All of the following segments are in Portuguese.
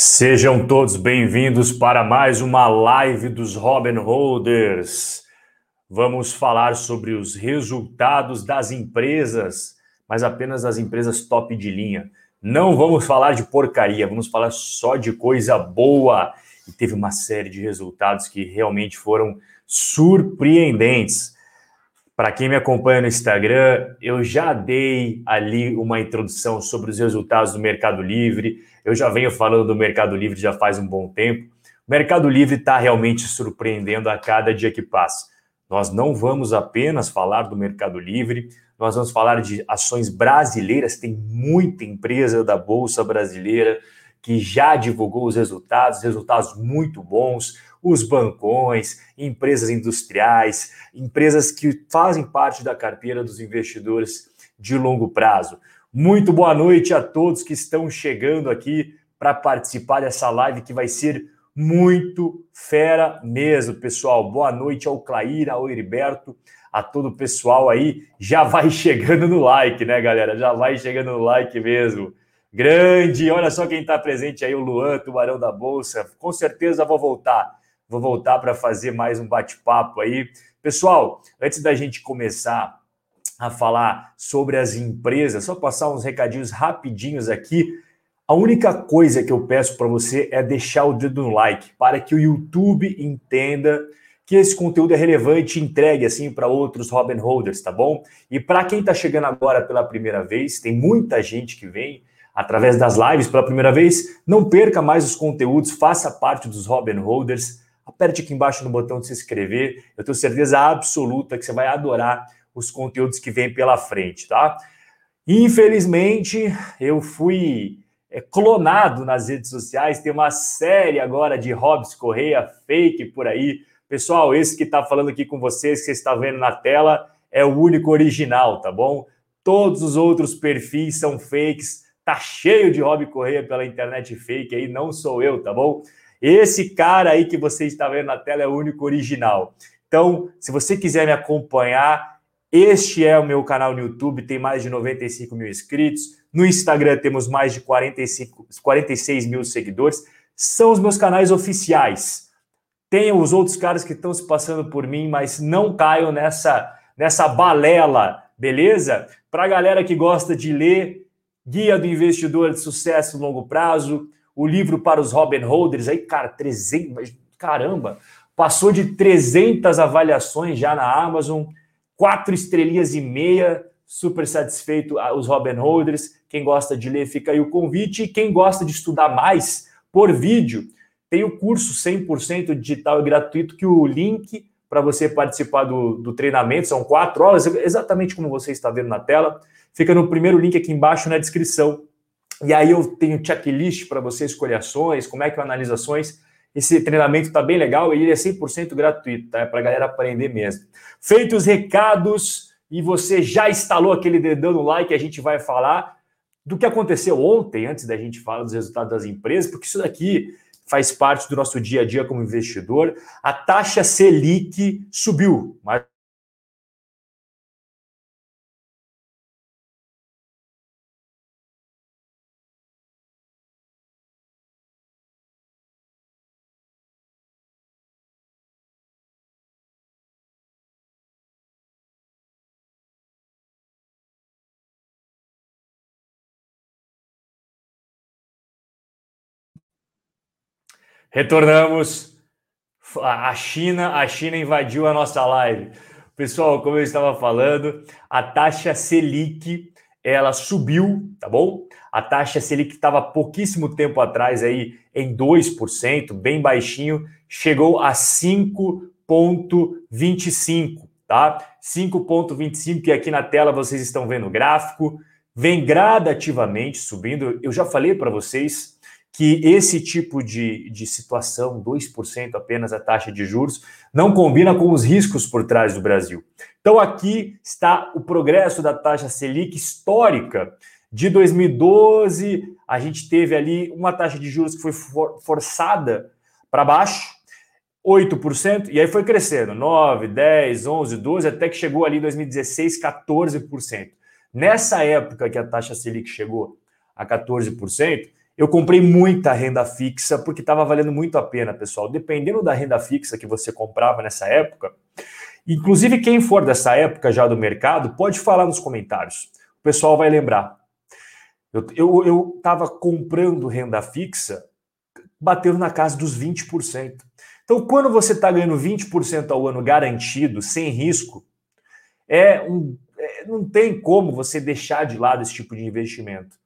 Sejam todos bem-vindos para mais uma live dos Robin Holders. Vamos falar sobre os resultados das empresas, mas apenas das empresas top de linha. Não vamos falar de porcaria, vamos falar só de coisa boa. E teve uma série de resultados que realmente foram surpreendentes. Para quem me acompanha no Instagram, eu já dei ali uma introdução sobre os resultados do Mercado Livre eu já venho falando do Mercado Livre já faz um bom tempo. O Mercado Livre está realmente surpreendendo a cada dia que passa. Nós não vamos apenas falar do Mercado Livre, nós vamos falar de ações brasileiras. Tem muita empresa da Bolsa Brasileira que já divulgou os resultados, resultados muito bons. Os bancões, empresas industriais, empresas que fazem parte da carteira dos investidores de longo prazo. Muito boa noite a todos que estão chegando aqui para participar dessa live que vai ser muito fera mesmo, pessoal. Boa noite ao Clair, ao Heriberto, a todo o pessoal aí. Já vai chegando no like, né, galera? Já vai chegando no like mesmo. Grande, olha só quem está presente aí, o Luan, Tubarão da Bolsa. Com certeza vou voltar. Vou voltar para fazer mais um bate-papo aí. Pessoal, antes da gente começar a falar sobre as empresas, só passar uns recadinhos rapidinhos aqui. A única coisa que eu peço para você é deixar o dedo no like, para que o YouTube entenda que esse conteúdo é relevante e entregue assim para outros Robin Holders, tá bom? E para quem está chegando agora pela primeira vez, tem muita gente que vem através das lives pela primeira vez, não perca mais os conteúdos, faça parte dos Robin Holders, aperte aqui embaixo no botão de se inscrever, eu tenho certeza absoluta que você vai adorar os conteúdos que vêm pela frente, tá? Infelizmente, eu fui é, clonado nas redes sociais, tem uma série agora de Hobbs Correia fake por aí. Pessoal, esse que está falando aqui com vocês, que você está vendo na tela, é o único original, tá bom? Todos os outros perfis são fakes, tá cheio de Rob Correia pela internet fake aí, não sou eu, tá bom? Esse cara aí que você está vendo na tela é o único original. Então, se você quiser me acompanhar, este é o meu canal no YouTube, tem mais de 95 mil inscritos. No Instagram temos mais de 45, 46 mil seguidores. São os meus canais oficiais. Tem os outros caras que estão se passando por mim, mas não caiam nessa, nessa balela, beleza? Para a galera que gosta de ler, Guia do Investidor de Sucesso Longo Prazo, o livro para os Robin Holders, aí, cara, 300, caramba, passou de 300 avaliações já na Amazon quatro estrelinhas e meia, super satisfeito ah, os Robin Holders. Quem gosta de ler, fica aí o convite. E quem gosta de estudar mais por vídeo, tem o curso 100% digital e gratuito, que o link para você participar do, do treinamento são quatro horas, exatamente como você está vendo na tela. Fica no primeiro link aqui embaixo na descrição. E aí eu tenho checklist para você escolher ações, como é que eu analiso ações. Esse treinamento está bem legal e ele é 100% gratuito, tá? É para a galera aprender mesmo. Feitos recados e você já instalou aquele dedão no like, a gente vai falar do que aconteceu ontem, antes da gente falar dos resultados das empresas, porque isso daqui faz parte do nosso dia a dia como investidor. A taxa Selic subiu, Retornamos. A China, a China invadiu a nossa live. Pessoal, como eu estava falando, a taxa Selic ela subiu, tá bom? A taxa Selic estava pouquíssimo tempo atrás aí em 2%, bem baixinho, chegou a 5.25, tá? 5.25 que aqui na tela vocês estão vendo o gráfico, vem gradativamente subindo. Eu já falei para vocês que esse tipo de, de situação, 2% apenas a taxa de juros, não combina com os riscos por trás do Brasil. Então, aqui está o progresso da taxa Selic histórica. De 2012, a gente teve ali uma taxa de juros que foi for, forçada para baixo, 8%, e aí foi crescendo, 9, 10, 11, 12, até que chegou ali em 2016, 14%. Nessa época que a taxa Selic chegou a 14%, eu comprei muita renda fixa porque estava valendo muito a pena, pessoal. Dependendo da renda fixa que você comprava nessa época, inclusive quem for dessa época já do mercado, pode falar nos comentários. O pessoal vai lembrar. Eu estava comprando renda fixa, batendo na casa dos 20%. Então, quando você está ganhando 20% ao ano garantido, sem risco, é um, é, não tem como você deixar de lado esse tipo de investimento.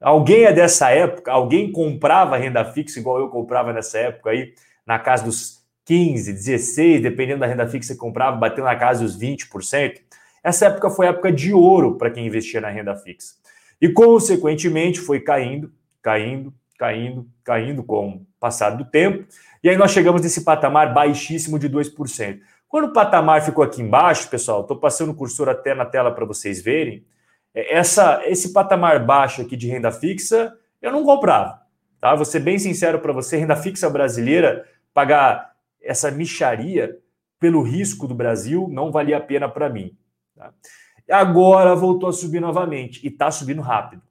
Alguém é dessa época, alguém comprava renda fixa igual eu comprava nessa época aí, na casa dos 15, 16, dependendo da renda fixa que comprava, batendo na casa dos 20%. Essa época foi época de ouro para quem investia na renda fixa. E, consequentemente, foi caindo, caindo, caindo, caindo com o passar do tempo. E aí nós chegamos nesse patamar baixíssimo de 2%. Quando o patamar ficou aqui embaixo, pessoal, estou passando o cursor até na tela para vocês verem, essa, esse patamar baixo aqui de renda fixa, eu não comprava. Tá? Vou ser bem sincero para você, renda fixa brasileira, pagar essa micharia pelo risco do Brasil não valia a pena para mim. Tá? Agora voltou a subir novamente e está subindo rápido.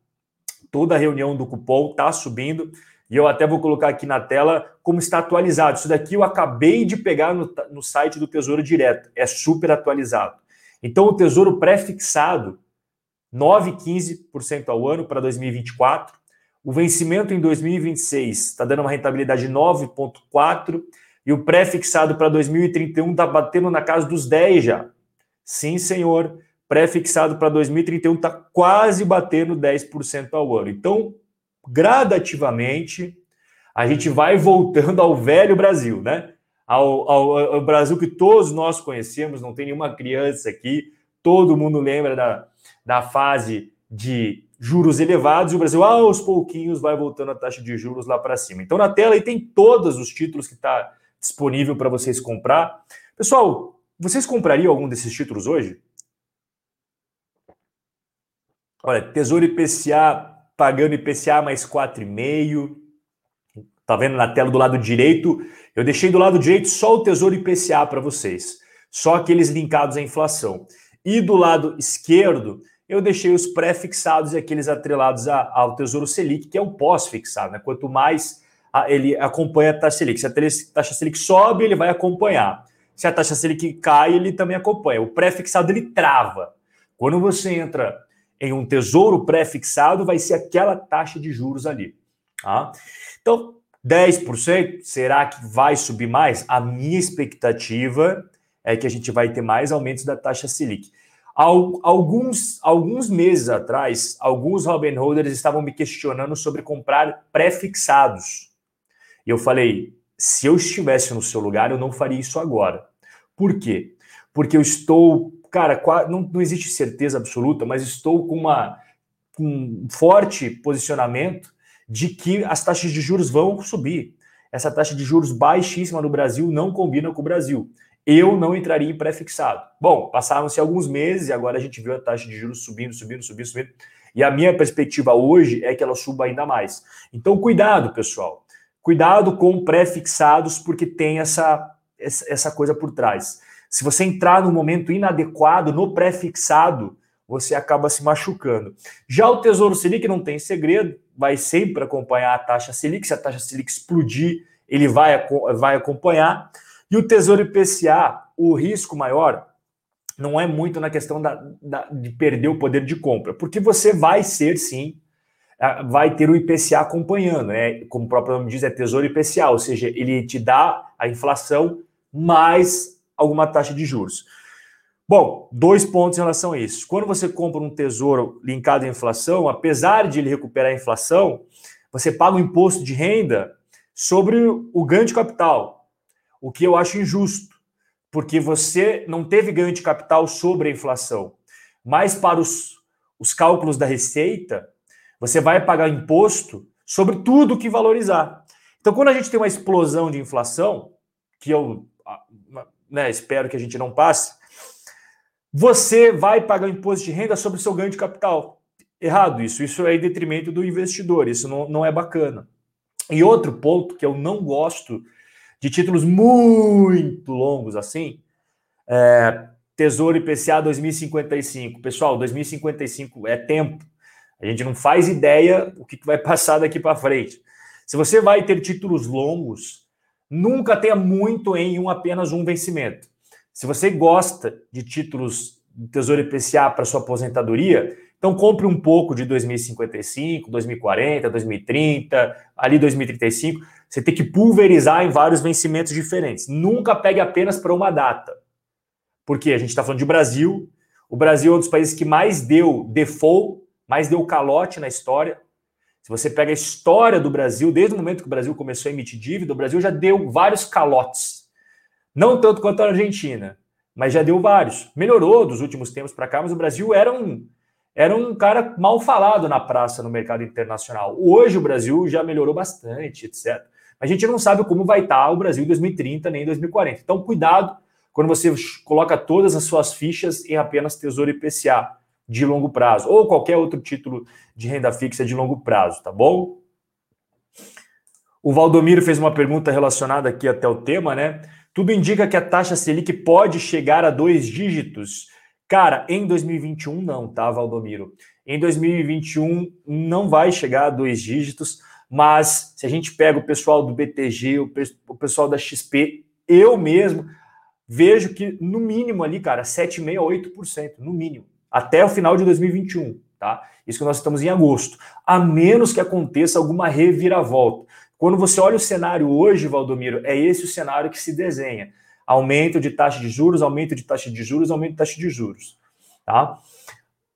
Toda reunião do cupom está subindo e eu até vou colocar aqui na tela como está atualizado. Isso daqui eu acabei de pegar no, no site do Tesouro Direto, é super atualizado. Então o Tesouro pré-fixado 9,15% ao ano para 2024. O vencimento em 2026 está dando uma rentabilidade de 9,4%. E o pré-fixado para 2031 está batendo na casa dos 10 já. Sim, senhor. Pré-fixado para 2031 está quase batendo 10% ao ano. Então, gradativamente, a gente vai voltando ao velho Brasil, né? Ao, ao, ao Brasil que todos nós conhecemos, não tem nenhuma criança aqui, todo mundo lembra da, da fase de juros elevados e o Brasil, aos pouquinhos, vai voltando a taxa de juros lá para cima. Então, na tela aí tem todos os títulos que está disponível para vocês comprar. Pessoal, vocês comprariam algum desses títulos hoje? Olha, Tesouro IPCA pagando IPCA mais 4,5. Tá vendo na tela do lado direito? Eu deixei do lado direito só o Tesouro IPCA para vocês, só aqueles linkados à inflação. E do lado esquerdo, eu deixei os pré-fixados e aqueles atrelados ao Tesouro Selic, que é o pós-fixado. Né? Quanto mais ele acompanha a taxa Selic. Se a taxa Selic sobe, ele vai acompanhar. Se a taxa Selic cai, ele também acompanha. O pré-fixado ele trava. Quando você entra em um tesouro pré-fixado, vai ser aquela taxa de juros ali. Tá? Então, 10%, será que vai subir mais? A minha expectativa é que a gente vai ter mais aumentos da taxa Selic. Alguns, alguns meses atrás, alguns Robin Holders estavam me questionando sobre comprar pré-fixados. E eu falei: se eu estivesse no seu lugar, eu não faria isso agora. Por quê? Porque eu estou, cara, não, não existe certeza absoluta, mas estou com, uma, com um forte posicionamento de que as taxas de juros vão subir. Essa taxa de juros baixíssima no Brasil não combina com o Brasil eu não entraria em pré-fixado. Bom, passaram-se alguns meses e agora a gente viu a taxa de juros subindo, subindo, subindo, subindo. E a minha perspectiva hoje é que ela suba ainda mais. Então, cuidado, pessoal. Cuidado com pré-fixados, porque tem essa, essa coisa por trás. Se você entrar no momento inadequado no pré-fixado, você acaba se machucando. Já o Tesouro Selic não tem segredo, vai sempre acompanhar a taxa Selic. Se a taxa Selic explodir, ele vai, vai acompanhar. E o Tesouro IPCA, o risco maior não é muito na questão da, da, de perder o poder de compra, porque você vai ser, sim, vai ter o IPCA acompanhando, né? Como o próprio nome diz, é Tesouro IPCA, ou seja, ele te dá a inflação mais alguma taxa de juros. Bom, dois pontos em relação a isso. Quando você compra um tesouro linkado à inflação, apesar de ele recuperar a inflação, você paga o imposto de renda sobre o ganho de capital o que eu acho injusto, porque você não teve ganho de capital sobre a inflação, mas para os, os cálculos da receita, você vai pagar imposto sobre tudo que valorizar. Então, quando a gente tem uma explosão de inflação, que eu né, espero que a gente não passe, você vai pagar imposto de renda sobre o seu ganho de capital. Errado isso, isso é em detrimento do investidor, isso não, não é bacana. E outro ponto que eu não gosto de títulos muito longos assim, é, Tesouro IPCA 2055. Pessoal, 2055 é tempo. A gente não faz ideia o que vai passar daqui para frente. Se você vai ter títulos longos, nunca tenha muito em um apenas um vencimento. Se você gosta de títulos do Tesouro IPCA para sua aposentadoria, então compre um pouco de 2055, 2040, 2030, ali 2035. Você tem que pulverizar em vários vencimentos diferentes. Nunca pegue apenas para uma data. Porque a gente está falando de Brasil. O Brasil é um dos países que mais deu default, mais deu calote na história. Se você pega a história do Brasil, desde o momento que o Brasil começou a emitir dívida, o Brasil já deu vários calotes. Não tanto quanto a Argentina, mas já deu vários. Melhorou dos últimos tempos para cá, mas o Brasil era um, era um cara mal falado na praça no mercado internacional. Hoje o Brasil já melhorou bastante, etc. A gente não sabe como vai estar o Brasil em 2030 nem em 2040. Então, cuidado quando você coloca todas as suas fichas em apenas Tesouro IPCA de longo prazo, ou qualquer outro título de renda fixa de longo prazo, tá bom? O Valdomiro fez uma pergunta relacionada aqui até o tema, né? Tudo indica que a taxa Selic pode chegar a dois dígitos. Cara, em 2021 não, tá, Valdomiro? Em 2021 não vai chegar a dois dígitos, mas se a gente pega o pessoal do BTG, o pessoal da XP, eu mesmo vejo que no mínimo ali, cara, 7,5% a 8%, no mínimo até o final de 2021, tá? Isso que nós estamos em agosto. A menos que aconteça alguma reviravolta. Quando você olha o cenário hoje, Valdomiro, é esse o cenário que se desenha. Aumento de taxa de juros, aumento de taxa de juros, aumento de taxa de juros, tá?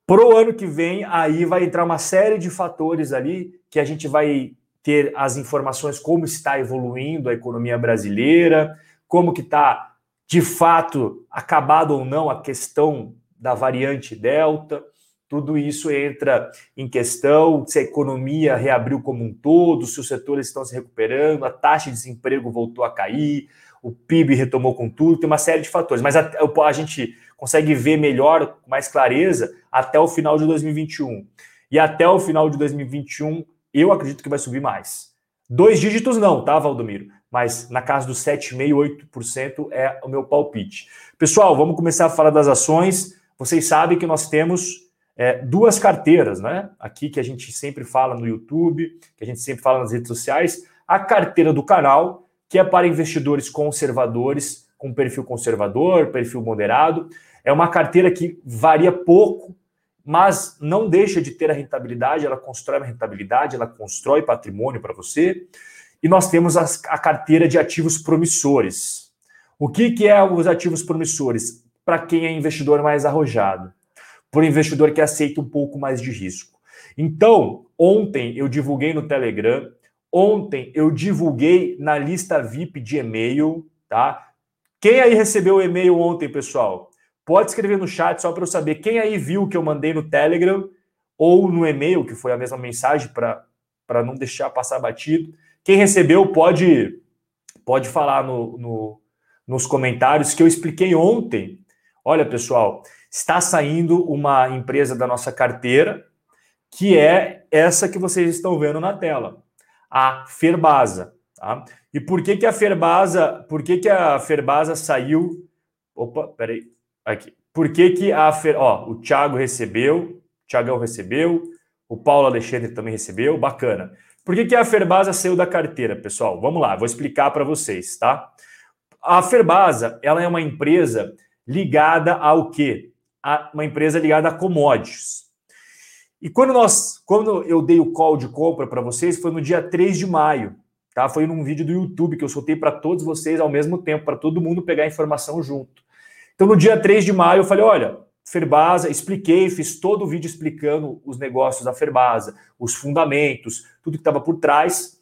Pro ano que vem, aí vai entrar uma série de fatores ali que a gente vai ter as informações como está evoluindo a economia brasileira, como que está de fato acabado ou não a questão da variante Delta, tudo isso entra em questão, se a economia reabriu como um todo, se os setores estão se recuperando, a taxa de desemprego voltou a cair, o PIB retomou com tudo, tem uma série de fatores, mas a, a gente consegue ver melhor, com mais clareza, até o final de 2021. E até o final de 2021, eu acredito que vai subir mais. Dois dígitos não, tá, Valdomiro? Mas na casa dos 7,5%, 8% é o meu palpite. Pessoal, vamos começar a falar das ações. Vocês sabem que nós temos é, duas carteiras, né? Aqui que a gente sempre fala no YouTube, que a gente sempre fala nas redes sociais. A carteira do canal, que é para investidores conservadores, com perfil conservador, perfil moderado. É uma carteira que varia pouco, mas não deixa de ter a rentabilidade, ela constrói a rentabilidade, ela constrói patrimônio para você. E nós temos a, a carteira de ativos promissores. O que, que é os ativos promissores? para quem é investidor mais arrojado, para o investidor que aceita um pouco mais de risco. Então, ontem eu divulguei no Telegram, ontem eu divulguei na lista VIP de e-mail, tá? Quem aí recebeu o e-mail ontem, pessoal? Pode escrever no chat só para eu saber quem aí viu que eu mandei no Telegram ou no e-mail, que foi a mesma mensagem para não deixar passar batido. Quem recebeu pode pode falar no, no, nos comentários que eu expliquei ontem Olha, pessoal, está saindo uma empresa da nossa carteira, que é essa que vocês estão vendo na tela, a Ferbasa. Tá? E por que, que a Ferbasa, por que, que a Ferbasa saiu? Opa, peraí, aqui. Por que, que a Fer, ó, o Thiago recebeu, o Thiagão recebeu, o Paulo Alexandre também recebeu, bacana. Por que, que a Ferbasa saiu da carteira, pessoal? Vamos lá, vou explicar para vocês, tá? A Ferbasa, ela é uma empresa ligada ao quê? A uma empresa ligada a commodities. E quando nós, quando eu dei o call de compra para vocês, foi no dia 3 de maio, tá? Foi num vídeo do YouTube que eu soltei para todos vocês ao mesmo tempo, para todo mundo pegar a informação junto. Então, no dia 3 de maio, eu falei: olha, Ferbasa, expliquei, fiz todo o vídeo explicando os negócios da Ferbasa, os fundamentos, tudo que estava por trás.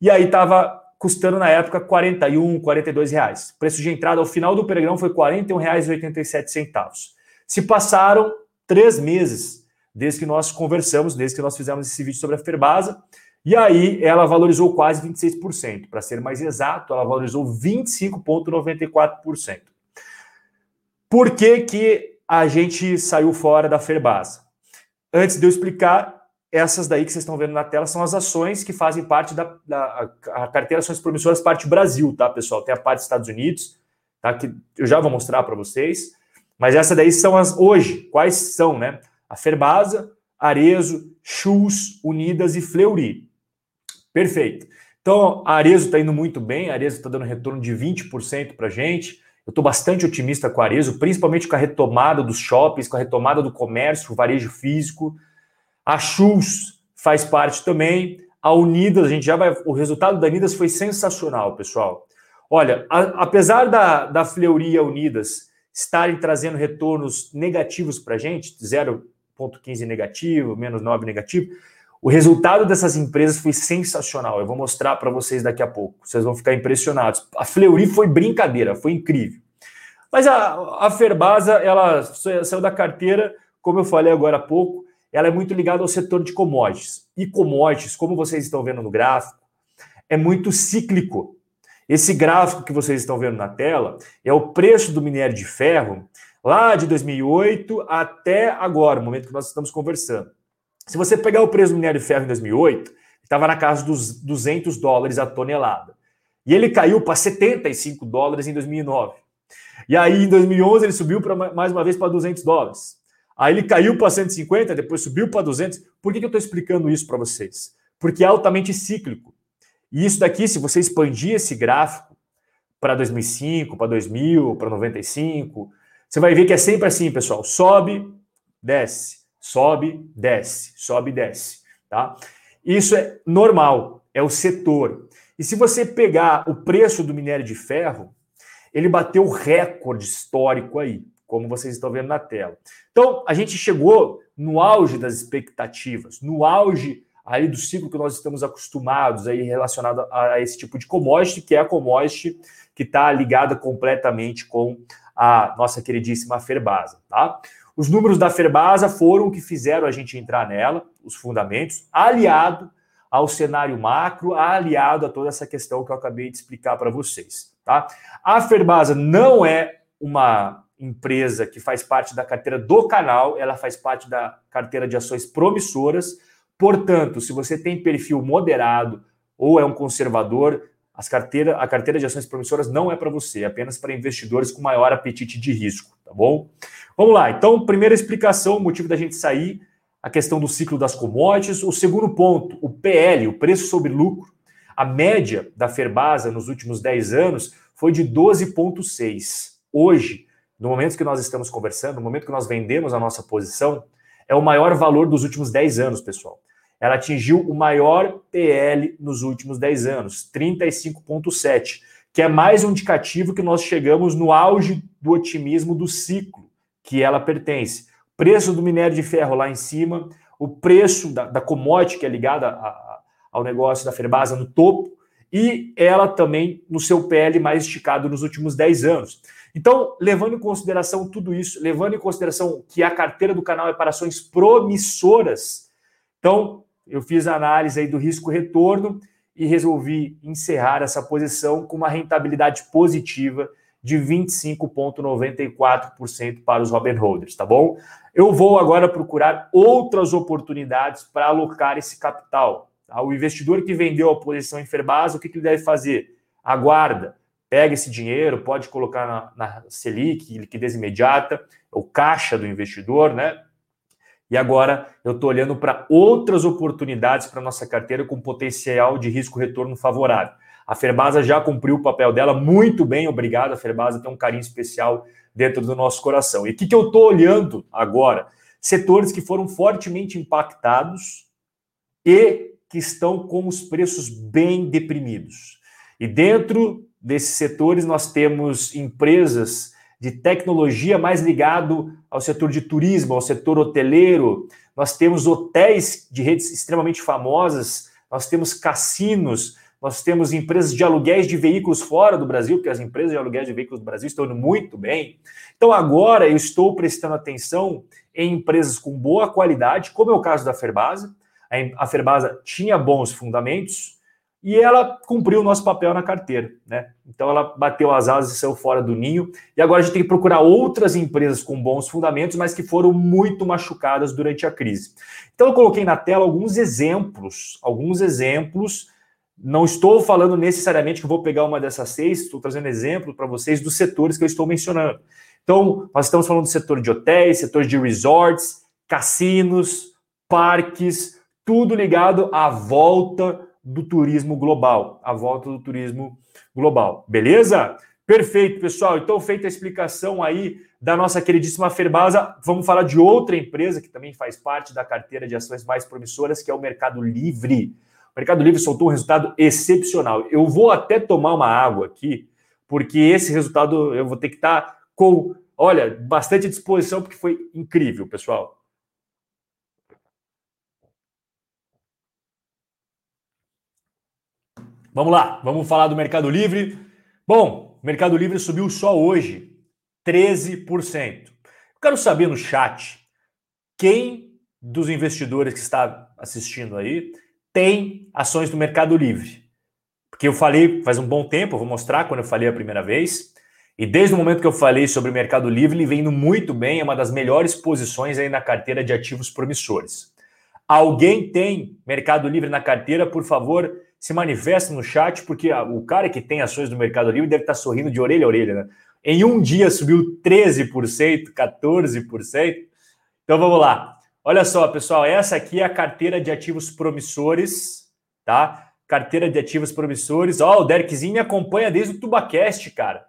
E aí estava custando na época 41, 42 reais. O preço de entrada ao final do pregão foi R$ 41,87. Se passaram três meses desde que nós conversamos, desde que nós fizemos esse vídeo sobre a Ferbasa, e aí ela valorizou quase 26%. Para ser mais exato, ela valorizou 25,94%. Por que, que a gente saiu fora da Ferbasa? Antes de eu explicar, essas daí que vocês estão vendo na tela são as ações que fazem parte da, da a carteira Ações Promissoras parte Brasil, tá, pessoal? Tem a parte Estados Unidos, tá? Que eu já vou mostrar para vocês. Mas essa daí são as hoje. Quais são, né? A Ferbasa, Arezo, Chus, Unidas e Fleury. Perfeito. Então, a Arezo está indo muito bem, a Arezo está dando retorno de 20% para a gente. Eu estou bastante otimista com a Arezo, principalmente com a retomada dos shoppings, com a retomada do comércio, o varejo físico. A Chus faz parte também. A Unidas, a gente já vai. O resultado da Unidas foi sensacional, pessoal. Olha, a, apesar da, da a Unidas estarem trazendo retornos negativos para a gente, 0,15 negativo, menos 9 negativo, o resultado dessas empresas foi sensacional. Eu vou mostrar para vocês daqui a pouco. Vocês vão ficar impressionados. A Fleury foi brincadeira, foi incrível. Mas a, a Ferbasa, ela saiu da carteira, como eu falei agora há pouco, ela é muito ligada ao setor de commodities. E commodities, como vocês estão vendo no gráfico, é muito cíclico. Esse gráfico que vocês estão vendo na tela é o preço do minério de ferro lá de 2008 até agora, o momento que nós estamos conversando. Se você pegar o preço do minério de ferro em 2008, estava na casa dos 200 dólares a tonelada. E ele caiu para 75 dólares em 2009. E aí, em 2011, ele subiu para mais uma vez para 200 dólares. Aí ele caiu para 150, depois subiu para 200. Por que, que eu estou explicando isso para vocês? Porque é altamente cíclico. E isso daqui, se você expandir esse gráfico para 2005, para 2000, para 95, você vai ver que é sempre assim, pessoal. Sobe, desce, sobe, desce, sobe, desce, tá? Isso é normal, é o setor. E se você pegar o preço do minério de ferro, ele bateu recorde histórico aí, como vocês estão vendo na tela. Então, a gente chegou no auge das expectativas, no auge aí do ciclo que nós estamos acostumados aí relacionado a esse tipo de commodity, que é a commodity que está ligada completamente com a nossa queridíssima Ferbasa, tá? Os números da Ferbasa foram o que fizeram a gente entrar nela, os fundamentos, aliado ao cenário macro, aliado a toda essa questão que eu acabei de explicar para vocês, tá? A Ferbasa não é uma empresa que faz parte da carteira do canal, ela faz parte da carteira de ações promissoras. Portanto, se você tem perfil moderado ou é um conservador, as carteira, a carteira de ações promissoras não é para você, é apenas para investidores com maior apetite de risco, tá bom? Vamos lá, então, primeira explicação, o motivo da gente sair, a questão do ciclo das commodities. O segundo ponto, o PL, o preço sobre lucro. A média da Ferbasa nos últimos 10 anos foi de 12,6. Hoje, no momento que nós estamos conversando, no momento que nós vendemos a nossa posição, é o maior valor dos últimos 10 anos, pessoal ela atingiu o maior PL nos últimos 10 anos, 35,7, que é mais um indicativo que nós chegamos no auge do otimismo do ciclo que ela pertence. Preço do minério de ferro lá em cima, o preço da, da commodity que é ligada a, a, ao negócio da Ferbasa no topo, e ela também no seu PL mais esticado nos últimos 10 anos. Então, levando em consideração tudo isso, levando em consideração que a carteira do canal é para ações promissoras, então eu fiz a análise aí do risco-retorno e resolvi encerrar essa posição com uma rentabilidade positiva de 25,94% para os Robin Holders, tá bom? Eu vou agora procurar outras oportunidades para alocar esse capital. Tá? O investidor que vendeu a posição em Ferbasa, o que, que ele deve fazer? Aguarda, pega esse dinheiro, pode colocar na, na Selic, liquidez imediata, o caixa do investidor, né? E agora eu estou olhando para outras oportunidades para nossa carteira com potencial de risco-retorno favorável. A Ferbasa já cumpriu o papel dela muito bem, obrigado. A Ferbasa tem um carinho especial dentro do nosso coração. E o que, que eu estou olhando agora? Setores que foram fortemente impactados e que estão com os preços bem deprimidos. E dentro desses setores nós temos empresas de tecnologia mais ligado ao setor de turismo, ao setor hoteleiro. Nós temos hotéis de redes extremamente famosas, nós temos cassinos, nós temos empresas de aluguéis de veículos fora do Brasil, porque as empresas de aluguéis de veículos do Brasil estão indo muito bem. Então, agora eu estou prestando atenção em empresas com boa qualidade, como é o caso da Ferbasa. A Ferbasa tinha bons fundamentos, e ela cumpriu o nosso papel na carteira, né? Então ela bateu as asas e saiu fora do ninho. E agora a gente tem que procurar outras empresas com bons fundamentos, mas que foram muito machucadas durante a crise. Então eu coloquei na tela alguns exemplos, alguns exemplos. Não estou falando necessariamente que vou pegar uma dessas seis, estou trazendo exemplo para vocês dos setores que eu estou mencionando. Então, nós estamos falando do setor de hotéis, setor de resorts, cassinos, parques, tudo ligado à volta do turismo global, à volta do turismo global. Beleza? Perfeito, pessoal. Então, feita a explicação aí da nossa queridíssima Ferbasa, vamos falar de outra empresa que também faz parte da carteira de ações mais promissoras, que é o Mercado Livre. O Mercado Livre soltou um resultado excepcional. Eu vou até tomar uma água aqui, porque esse resultado eu vou ter que estar tá com, olha, bastante disposição, porque foi incrível, pessoal. Vamos lá, vamos falar do Mercado Livre. Bom, o Mercado Livre subiu só hoje 13%. Eu quero saber no chat quem dos investidores que está assistindo aí tem ações do Mercado Livre. Porque eu falei faz um bom tempo, vou mostrar quando eu falei a primeira vez. E desde o momento que eu falei sobre o Mercado Livre, ele vem indo muito bem, é uma das melhores posições aí na carteira de ativos promissores. Alguém tem Mercado Livre na carteira, por favor, se manifeste no chat, porque o cara que tem ações do Mercado Livre deve estar sorrindo de orelha a orelha, né? Em um dia subiu 13%, 14%. Então vamos lá. Olha só, pessoal, essa aqui é a carteira de ativos promissores, tá? Carteira de ativos promissores. Ó, o Derekzinho me acompanha desde o TubaCast, cara.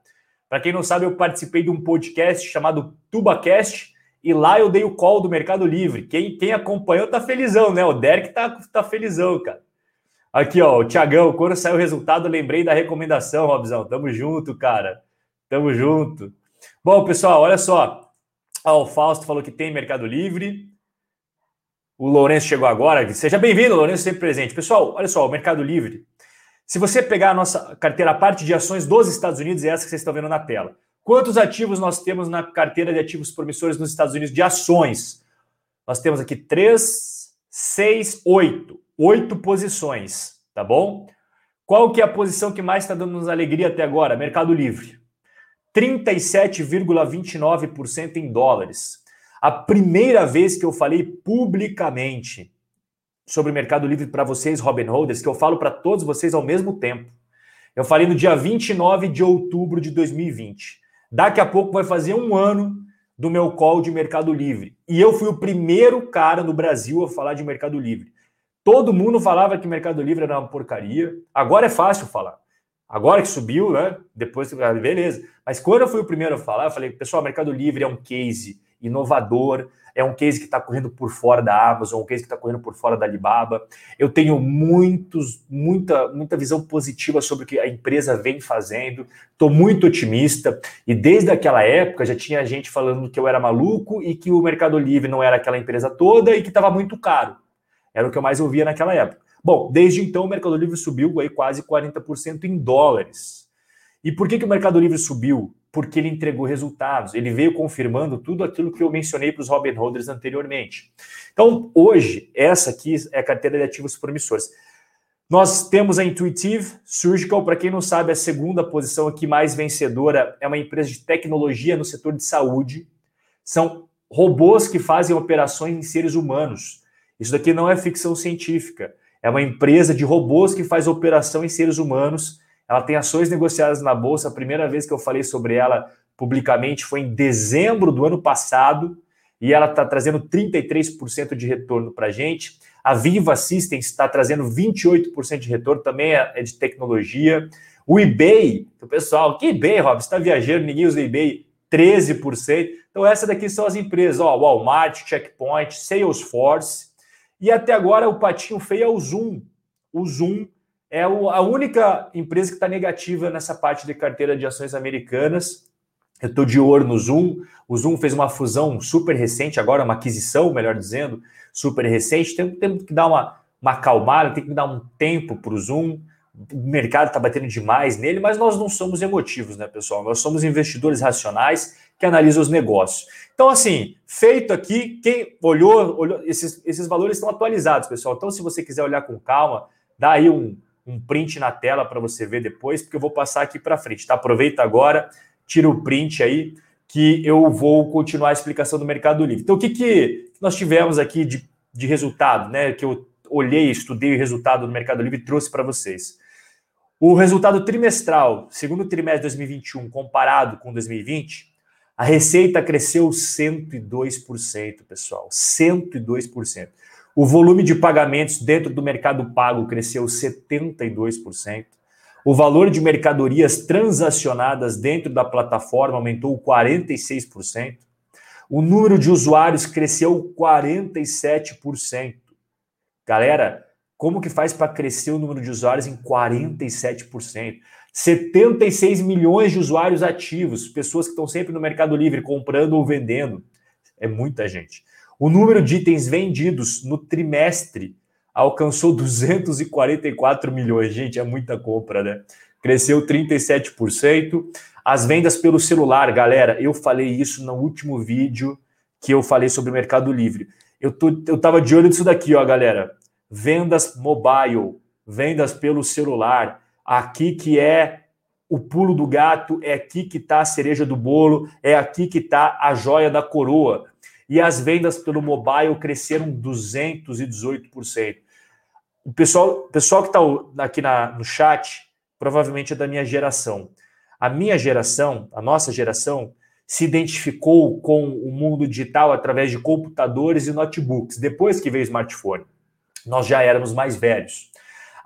Para quem não sabe, eu participei de um podcast chamado TubaCast e lá eu dei o call do Mercado Livre. Quem, quem acompanhou tá felizão, né? O Derek tá, tá felizão, cara. Aqui, ó, o Tiagão, quando saiu o resultado, lembrei da recomendação, Robzão. Tamo junto, cara. Tamo junto. Bom, pessoal, olha só. Ó, o Fausto falou que tem Mercado Livre. O Lourenço chegou agora. Seja bem-vindo, Lourenço, sempre presente. Pessoal, olha só, o Mercado Livre. Se você pegar a nossa carteira, a parte de ações dos Estados Unidos, é essa que vocês estão vendo na tela. Quantos ativos nós temos na carteira de ativos promissores nos Estados Unidos de ações? Nós temos aqui três, seis, oito. Oito posições, tá bom? Qual que é a posição que mais está dando-nos alegria até agora? Mercado Livre. 37,29% em dólares. A primeira vez que eu falei publicamente sobre Mercado Livre para vocês, Robin Holders, que eu falo para todos vocês ao mesmo tempo. Eu falei no dia 29 de outubro de 2020. Daqui a pouco vai fazer um ano do meu call de Mercado Livre. E eu fui o primeiro cara no Brasil a falar de Mercado Livre. Todo mundo falava que Mercado Livre era uma porcaria. Agora é fácil falar. Agora que subiu, né? Depois, beleza. Mas quando eu fui o primeiro a falar, eu falei, pessoal, Mercado Livre é um case inovador, é um case que está correndo por fora da Amazon, um case que está correndo por fora da Alibaba. Eu tenho muitos, muita, muita visão positiva sobre o que a empresa vem fazendo. Estou muito otimista. E desde aquela época já tinha gente falando que eu era maluco e que o Mercado Livre não era aquela empresa toda e que estava muito caro. Era o que eu mais ouvia naquela época. Bom, desde então o Mercado Livre subiu aí quase 40% em dólares. E por que, que o Mercado Livre subiu? Porque ele entregou resultados, ele veio confirmando tudo aquilo que eu mencionei para os Robin Holders anteriormente. Então, hoje, essa aqui é a carteira de ativos promissores. Nós temos a Intuitive Surgical, para quem não sabe, a segunda posição aqui mais vencedora é uma empresa de tecnologia no setor de saúde. São robôs que fazem operações em seres humanos. Isso daqui não é ficção científica. É uma empresa de robôs que faz operação em seres humanos. Ela tem ações negociadas na bolsa. A primeira vez que eu falei sobre ela publicamente foi em dezembro do ano passado e ela está trazendo 33% de retorno para a gente. A Viva Systems está trazendo 28% de retorno, também é, é de tecnologia. O eBay, o pessoal, que eBay, Rob? Você está viajando, ninguém usa eBay, 13%. Então, essa daqui são as empresas: ó, Walmart, Checkpoint, Salesforce. E até agora o patinho feio é o Zoom. O Zoom é a única empresa que está negativa nessa parte de carteira de ações americanas. Eu estou de olho no Zoom. O Zoom fez uma fusão super recente, agora uma aquisição, melhor dizendo, super recente. Temos tem que dar uma, uma acalmada, tem que dar um tempo para o Zoom. O mercado está batendo demais nele, mas nós não somos emotivos, né, pessoal? Nós somos investidores racionais que analisam os negócios. Então, assim, feito aqui, quem olhou, olhou esses, esses valores estão atualizados, pessoal. Então, se você quiser olhar com calma, dá aí um, um print na tela para você ver depois, porque eu vou passar aqui para frente, tá? Aproveita agora, tira o print aí, que eu vou continuar a explicação do Mercado Livre. Então, o que, que nós tivemos aqui de, de resultado, né? Que eu olhei, estudei o resultado do Mercado Livre e trouxe para vocês. O resultado trimestral, segundo trimestre de 2021, comparado com 2020, a receita cresceu 102%, pessoal, 102%. O volume de pagamentos dentro do mercado pago cresceu 72%. O valor de mercadorias transacionadas dentro da plataforma aumentou 46%. O número de usuários cresceu 47%. Galera, como que faz para crescer o número de usuários em 47%? 76 milhões de usuários ativos, pessoas que estão sempre no Mercado Livre comprando ou vendendo. É muita gente. O número de itens vendidos no trimestre alcançou 244 milhões. Gente, é muita compra, né? Cresceu 37%. As vendas pelo celular, galera, eu falei isso no último vídeo que eu falei sobre o Mercado Livre. Eu, tô, eu tava de olho nisso daqui, ó, galera. Vendas mobile, vendas pelo celular. Aqui que é o pulo do gato, é aqui que está a cereja do bolo, é aqui que está a joia da coroa e as vendas pelo mobile cresceram 218%. O pessoal, pessoal que está aqui na, no chat provavelmente é da minha geração. A minha geração, a nossa geração, se identificou com o mundo digital através de computadores e notebooks, depois que veio o smartphone. Nós já éramos mais velhos.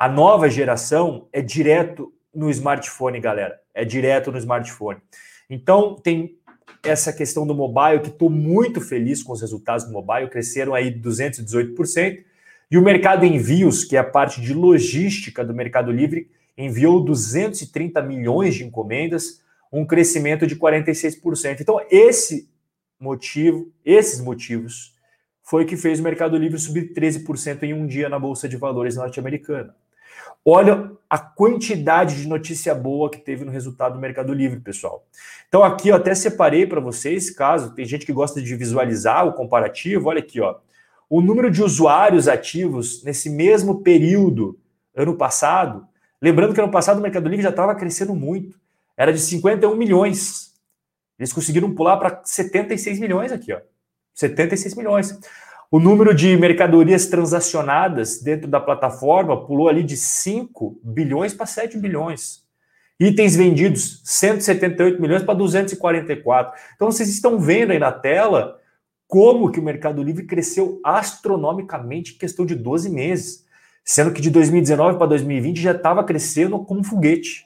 A nova geração é direto no smartphone, galera. É direto no smartphone. Então, tem essa questão do mobile, que estou muito feliz com os resultados do mobile, cresceram aí 218%. E o mercado envios, que é a parte de logística do Mercado Livre, enviou 230 milhões de encomendas, um crescimento de 46%. Então, esse motivo, esses motivos, foi que fez o Mercado Livre subir 13% em um dia na Bolsa de Valores norte-americana. Olha a quantidade de notícia boa que teve no resultado do Mercado Livre, pessoal. Então aqui eu até separei para vocês, caso tem gente que gosta de visualizar o comparativo, olha aqui, ó. O número de usuários ativos nesse mesmo período ano passado, lembrando que ano passado o Mercado Livre já estava crescendo muito, era de 51 milhões. Eles conseguiram pular para 76 milhões aqui, ó. 76 milhões. O número de mercadorias transacionadas dentro da plataforma pulou ali de 5 bilhões para 7 bilhões. Itens vendidos, 178 milhões para 244. Então vocês estão vendo aí na tela como que o Mercado Livre cresceu astronomicamente em questão de 12 meses, sendo que de 2019 para 2020 já estava crescendo como um foguete.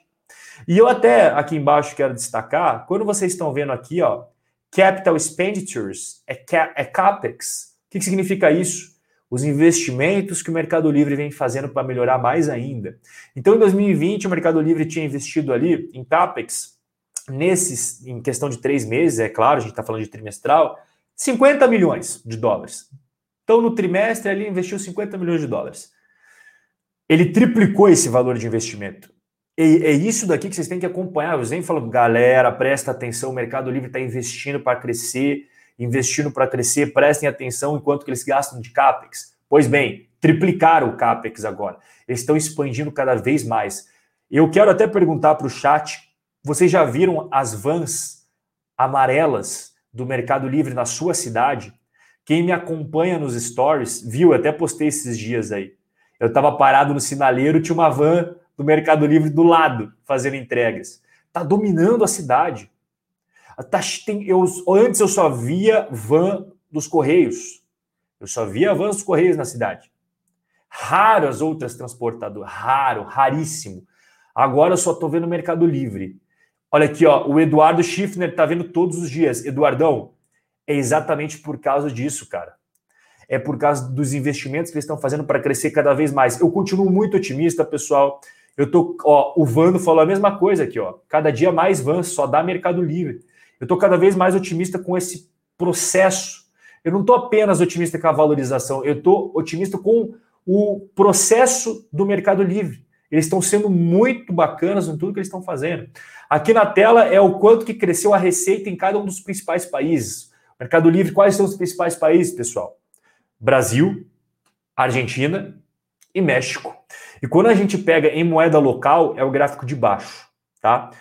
E eu até aqui embaixo quero destacar, quando vocês estão vendo aqui, ó, capital expenditures é, é capex, que, que significa isso? Os investimentos que o Mercado Livre vem fazendo para melhorar mais ainda. Então, em 2020, o Mercado Livre tinha investido ali em CAPEX, nesses, em questão de três meses, é claro, a gente está falando de trimestral, 50 milhões de dólares. Então, no trimestre, ele investiu 50 milhões de dólares. Ele triplicou esse valor de investimento. E é isso daqui que vocês têm que acompanhar. Eu sempre falo, galera, presta atenção, o Mercado Livre está investindo para crescer investindo para crescer, prestem atenção enquanto que eles gastam de CAPEX. Pois bem, triplicaram o CAPEX agora. Eles estão expandindo cada vez mais. Eu quero até perguntar para o chat: vocês já viram as vans amarelas do Mercado Livre na sua cidade? Quem me acompanha nos stories viu, eu até postei esses dias aí. Eu estava parado no sinaleiro, tinha uma van do Mercado Livre do lado, fazendo entregas. Está dominando a cidade. Tá, tem, eu, antes eu só via van dos Correios. Eu só via van dos Correios na cidade. Raro as outras transportadoras. Raro, raríssimo. Agora eu só estou vendo Mercado Livre. Olha aqui, ó, o Eduardo Schiffner está vendo todos os dias. Eduardão, é exatamente por causa disso, cara. É por causa dos investimentos que eles estão fazendo para crescer cada vez mais. Eu continuo muito otimista, pessoal. Eu tô, ó, o Vando falou a mesma coisa aqui, ó. Cada dia mais vans, só dá Mercado Livre. Eu estou cada vez mais otimista com esse processo. Eu não estou apenas otimista com a valorização, eu estou otimista com o processo do Mercado Livre. Eles estão sendo muito bacanas em tudo que eles estão fazendo. Aqui na tela é o quanto que cresceu a receita em cada um dos principais países. Mercado Livre, quais são os principais países, pessoal? Brasil, Argentina e México. E quando a gente pega em moeda local, é o gráfico de baixo, tá?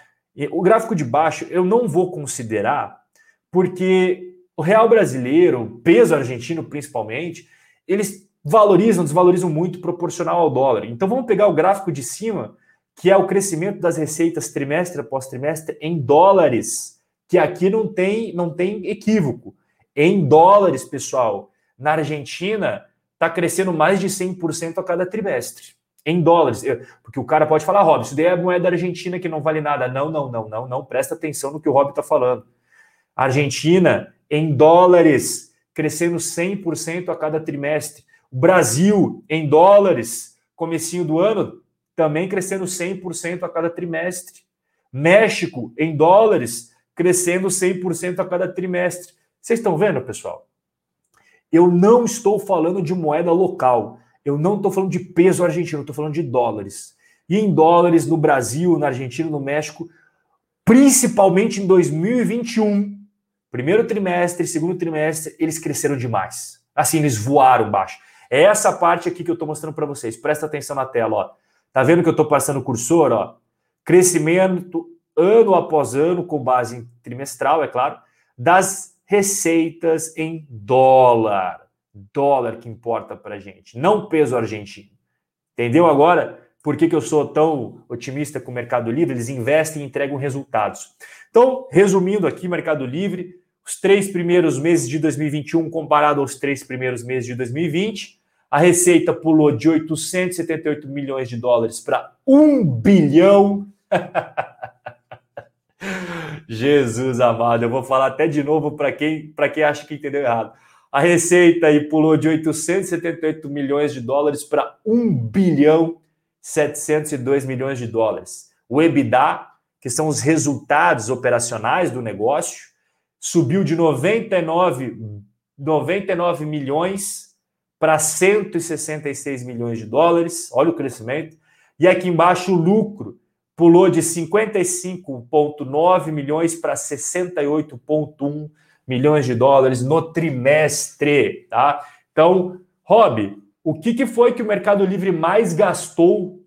O gráfico de baixo eu não vou considerar, porque o real brasileiro, o peso argentino principalmente, eles valorizam, desvalorizam muito proporcional ao dólar. Então vamos pegar o gráfico de cima, que é o crescimento das receitas trimestre após trimestre em dólares, que aqui não tem, não tem equívoco. Em dólares, pessoal, na Argentina está crescendo mais de 100% a cada trimestre. Em dólares. Porque o cara pode falar, Rob, isso daí é moeda argentina que não vale nada. Não, não, não, não, não. Presta atenção no que o Rob está falando. Argentina, em dólares, crescendo 100% a cada trimestre. O Brasil, em dólares, comecinho do ano, também crescendo 100% a cada trimestre. México, em dólares, crescendo 100% a cada trimestre. Vocês estão vendo, pessoal? Eu não estou falando de moeda local. Eu não estou falando de peso argentino, estou falando de dólares. E em dólares no Brasil, na Argentina, no México, principalmente em 2021, primeiro trimestre, segundo trimestre, eles cresceram demais. Assim, eles voaram baixo. É essa parte aqui que eu estou mostrando para vocês. Presta atenção na tela, ó. Tá vendo que eu estou passando o cursor, ó? Crescimento ano após ano, com base trimestral, é claro, das receitas em dólar. Dólar que importa para gente, não peso argentino. Entendeu agora por que, que eu sou tão otimista com o Mercado Livre? Eles investem e entregam resultados. Então, resumindo aqui, Mercado Livre, os três primeiros meses de 2021 comparado aos três primeiros meses de 2020, a receita pulou de 878 milhões de dólares para 1 bilhão. Jesus amado, eu vou falar até de novo para quem, quem acha que entendeu errado. A receita aí pulou de 878 milhões de dólares para 1 bilhão 702 milhões de dólares. O EBITDA, que são os resultados operacionais do negócio, subiu de 99, 99 milhões para 166 milhões de dólares. Olha o crescimento. E aqui embaixo o lucro pulou de 55,9 milhões para 68,1 milhões de dólares no trimestre, tá? Então, Rob, o que, que foi que o Mercado Livre mais gastou?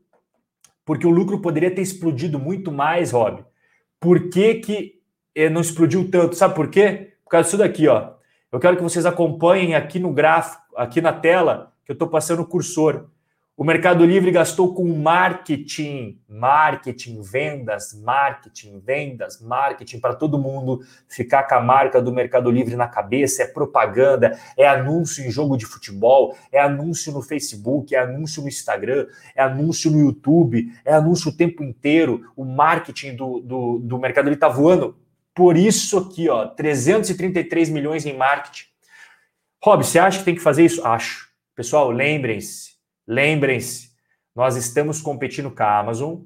Porque o lucro poderia ter explodido muito mais, Rob. Por que, que eh, não explodiu tanto? Sabe por quê? Por causa disso daqui, ó. Eu quero que vocês acompanhem aqui no gráfico, aqui na tela, que eu estou passando o cursor. O Mercado Livre gastou com marketing, marketing, vendas, marketing, vendas, marketing para todo mundo ficar com a marca do Mercado Livre na cabeça. É propaganda, é anúncio em jogo de futebol, é anúncio no Facebook, é anúncio no Instagram, é anúncio no YouTube, é anúncio o tempo inteiro. O marketing do, do, do Mercado Livre está voando. Por isso aqui, ó, 333 milhões em marketing. Rob, você acha que tem que fazer isso? Acho. Pessoal, lembrem-se Lembrem-se, nós estamos competindo com a Amazon,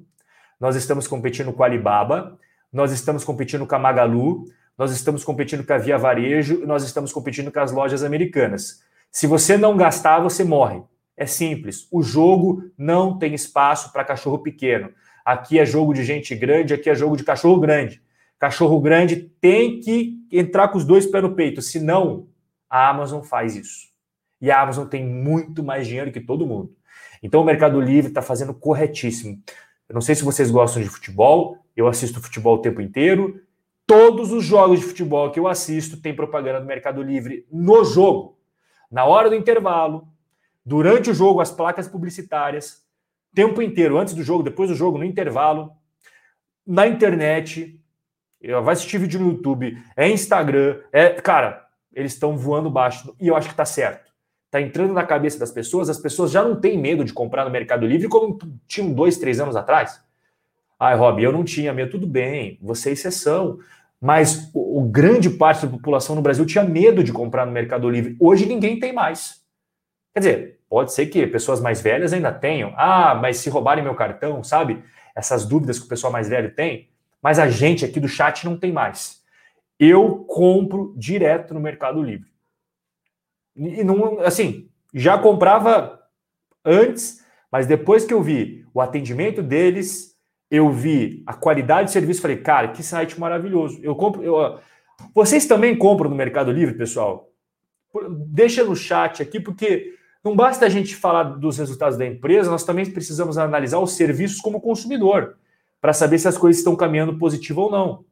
nós estamos competindo com a Alibaba, nós estamos competindo com a Magalu, nós estamos competindo com a Via Varejo, nós estamos competindo com as lojas americanas. Se você não gastar, você morre. É simples. O jogo não tem espaço para cachorro pequeno. Aqui é jogo de gente grande, aqui é jogo de cachorro grande. Cachorro grande tem que entrar com os dois pés no peito, senão a Amazon faz isso. E a Amazon tem muito mais dinheiro que todo mundo. Então o Mercado Livre está fazendo corretíssimo. Eu não sei se vocês gostam de futebol, eu assisto futebol o tempo inteiro. Todos os jogos de futebol que eu assisto tem propaganda do Mercado Livre no jogo. Na hora do intervalo, durante o jogo, as placas publicitárias, tempo inteiro, antes do jogo, depois do jogo, no intervalo, na internet, vai assistir vídeo no YouTube, é Instagram, é. Cara, eles estão voando baixo. E eu acho que está certo está entrando na cabeça das pessoas, as pessoas já não têm medo de comprar no Mercado Livre como tinham dois, três anos atrás. Ai, Rob, eu não tinha medo. Tudo bem, você é exceção. Mas o, o, grande parte da população no Brasil tinha medo de comprar no Mercado Livre. Hoje ninguém tem mais. Quer dizer, pode ser que pessoas mais velhas ainda tenham. Ah, mas se roubarem meu cartão, sabe? Essas dúvidas que o pessoal mais velho tem. Mas a gente aqui do chat não tem mais. Eu compro direto no Mercado Livre. E não, assim, já comprava antes, mas depois que eu vi o atendimento deles, eu vi a qualidade de serviço, falei, cara, que site maravilhoso. Eu compro. Eu, vocês também compram no Mercado Livre, pessoal? Deixa no chat aqui, porque não basta a gente falar dos resultados da empresa, nós também precisamos analisar os serviços como consumidor, para saber se as coisas estão caminhando positivo ou não.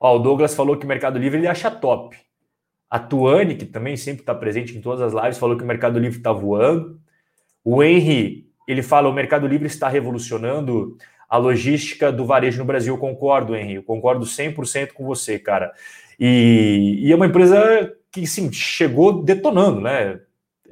Ó, o Douglas falou que o Mercado Livre ele acha top. A Tuane, que também sempre está presente em todas as lives, falou que o Mercado Livre está voando. O Henry, ele fala o Mercado Livre está revolucionando a logística do varejo no Brasil. Eu concordo, Henry, eu concordo 100% com você, cara. E, e, é uma empresa que, sim, chegou detonando, né?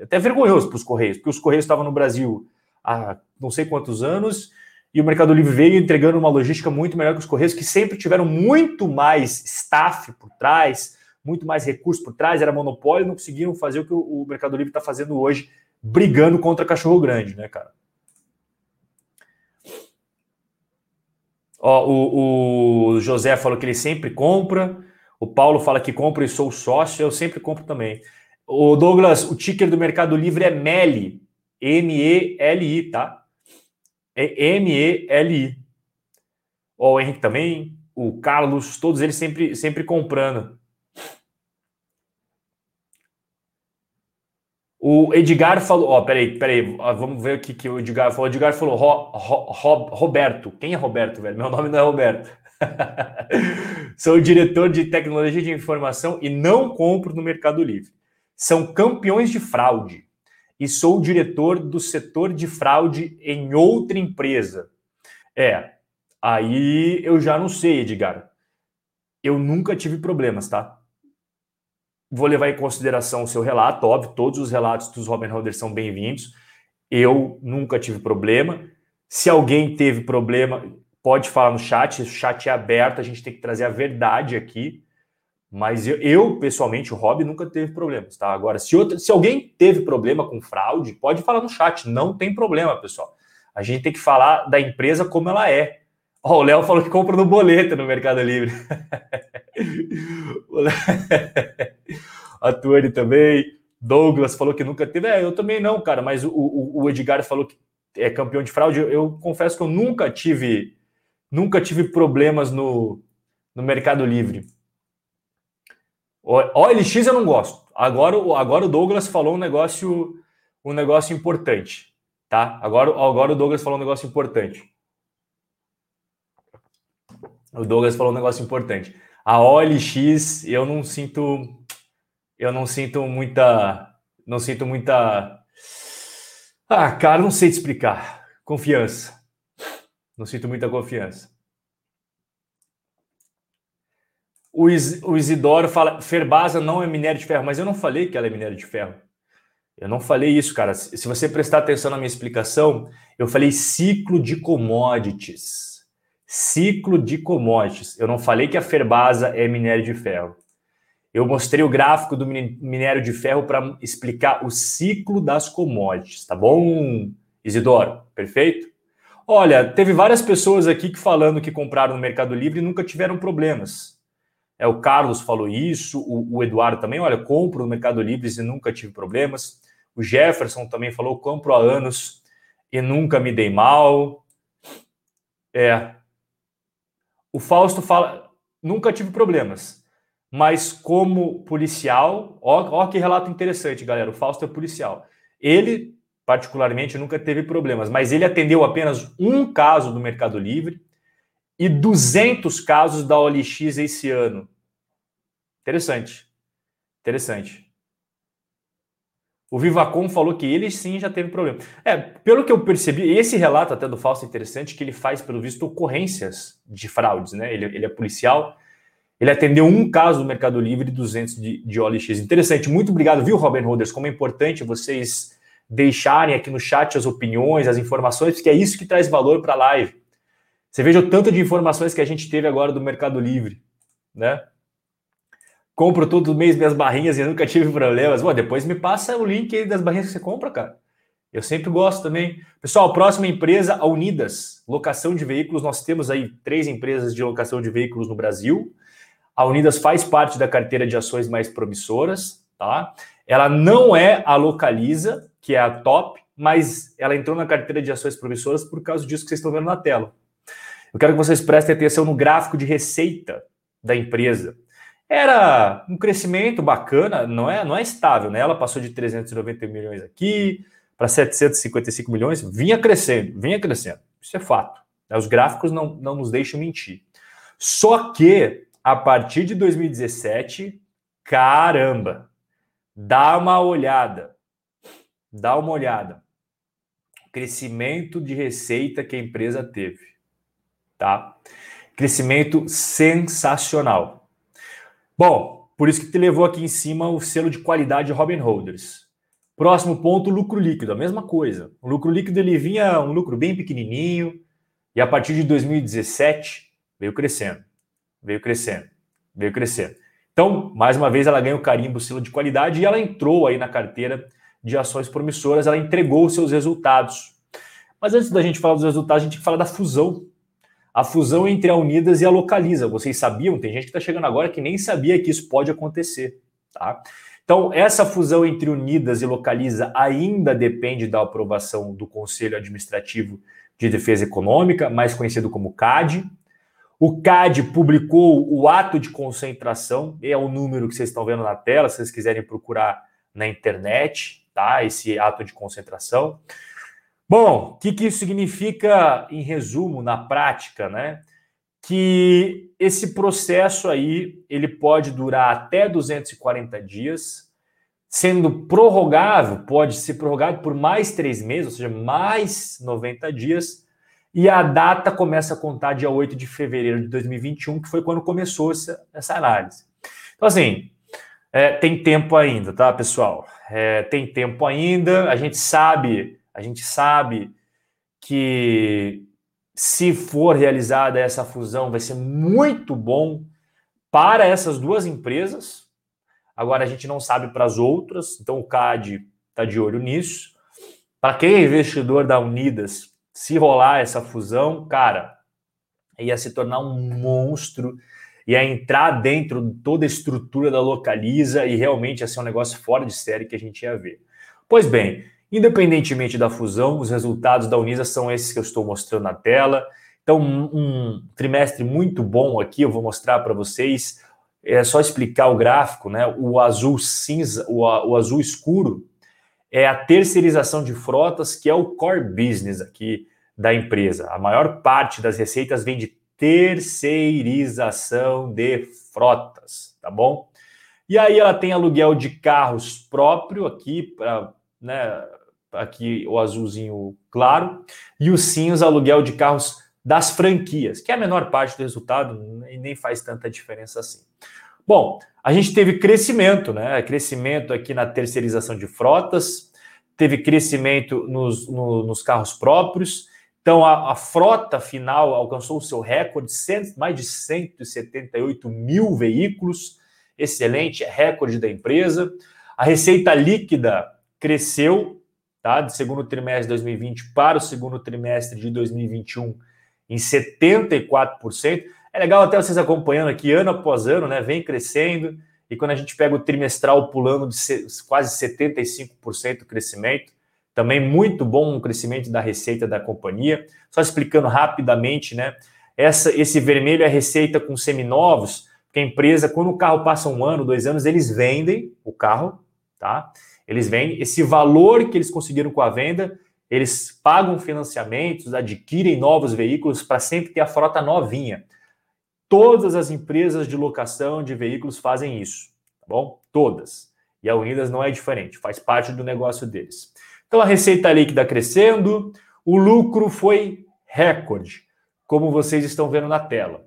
até vergonhoso para os Correios, porque os Correios estavam no Brasil há não sei quantos anos e o Mercado Livre veio entregando uma logística muito melhor que os Correios, que sempre tiveram muito mais staff por trás, muito mais recursos por trás, era monopólio, não conseguiram fazer o que o Mercado Livre está fazendo hoje, brigando contra cachorro grande, né, cara? Ó, o, o José falou que ele sempre compra. O Paulo fala que compra e sou sócio. Eu sempre compro também. O Douglas, o ticker do Mercado Livre é MELI. M-E-L-I, tá? É M-E-L-I. Ó, o Henrique também, o Carlos, todos eles sempre, sempre comprando. O Edgar falou, ó, peraí, peraí, vamos ver o que, que o Edgar falou. O Edgar falou, Ro, Ro, Ro, Roberto. Quem é Roberto, velho? Meu nome não é Roberto. Sou diretor de tecnologia de informação e não compro no Mercado Livre. São campeões de fraude. E sou diretor do setor de fraude em outra empresa. É, aí eu já não sei, Edgar. Eu nunca tive problemas, tá? Vou levar em consideração o seu relato, óbvio, todos os relatos dos Robin Holders são bem-vindos. Eu nunca tive problema. Se alguém teve problema, pode falar no chat, o chat é aberto, a gente tem que trazer a verdade aqui. Mas eu, eu pessoalmente, o Rob nunca teve problemas, tá? Agora, se, outra, se alguém teve problema com fraude, pode falar no chat, não tem problema, pessoal. A gente tem que falar da empresa como ela é. Ó, o Léo falou que compra no boleto no Mercado Livre. a Tuane também. Douglas falou que nunca teve. É, eu também não, cara, mas o, o, o, Edgar falou que é campeão de fraude. Eu, confesso que eu nunca tive nunca tive problemas no, no Mercado Livre. O OLX eu não gosto. Agora, agora o Douglas falou um negócio um negócio importante, tá? Agora, agora o Douglas falou um negócio importante. O Douglas falou um negócio importante. A OLX, eu não sinto. Eu não sinto muita. Não sinto muita. Ah, cara, não sei te explicar. Confiança. Não sinto muita confiança. O, Is, o Isidoro fala: Ferbasa não é minério de ferro, mas eu não falei que ela é minério de ferro. Eu não falei isso, cara. Se você prestar atenção na minha explicação, eu falei ciclo de commodities ciclo de commodities. Eu não falei que a Ferbasa é minério de ferro. Eu mostrei o gráfico do minério de ferro para explicar o ciclo das commodities, tá bom, Isidoro? Perfeito? Olha, teve várias pessoas aqui que falando que compraram no Mercado Livre e nunca tiveram problemas. É, o Carlos falou isso, o, o Eduardo também, olha, compro no Mercado Livre e nunca tive problemas. O Jefferson também falou, compro há anos e nunca me dei mal. É, o Fausto fala: nunca tive problemas, mas como policial, ó, ó que relato interessante, galera. O Fausto é policial. Ele, particularmente, nunca teve problemas, mas ele atendeu apenas um caso do Mercado Livre e 200 casos da OLX esse ano. Interessante. Interessante. O Vivacom falou que ele sim já teve problema. É, pelo que eu percebi, esse relato até do Fausto é interessante, que ele faz, pelo visto, ocorrências de fraudes, né? Ele, ele é policial, ele atendeu um caso do Mercado Livre e 200 de, de OLX. Interessante, muito obrigado, viu, Robin Holders? Como é importante vocês deixarem aqui no chat as opiniões, as informações, porque é isso que traz valor para a live. Você veja o tanto de informações que a gente teve agora do Mercado Livre, né? Compro todo mês minhas barrinhas e nunca tive problemas. Bom, depois me passa o link aí das barrinhas que você compra, cara. Eu sempre gosto também. Pessoal, próxima empresa, a Unidas, locação de veículos. Nós temos aí três empresas de locação de veículos no Brasil. A Unidas faz parte da carteira de ações mais promissoras, tá? Ela não é a Localiza, que é a top, mas ela entrou na carteira de ações promissoras por causa disso que vocês estão vendo na tela. Eu quero que vocês prestem atenção no gráfico de receita da empresa. Era um crescimento bacana, não é, não é estável, né? Ela passou de 390 milhões aqui para 755 milhões, vinha crescendo, vinha crescendo. Isso é fato. Né? Os gráficos não, não nos deixam mentir. Só que a partir de 2017, caramba, dá uma olhada. Dá uma olhada. Crescimento de receita que a empresa teve, tá? Crescimento sensacional. Bom, por isso que te levou aqui em cima o selo de qualidade Robin Holders. Próximo ponto, lucro líquido, a mesma coisa. O lucro líquido ele vinha um lucro bem pequenininho e a partir de 2017 veio crescendo, veio crescendo, veio crescendo. Então, mais uma vez, ela ganha o carimbo selo de qualidade e ela entrou aí na carteira de ações promissoras, ela entregou os seus resultados. Mas antes da gente falar dos resultados, a gente tem que falar da fusão. A fusão entre a Unidas e a Localiza. Vocês sabiam? Tem gente que está chegando agora que nem sabia que isso pode acontecer. Tá? Então, essa fusão entre Unidas e Localiza ainda depende da aprovação do Conselho Administrativo de Defesa Econômica, mais conhecido como CAD. O CAD publicou o ato de concentração, é o número que vocês estão vendo na tela, se vocês quiserem procurar na internet, tá? Esse ato de concentração. Bom, o que, que isso significa em resumo, na prática, né? que esse processo aí ele pode durar até 240 dias, sendo prorrogável, pode ser prorrogado por mais três meses, ou seja, mais 90 dias, e a data começa a contar dia 8 de fevereiro de 2021, que foi quando começou essa, essa análise. Então, assim, é, tem tempo ainda, tá, pessoal? É, tem tempo ainda, a gente sabe, a gente sabe que se for realizada essa fusão, vai ser muito bom para essas duas empresas. Agora a gente não sabe para as outras, então o CAD está de olho nisso. Para quem é investidor da Unidas, se rolar essa fusão, cara, ia se tornar um monstro, ia entrar dentro de toda a estrutura da Localiza e realmente ia ser um negócio fora de série que a gente ia ver. Pois bem, Independentemente da fusão, os resultados da Unisa são esses que eu estou mostrando na tela. Então, um, trimestre muito bom aqui, eu vou mostrar para vocês. É só explicar o gráfico, né? O azul cinza, o, o azul escuro é a terceirização de frotas, que é o core business aqui da empresa. A maior parte das receitas vem de terceirização de frotas, tá bom? E aí ela tem aluguel de carros próprio aqui para né, aqui o azulzinho claro, e o cinza, aluguel de carros das franquias, que é a menor parte do resultado e nem faz tanta diferença assim. Bom, a gente teve crescimento, né? Crescimento aqui na terceirização de frotas, teve crescimento nos, no, nos carros próprios. Então, a, a, frota final alcançou o seu recorde, cento, mais de 178 mil veículos. Excelente, é recorde da empresa. A receita líquida cresceu tá? do segundo trimestre de 2020 para o segundo trimestre de 2021 em 74%. É legal até vocês acompanhando aqui ano após ano, né? Vem crescendo. E quando a gente pega o trimestral pulando de quase 75% o crescimento, também muito bom o crescimento da receita da companhia. Só explicando rapidamente, né? Essa, esse vermelho é receita com seminovos, porque a empresa, quando o carro passa um ano, dois anos, eles vendem o carro, tá? Eles vendem esse valor que eles conseguiram com a venda, eles pagam financiamentos, adquirem novos veículos para sempre ter a frota novinha. Todas as empresas de locação de veículos fazem isso, tá bom? Todas. E a Unidas não é diferente, faz parte do negócio deles. Então a receita líquida crescendo, o lucro foi recorde, como vocês estão vendo na tela.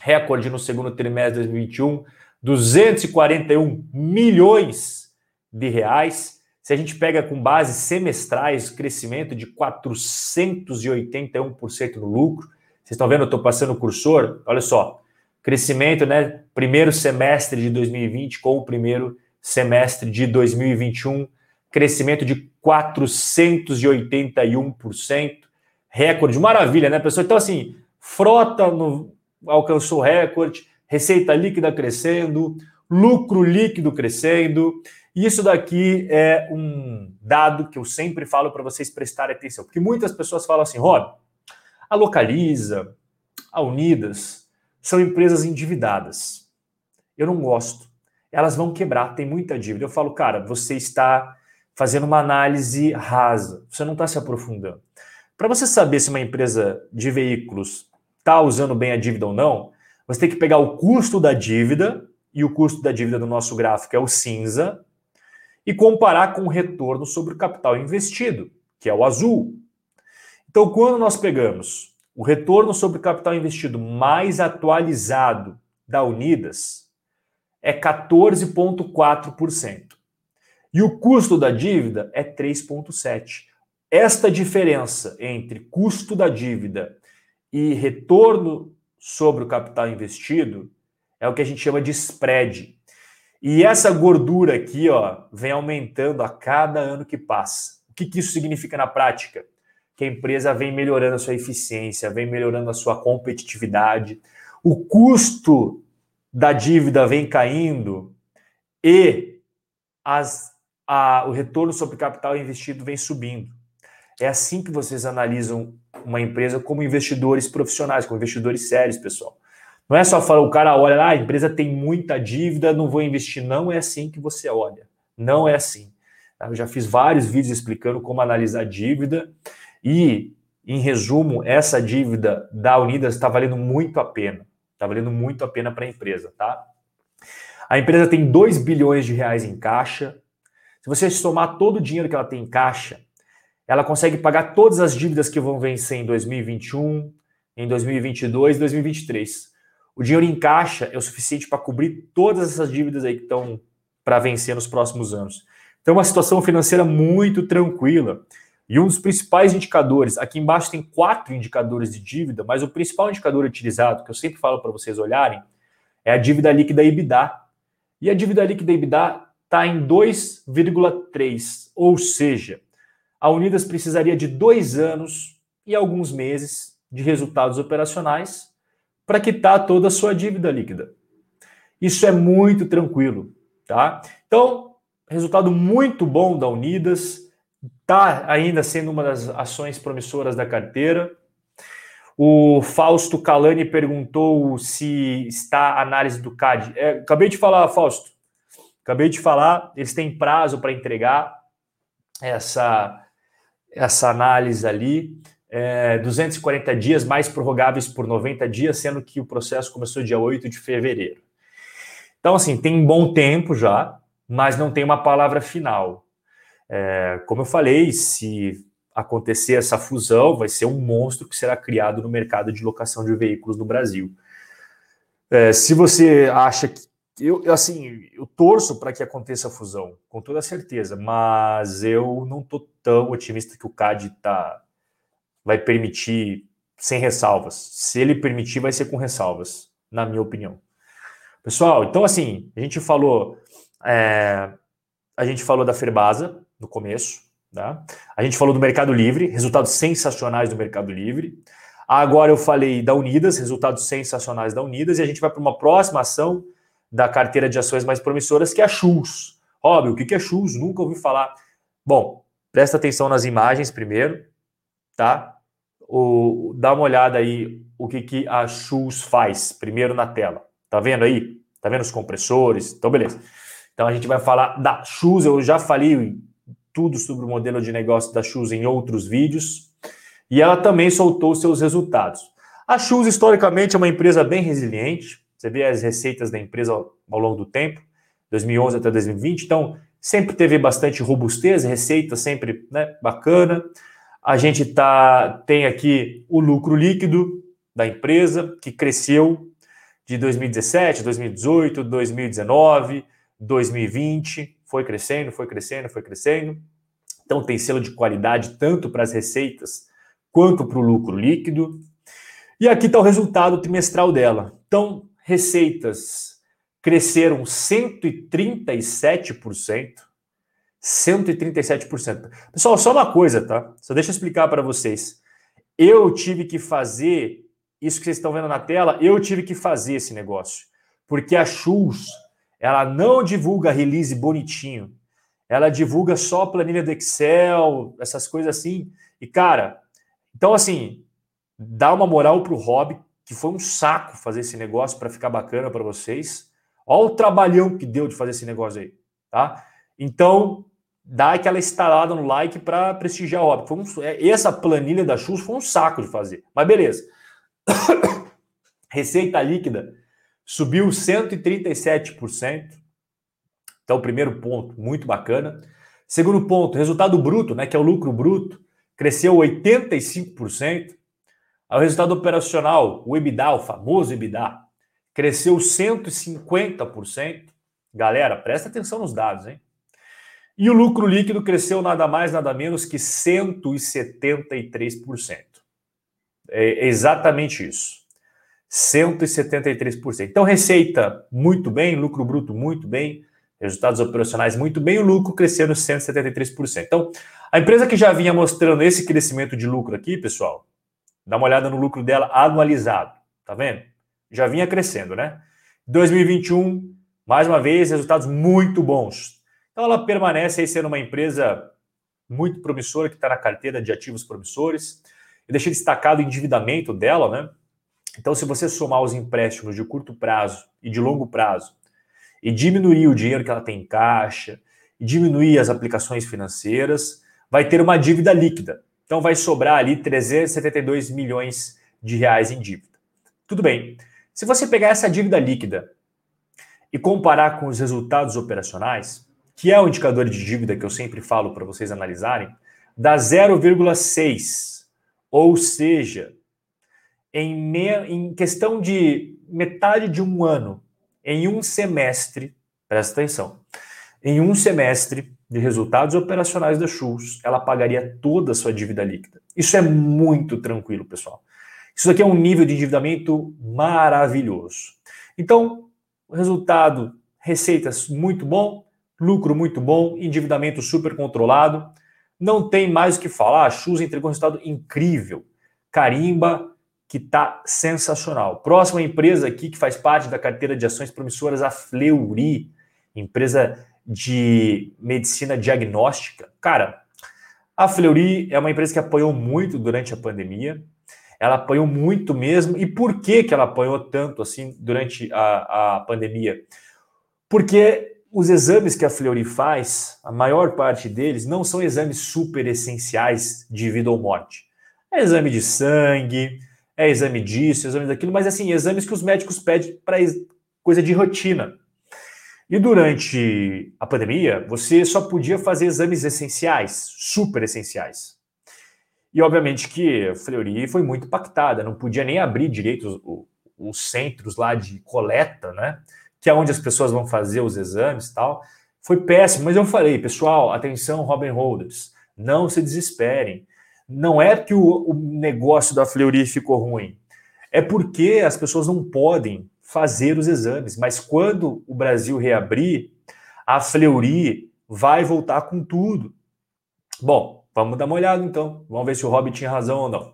Recorde no segundo trimestre de 2021, 241 milhões de reais. Se a gente pega com base semestrais, crescimento de 481% no lucro. Vocês estão vendo, eu estou passando o cursor? Olha só, crescimento, né? Primeiro semestre de 2020 com o primeiro semestre de 2021, crescimento de 481%, recorde, maravilha, né, pessoal? Então, assim, frota no, alcançou recorde, receita líquida crescendo, lucro líquido crescendo. Isso daqui é um dado que eu sempre falo para vocês prestarem atenção, porque muitas pessoas falam assim, Rob, a Localiza, a Unidas, são empresas endividadas. Eu não gosto. Elas vão quebrar, tem muita dívida. Eu falo, cara, você está fazendo uma análise rasa, você não está se aprofundando. Para você saber se uma empresa de veículos está usando bem a dívida ou não, você tem que pegar o custo da dívida, e o custo da dívida do nosso gráfico é o cinza, e comparar com o retorno sobre o capital investido, que é o azul. Então, quando nós pegamos o retorno sobre o capital investido mais atualizado da Unidas, é 14,4%. E o custo da dívida é 3,7. Esta diferença entre custo da dívida e retorno sobre o capital investido é o que a gente chama de spread. E essa gordura aqui, ó, vem aumentando a cada ano que passa. O que, que isso significa na prática? Que a empresa vem melhorando a sua eficiência, vem melhorando a sua competitividade, o custo da dívida vem caindo e as, a, o retorno sobre capital investido vem subindo. É assim que vocês analisam uma empresa como investidores profissionais, como investidores sérios, pessoal. Não é só falar, o cara olha lá, ah, a empresa tem muita dívida, não vou investir. Não é assim que você olha. Não é assim. Eu já fiz vários vídeos explicando como analisar dívida e, em resumo, essa dívida da Unidas está valendo muito a pena. Está valendo muito a pena para a empresa, tá? A empresa tem 2 bilhões de reais em caixa. Se você somar todo o dinheiro que ela tem em caixa, ela consegue pagar todas as dívidas que vão vencer em 2021, em 2022 e 2023. O dinheiro em caixa é o suficiente para cobrir todas essas dívidas aí que estão para vencer nos próximos anos. Então, uma situação financeira muito tranquila. E um dos principais indicadores, aqui embaixo tem quatro indicadores de dívida, mas o principal indicador utilizado, que eu sempre falo para vocês olharem, é a dívida líquida EBITDA. E a dívida líquida EBITDA está em 2,3, ou seja, a Unidas precisaria de dois anos e alguns meses de resultados operacionais para quitar toda a sua dívida líquida. Isso é muito tranquilo, tá? Então, resultado muito bom da Unidas, está ainda sendo uma das ações promissoras da carteira. O Fausto Calani perguntou se está a análise do CAD. É, acabei de falar, Fausto. Acabei de falar, eles têm prazo para entregar essa essa análise ali, é, 240 dias mais prorrogáveis por 90 dias, sendo que o processo começou dia 8 de fevereiro. Então, assim, tem um bom tempo já, mas não tem uma palavra final. É, como eu falei, se acontecer essa fusão, vai ser um monstro que será criado no mercado de locação de veículos no Brasil. É, se você acha que eu, assim, eu torço para que aconteça a fusão, com toda certeza, mas eu não estou tão otimista que o CAD tá, vai permitir sem ressalvas. Se ele permitir, vai ser com ressalvas, na minha opinião. Pessoal, então assim, a gente falou, é, a gente falou da Ferbasa no começo, tá? A gente falou do Mercado Livre, resultados sensacionais do Mercado Livre. Agora eu falei da Unidas, resultados sensacionais da Unidas, e a gente vai para uma próxima ação da carteira de ações mais promissoras, que é a Schultz. Óbvio, o que é Schultz? Nunca ouvi falar. Bom, presta atenção nas imagens primeiro, tá? O, dá uma olhada aí o que, que a Schultz faz, primeiro na tela. Tá vendo aí? Tá vendo os compressores? Então, beleza. Então, a gente vai falar da Schultz. Eu já falei tudo sobre o modelo de negócio da Schultz em outros vídeos. E ela também soltou seus resultados. A Schultz, historicamente, é uma empresa bem resiliente, você vê as receitas da empresa ao, longo do tempo, 2011 até 2020. Então, sempre teve bastante robustez, receita sempre né, bacana. A gente tá, tem aqui o lucro líquido da empresa, que cresceu de 2017, 2018, 2019, 2020, foi crescendo, foi crescendo, foi crescendo. Então, tem selo de qualidade tanto para as receitas quanto para o lucro líquido. E aqui está o resultado trimestral dela. Então, receitas cresceram 137%. 137%. Pessoal, só uma coisa, tá? Só deixa eu explicar para vocês. Eu tive que fazer isso que vocês estão vendo na tela, eu tive que fazer esse negócio. Porque a Schultz, ela não divulga release bonitinho. Ela divulga só planilha do Excel, essas coisas assim. E, cara, então, assim, dá uma moral pro hobby, que foi um saco fazer esse negócio para ficar bacana para vocês. Olha o trabalhão que deu de fazer esse negócio aí, tá? Então, dá aquela instalada no like para prestigiar o hobby. Um, é, essa planilha da Chus foi um saco de fazer, mas beleza. Receita líquida subiu 137%. Então, primeiro ponto, muito bacana. Segundo ponto, resultado bruto, né, que é o lucro bruto, cresceu 85%. O resultado operacional, o EBITDA, o famoso EBITDA, cresceu 150%. Galera, presta atenção nos dados, hein? E o lucro líquido cresceu nada mais, nada menos que 173%. É exatamente isso. 173%. Então, receita muito bem, lucro bruto muito bem, resultados operacionais muito bem, o lucro crescendo 173%. Então, a empresa que já vinha mostrando esse crescimento de lucro aqui, pessoal, dá uma olhada no lucro dela anualizado, tá vendo? Já vinha crescendo, né? 2021, mais uma vez, resultados muito bons. Então, ela permanece aí sendo uma empresa muito promissora, que está na carteira de ativos promissores. Eu deixei destacado o endividamento dela, né? Então, se você somar os empréstimos de curto prazo e de longo prazo e diminuir o dinheiro que ela tem em caixa e diminuir as aplicações financeiras, vai ter uma dívida líquida. Então, vai sobrar ali 372 milhões de reais em dívida. Tudo bem. Se você pegar essa dívida líquida e comparar com os resultados operacionais, que é o indicador de dívida que eu sempre falo para vocês analisarem, dá 0,6. Ou seja, em, me... em questão de metade de um ano, em um semestre, presta atenção, em um semestre de resultados operacionais da Schultz, ela pagaria toda a sua dívida líquida. Isso é muito tranquilo, pessoal. Isso aqui é um nível de endividamento maravilhoso. Então, resultado, receitas muito bom, lucro muito bom, endividamento super controlado. Não tem mais o que falar. A Schultz entregou um resultado incrível. Carimba que está sensacional. Próxima empresa aqui que faz parte da carteira de ações promissoras, a Fleury, empresa de medicina diagnóstica. Cara, a Fleury é uma empresa que apoiou muito durante a pandemia. Ela apoiou muito mesmo. E por que, que ela apoiou tanto assim durante a, a pandemia? Porque os exames que a Fleury faz, a maior parte deles, não são exames super essenciais de vida ou morte. É exame de sangue, é exame disso, exame daquilo, mas assim, exames que os médicos pedem para coisa de rotina. E durante a pandemia, você só podia fazer exames essenciais, super essenciais. E obviamente que a Fleury foi muito impactada, não podia nem abrir direito os, os centros lá de coleta, né? Que é onde as pessoas vão fazer os exames e tal. Foi péssimo, mas eu falei, pessoal, atenção, Robin Holders, não se desesperem não é que o, o negócio da Fleury ficou ruim, é porque as pessoas não podem fazer os exames. Mas quando o Brasil reabrir, a Fleury vai voltar com tudo. Bom, vamos dar uma olhada então. Vamos ver se o Rob tinha razão ou não.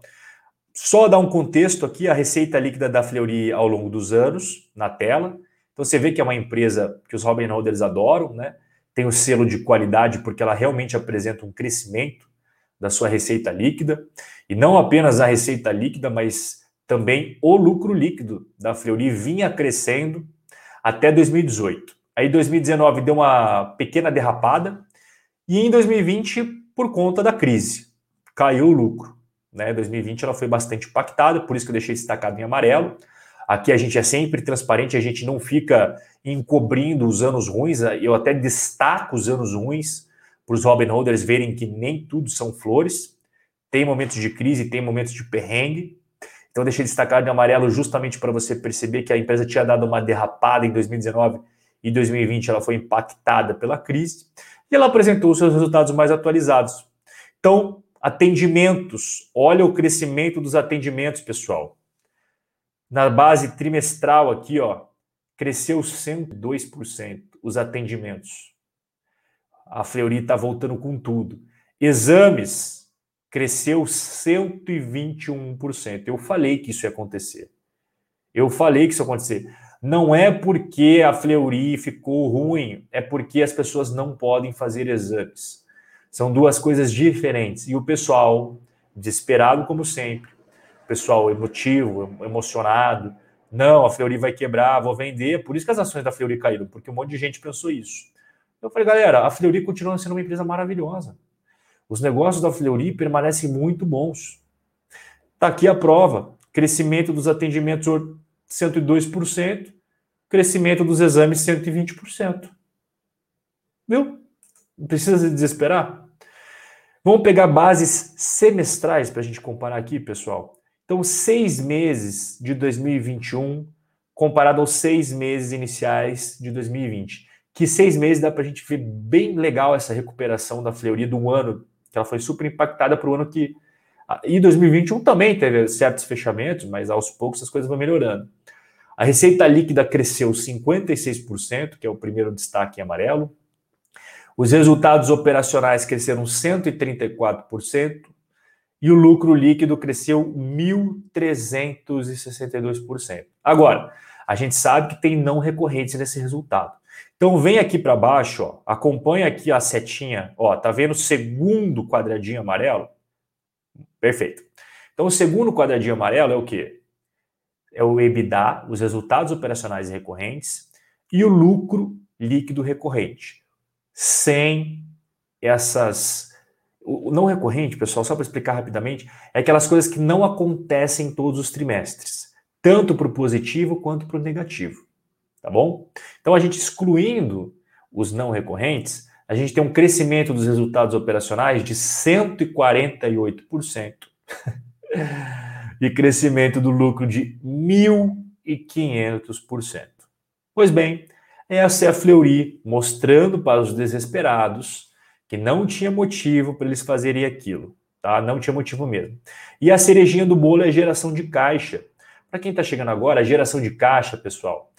Só dar um contexto aqui, a receita líquida da Fleury ao longo dos anos, na tela. Então você vê que é uma empresa que os Robin Holders adoram, né? Tem o selo de qualidade porque ela realmente apresenta um crescimento da sua receita líquida, e não apenas a receita líquida, mas também o lucro líquido da Fleury vinha crescendo até 2018. Aí 2019 deu uma pequena derrapada e em 2020 por conta da crise caiu o lucro. Né? 2020 ela foi bastante impactada, por isso que eu deixei destacado em amarelo. Aqui a gente é sempre transparente, a gente não fica encobrindo os anos ruins, eu até destaco os anos ruins para os Robin Holders verem que nem tudo são flores. Tem momentos de crise, tem momentos de perrengue. Então, deixei destacado de amarelo justamente para você perceber que a empresa tinha dado uma derrapada em 2019 e 2020 ela foi impactada pela crise. E ela apresentou seus resultados mais atualizados. Então, atendimentos. Olha o crescimento dos atendimentos, pessoal. Na base trimestral aqui, ó, cresceu 102% os atendimentos a Fleury está voltando com tudo. Exames cresceu 121%. Eu falei que isso ia acontecer. Eu falei que isso ia acontecer. Não é porque a Fleury ficou ruim, é porque as pessoas não podem fazer exames. São duas coisas diferentes. E o pessoal, desesperado como sempre, pessoal emotivo, emocionado, não, a Fleury vai quebrar, vou vender. Por isso que as ações da Fleury caíram, porque um monte de gente pensou isso. Eu falei, galera, a Fleury continua sendo uma empresa maravilhosa. Os negócios da Fleury permanecem muito bons. Está aqui a prova. Crescimento dos atendimentos 102%, crescimento dos exames 120%. Viu? Não precisa se desesperar. Vamos pegar bases semestrais para a gente comparar aqui, pessoal. Então, seis meses de 2021 comparado aos seis meses iniciais de 2020. que seis meses dá para a gente ver bem legal essa recuperação da Fleury do ano, que ela foi super impactada para o ano que. E 2021 também teve certos fechamentos, mas aos poucos as coisas vão melhorando. A receita líquida cresceu 56%, que é o primeiro destaque em amarelo. Os resultados operacionais cresceram 134% e o lucro líquido cresceu 1.362%. Agora, a gente sabe que tem não recorrentes nesse resultado. Então vem aqui para baixo, ó, acompanha aqui a setinha, ó, tá vendo o segundo quadradinho amarelo? Perfeito. Então o segundo quadradinho amarelo é o quê? É o EBITDA, os resultados operacionais recorrentes e o lucro líquido recorrente. Sem essas o não recorrente, pessoal, só para explicar rapidamente, é aquelas coisas que não acontecem em todos os trimestres, tanto para o positivo quanto para o negativo tá bom? Então a gente excluindo os não recorrentes, a gente tem um crescimento dos resultados operacionais de 148% e crescimento do lucro de 1.500%. Pois bem, essa é a Fleury mostrando para os desesperados que não tinha motivo para eles fazerem aquilo, tá? Não tinha motivo mesmo. E a cerejinha do bolo é a geração de caixa. Para quem está chegando agora, a geração de caixa, pessoal,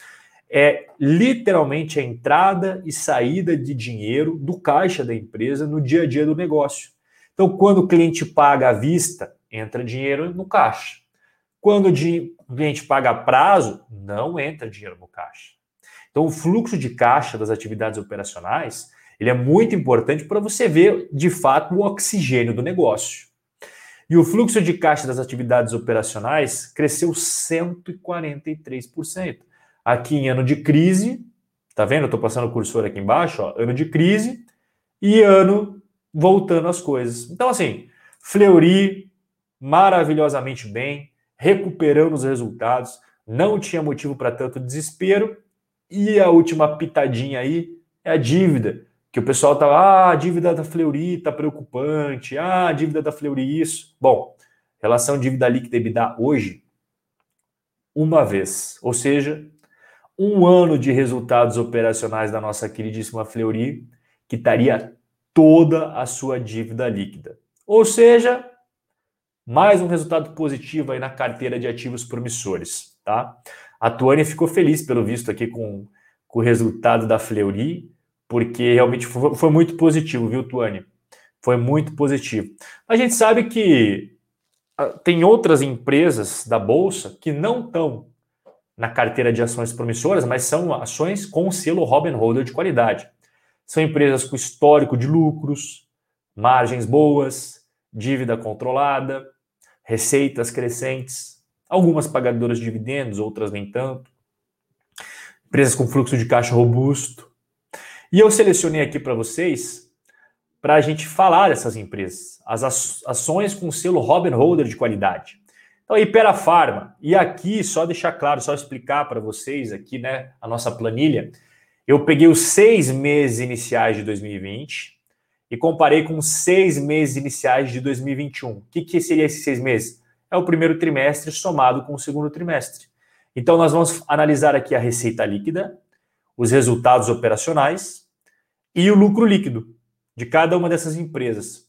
é literalmente a entrada e saída de dinheiro do caixa da empresa no dia a dia do negócio. Então, quando o cliente paga à vista, entra dinheiro no caixa. Quando o cliente paga a prazo, não entra dinheiro no caixa. Então, o fluxo de caixa das atividades operacionais ele é muito importante para você ver de fato o oxigênio do negócio. E o fluxo de caixa das atividades operacionais cresceu 143%. Aqui em ano de crise, tá vendo? Eu tô passando o cursor aqui embaixo, ó, ano de crise e ano voltando às coisas. Então, assim, Fleury maravilhosamente bem, recuperando os resultados, não tinha motivo para tanto desespero. E a última pitadinha aí é a dívida, que o pessoal tava, ah, a dívida da Fleury tá preocupante, ah, a dívida da Fleury isso. Bom, relação dívida líquida EBITDA hoje, uma vez, ou seja, um ano de resultados operacionais da nossa queridíssima Fleury, quitaria toda a sua dívida líquida. Ou seja, mais um resultado positivo aí na carteira de ativos promissores, tá? A Tuane ficou feliz, pelo visto, aqui com, com o resultado da Fleury, porque realmente foi, foi muito positivo, viu, Tuane? Foi muito positivo. A gente sabe que ah, tem outras empresas da Bolsa que não estão na carteira de ações promissoras, mas são ações com selo Robin Holder de qualidade. São empresas com histórico de lucros, margens boas, dívida controlada, receitas crescentes, algumas pagadoras de dividendos, outras nem tanto. Empresas com fluxo de caixa robusto. E eu selecionei aqui para vocês para a gente falar dessas empresas, as ações com selo Robin Holder de qualidade. Então, Ipera Pharma, e aqui, só deixar claro, só explicar para vocês aqui, né, a nossa planilha, eu peguei os seis meses iniciais de 2020 e comparei com os seis meses iniciais de 2021. O que, que seria esses seis meses? É o primeiro trimestre somado com o segundo trimestre. Então, nós vamos analisar aqui a receita líquida, os resultados operacionais e o lucro líquido de cada uma dessas empresas.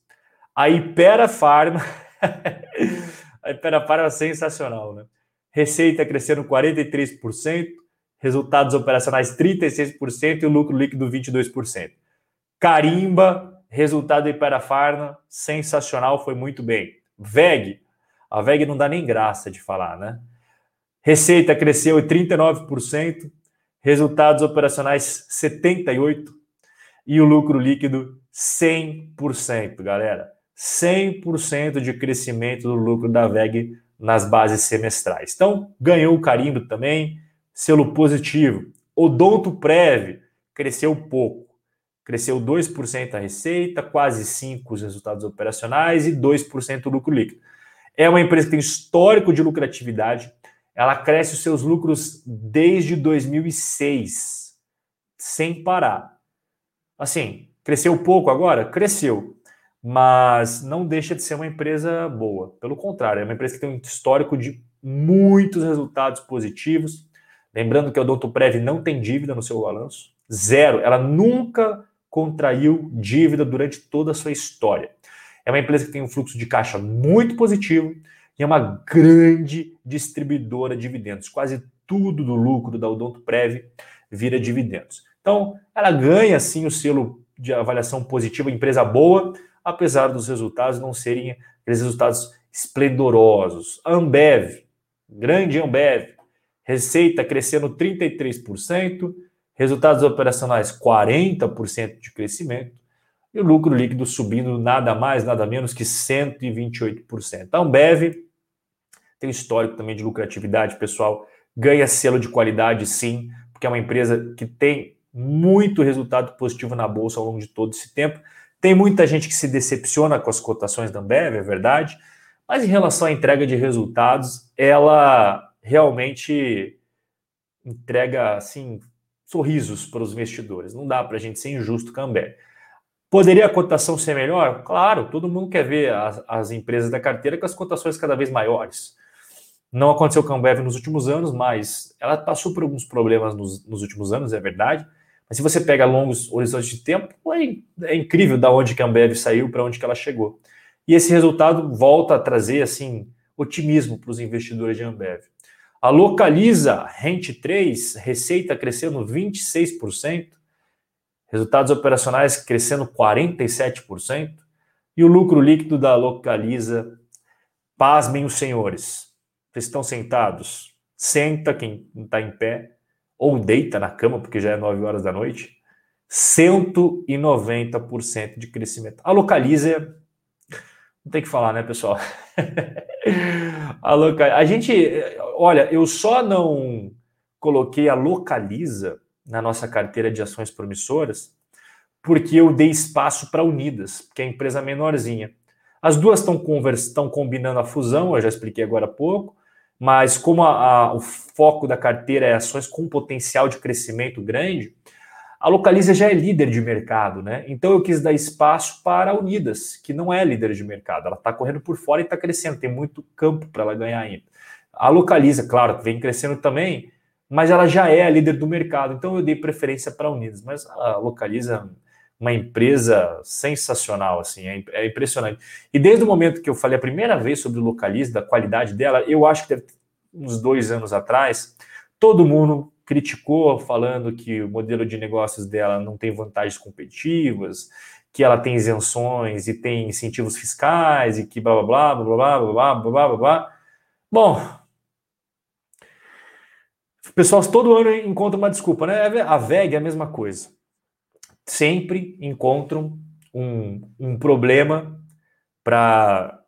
A Ipera Pharma A Iperapara é sensacional, né? Receita crescendo 43%, resultados operacionais 36% e o lucro líquido 22%. Carimba, resultado da Iperafarma, sensacional, foi muito bem. VEG, a VEG não dá nem graça de falar, né? Receita cresceu 39%, resultados operacionais 78% e o lucro líquido 100%, galera. 100% de crescimento do lucro da VEG nas bases semestrais. Então, ganhou o carimbo também, selo positivo. Odonto Prev cresceu pouco. Cresceu 2% a receita, quase 5% os resultados operacionais e 2% o lucro líquido. É uma empresa que tem histórico de lucratividade. Ela cresce os seus lucros desde 2006, sem parar. Assim, cresceu pouco agora? Cresceu mas não deixa de ser uma empresa boa. Pelo contrário, é uma empresa que tem um histórico de muitos resultados positivos. Lembrando que o Odonto Prev não tem dívida no seu balanço. Zero. Ela nunca contraiu dívida durante toda a sua história. É uma empresa que tem um fluxo de caixa muito positivo e é uma grande distribuidora de dividendos. Quase tudo do lucro da Odonto Prev vira dividendos. Então, ela ganha sim o selo de avaliação positiva, empresa boa, apesar dos resultados não serem aqueles resultados esplendorosos. Ambev, grande Ambev, receita crescendo 33%, resultados operacionais 40% de crescimento e o lucro líquido subindo nada mais, nada menos que 128%. A Ambev tem um histórico também de lucratividade, pessoal, ganha selo de qualidade sim, porque é uma empresa que tem muito resultado positivo na bolsa ao longo de todo esse tempo. Tem muita gente que se decepciona com as cotações da Ambev, é verdade, mas em relação à entrega de resultados, ela realmente entrega assim sorrisos para os investidores. Não dá para a gente ser injusto com a Ambev. Poderia a cotação ser melhor? Claro, todo mundo quer ver as, as empresas da carteira com as cotações cada vez maiores. Não aconteceu com a Ambev nos últimos anos, mas ela passou por alguns problemas nos, nos últimos anos, é verdade. Mas se você pega longos horizontes de tempo, é, é incrível da onde que a Ambev saiu para onde que ela chegou. E esse resultado volta a trazer assim otimismo para os investidores de Ambev. A Localiza Rente 3, receita crescendo 26%, resultados operacionais crescendo 47%, e o lucro líquido da Localiza, pasmem os senhores, vocês estão sentados, senta quem está em pé, ou deita na cama, porque já é 9 horas da noite, 190% de crescimento. A Localiza, não tem que falar, né, pessoal? a, loca... a gente, olha, eu só não coloquei a Localiza na nossa carteira de ações promissoras porque eu dei espaço para Unidas, que é a empresa menorzinha. As duas estão convers... combinando a fusão, eu já expliquei agora há pouco mas como a, a, o foco da carteira é ações com potencial de crescimento grande, a Localiza já é líder de mercado, né? Então eu quis dar espaço para a Unidas, que não é líder de mercado. Ela está correndo por fora e está crescendo, tem muito campo para ela ganhar ainda. A Localiza, claro, vem crescendo também, mas ela já é a líder do mercado. Então eu dei preferência para a Unidas, mas a Localiza uma empresa sensacional, assim, é, é, impressionante. E desde o momento que eu falei a primeira vez sobre o Localize, da qualidade dela, eu acho que deve, uns dois anos atrás, todo mundo criticou, falando que o modelo de negócios dela não tem vantagens competitivas, que ela tem isenções e tem incentivos fiscais e que blá blá blá blá blá blá blá blá blá blá. Bom, o pessoal todo ano encontra uma desculpa, né? A VEG é a mesma coisa sempre encontram um, um problema para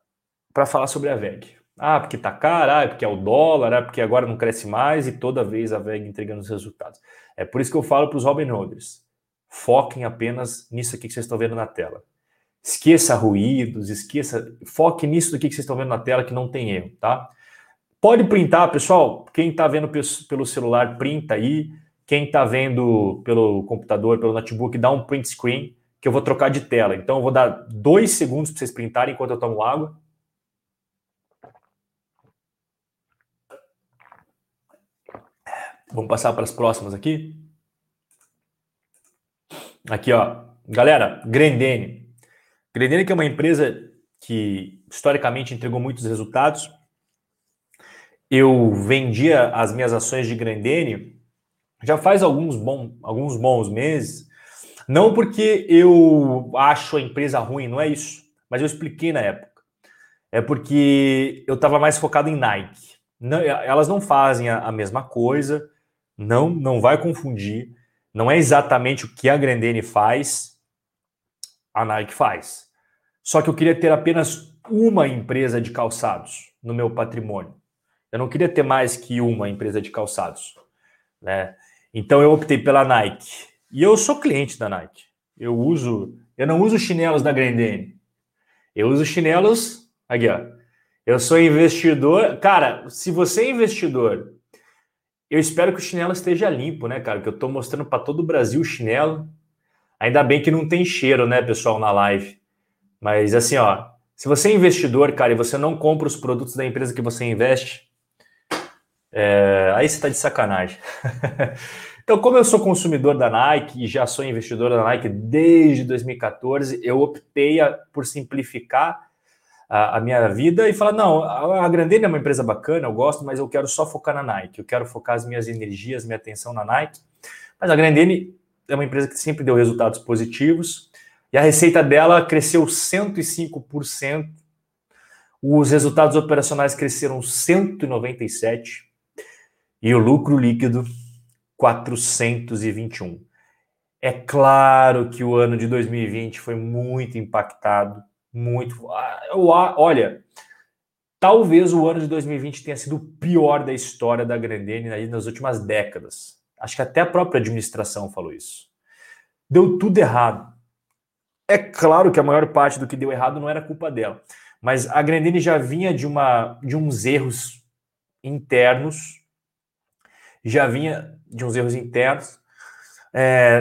falar sobre a VEG. Ah, porque tá cara, ah, porque é o dólar, ah, porque agora não cresce mais e toda vez a VEG entregando os resultados. É por isso que eu falo para os Robin Holders, foquem apenas nisso aqui que vocês estão vendo na tela. Esqueça ruídos, esqueça, foque nisso daqui que vocês estão vendo na tela que não tem erro, tá? Pode printar, pessoal. Quem está vendo pelo celular, printa aí. Quem está vendo pelo computador, pelo notebook, dá um print screen, que eu vou trocar de tela. Então, eu vou dar dois segundos para vocês printarem enquanto eu tomo água. Vamos passar para as próximas aqui. Aqui, ó. Galera, Grendene. Grendene que é uma empresa que historicamente entregou muitos resultados. Eu vendia as minhas ações de Grendene já faz alguns, bom, alguns bons meses. Não porque eu acho a empresa ruim, não é isso. Mas eu expliquei na época. É porque eu estava mais focado em Nike. Não, elas não fazem a, a, mesma coisa, não, não vai confundir. Não é exatamente o que a Grandene faz, a Nike faz. Só que eu queria ter apenas uma empresa de calçados no meu patrimônio. Eu não queria ter mais que uma empresa de calçados, né? Então eu optei pela Nike. E eu sou cliente da Nike. Eu uso, eu não uso chinelos da Grendene. Eu uso chinelos aqui, ó. Eu sou investidor. Cara, se você é investidor, eu espero que o chinelo esteja limpo, né, cara? Que eu tô mostrando para todo o Brasil o chinelo. Ainda bem que não tem cheiro, né, pessoal, na live. Mas assim, ó, se você é investidor, cara, e você não compra os produtos da empresa que você investe, é, aí você está de sacanagem. Então, como eu sou consumidor da Nike e já sou investidor da Nike desde 2014, eu optei a, por simplificar a, a, minha vida e falar: não, a, a Grandene é uma empresa bacana, eu gosto, mas eu quero só focar na Nike. Eu quero focar as minhas energias, minha atenção na Nike. Mas a Grandene é uma empresa que sempre deu resultados positivos e a receita dela cresceu 105%. Os resultados operacionais cresceram 197% e o lucro líquido 421. É claro que o ano de 2020 foi muito impactado, muito. Ah, olha, talvez o ano de 2020 tenha sido o pior da história da Grandene nas últimas décadas. Acho que até a própria administração falou isso. Deu tudo errado. É claro que a maior parte do que deu errado não era culpa dela, mas a Grandene já vinha de uma de uns erros internos já vinha de uns erros internos,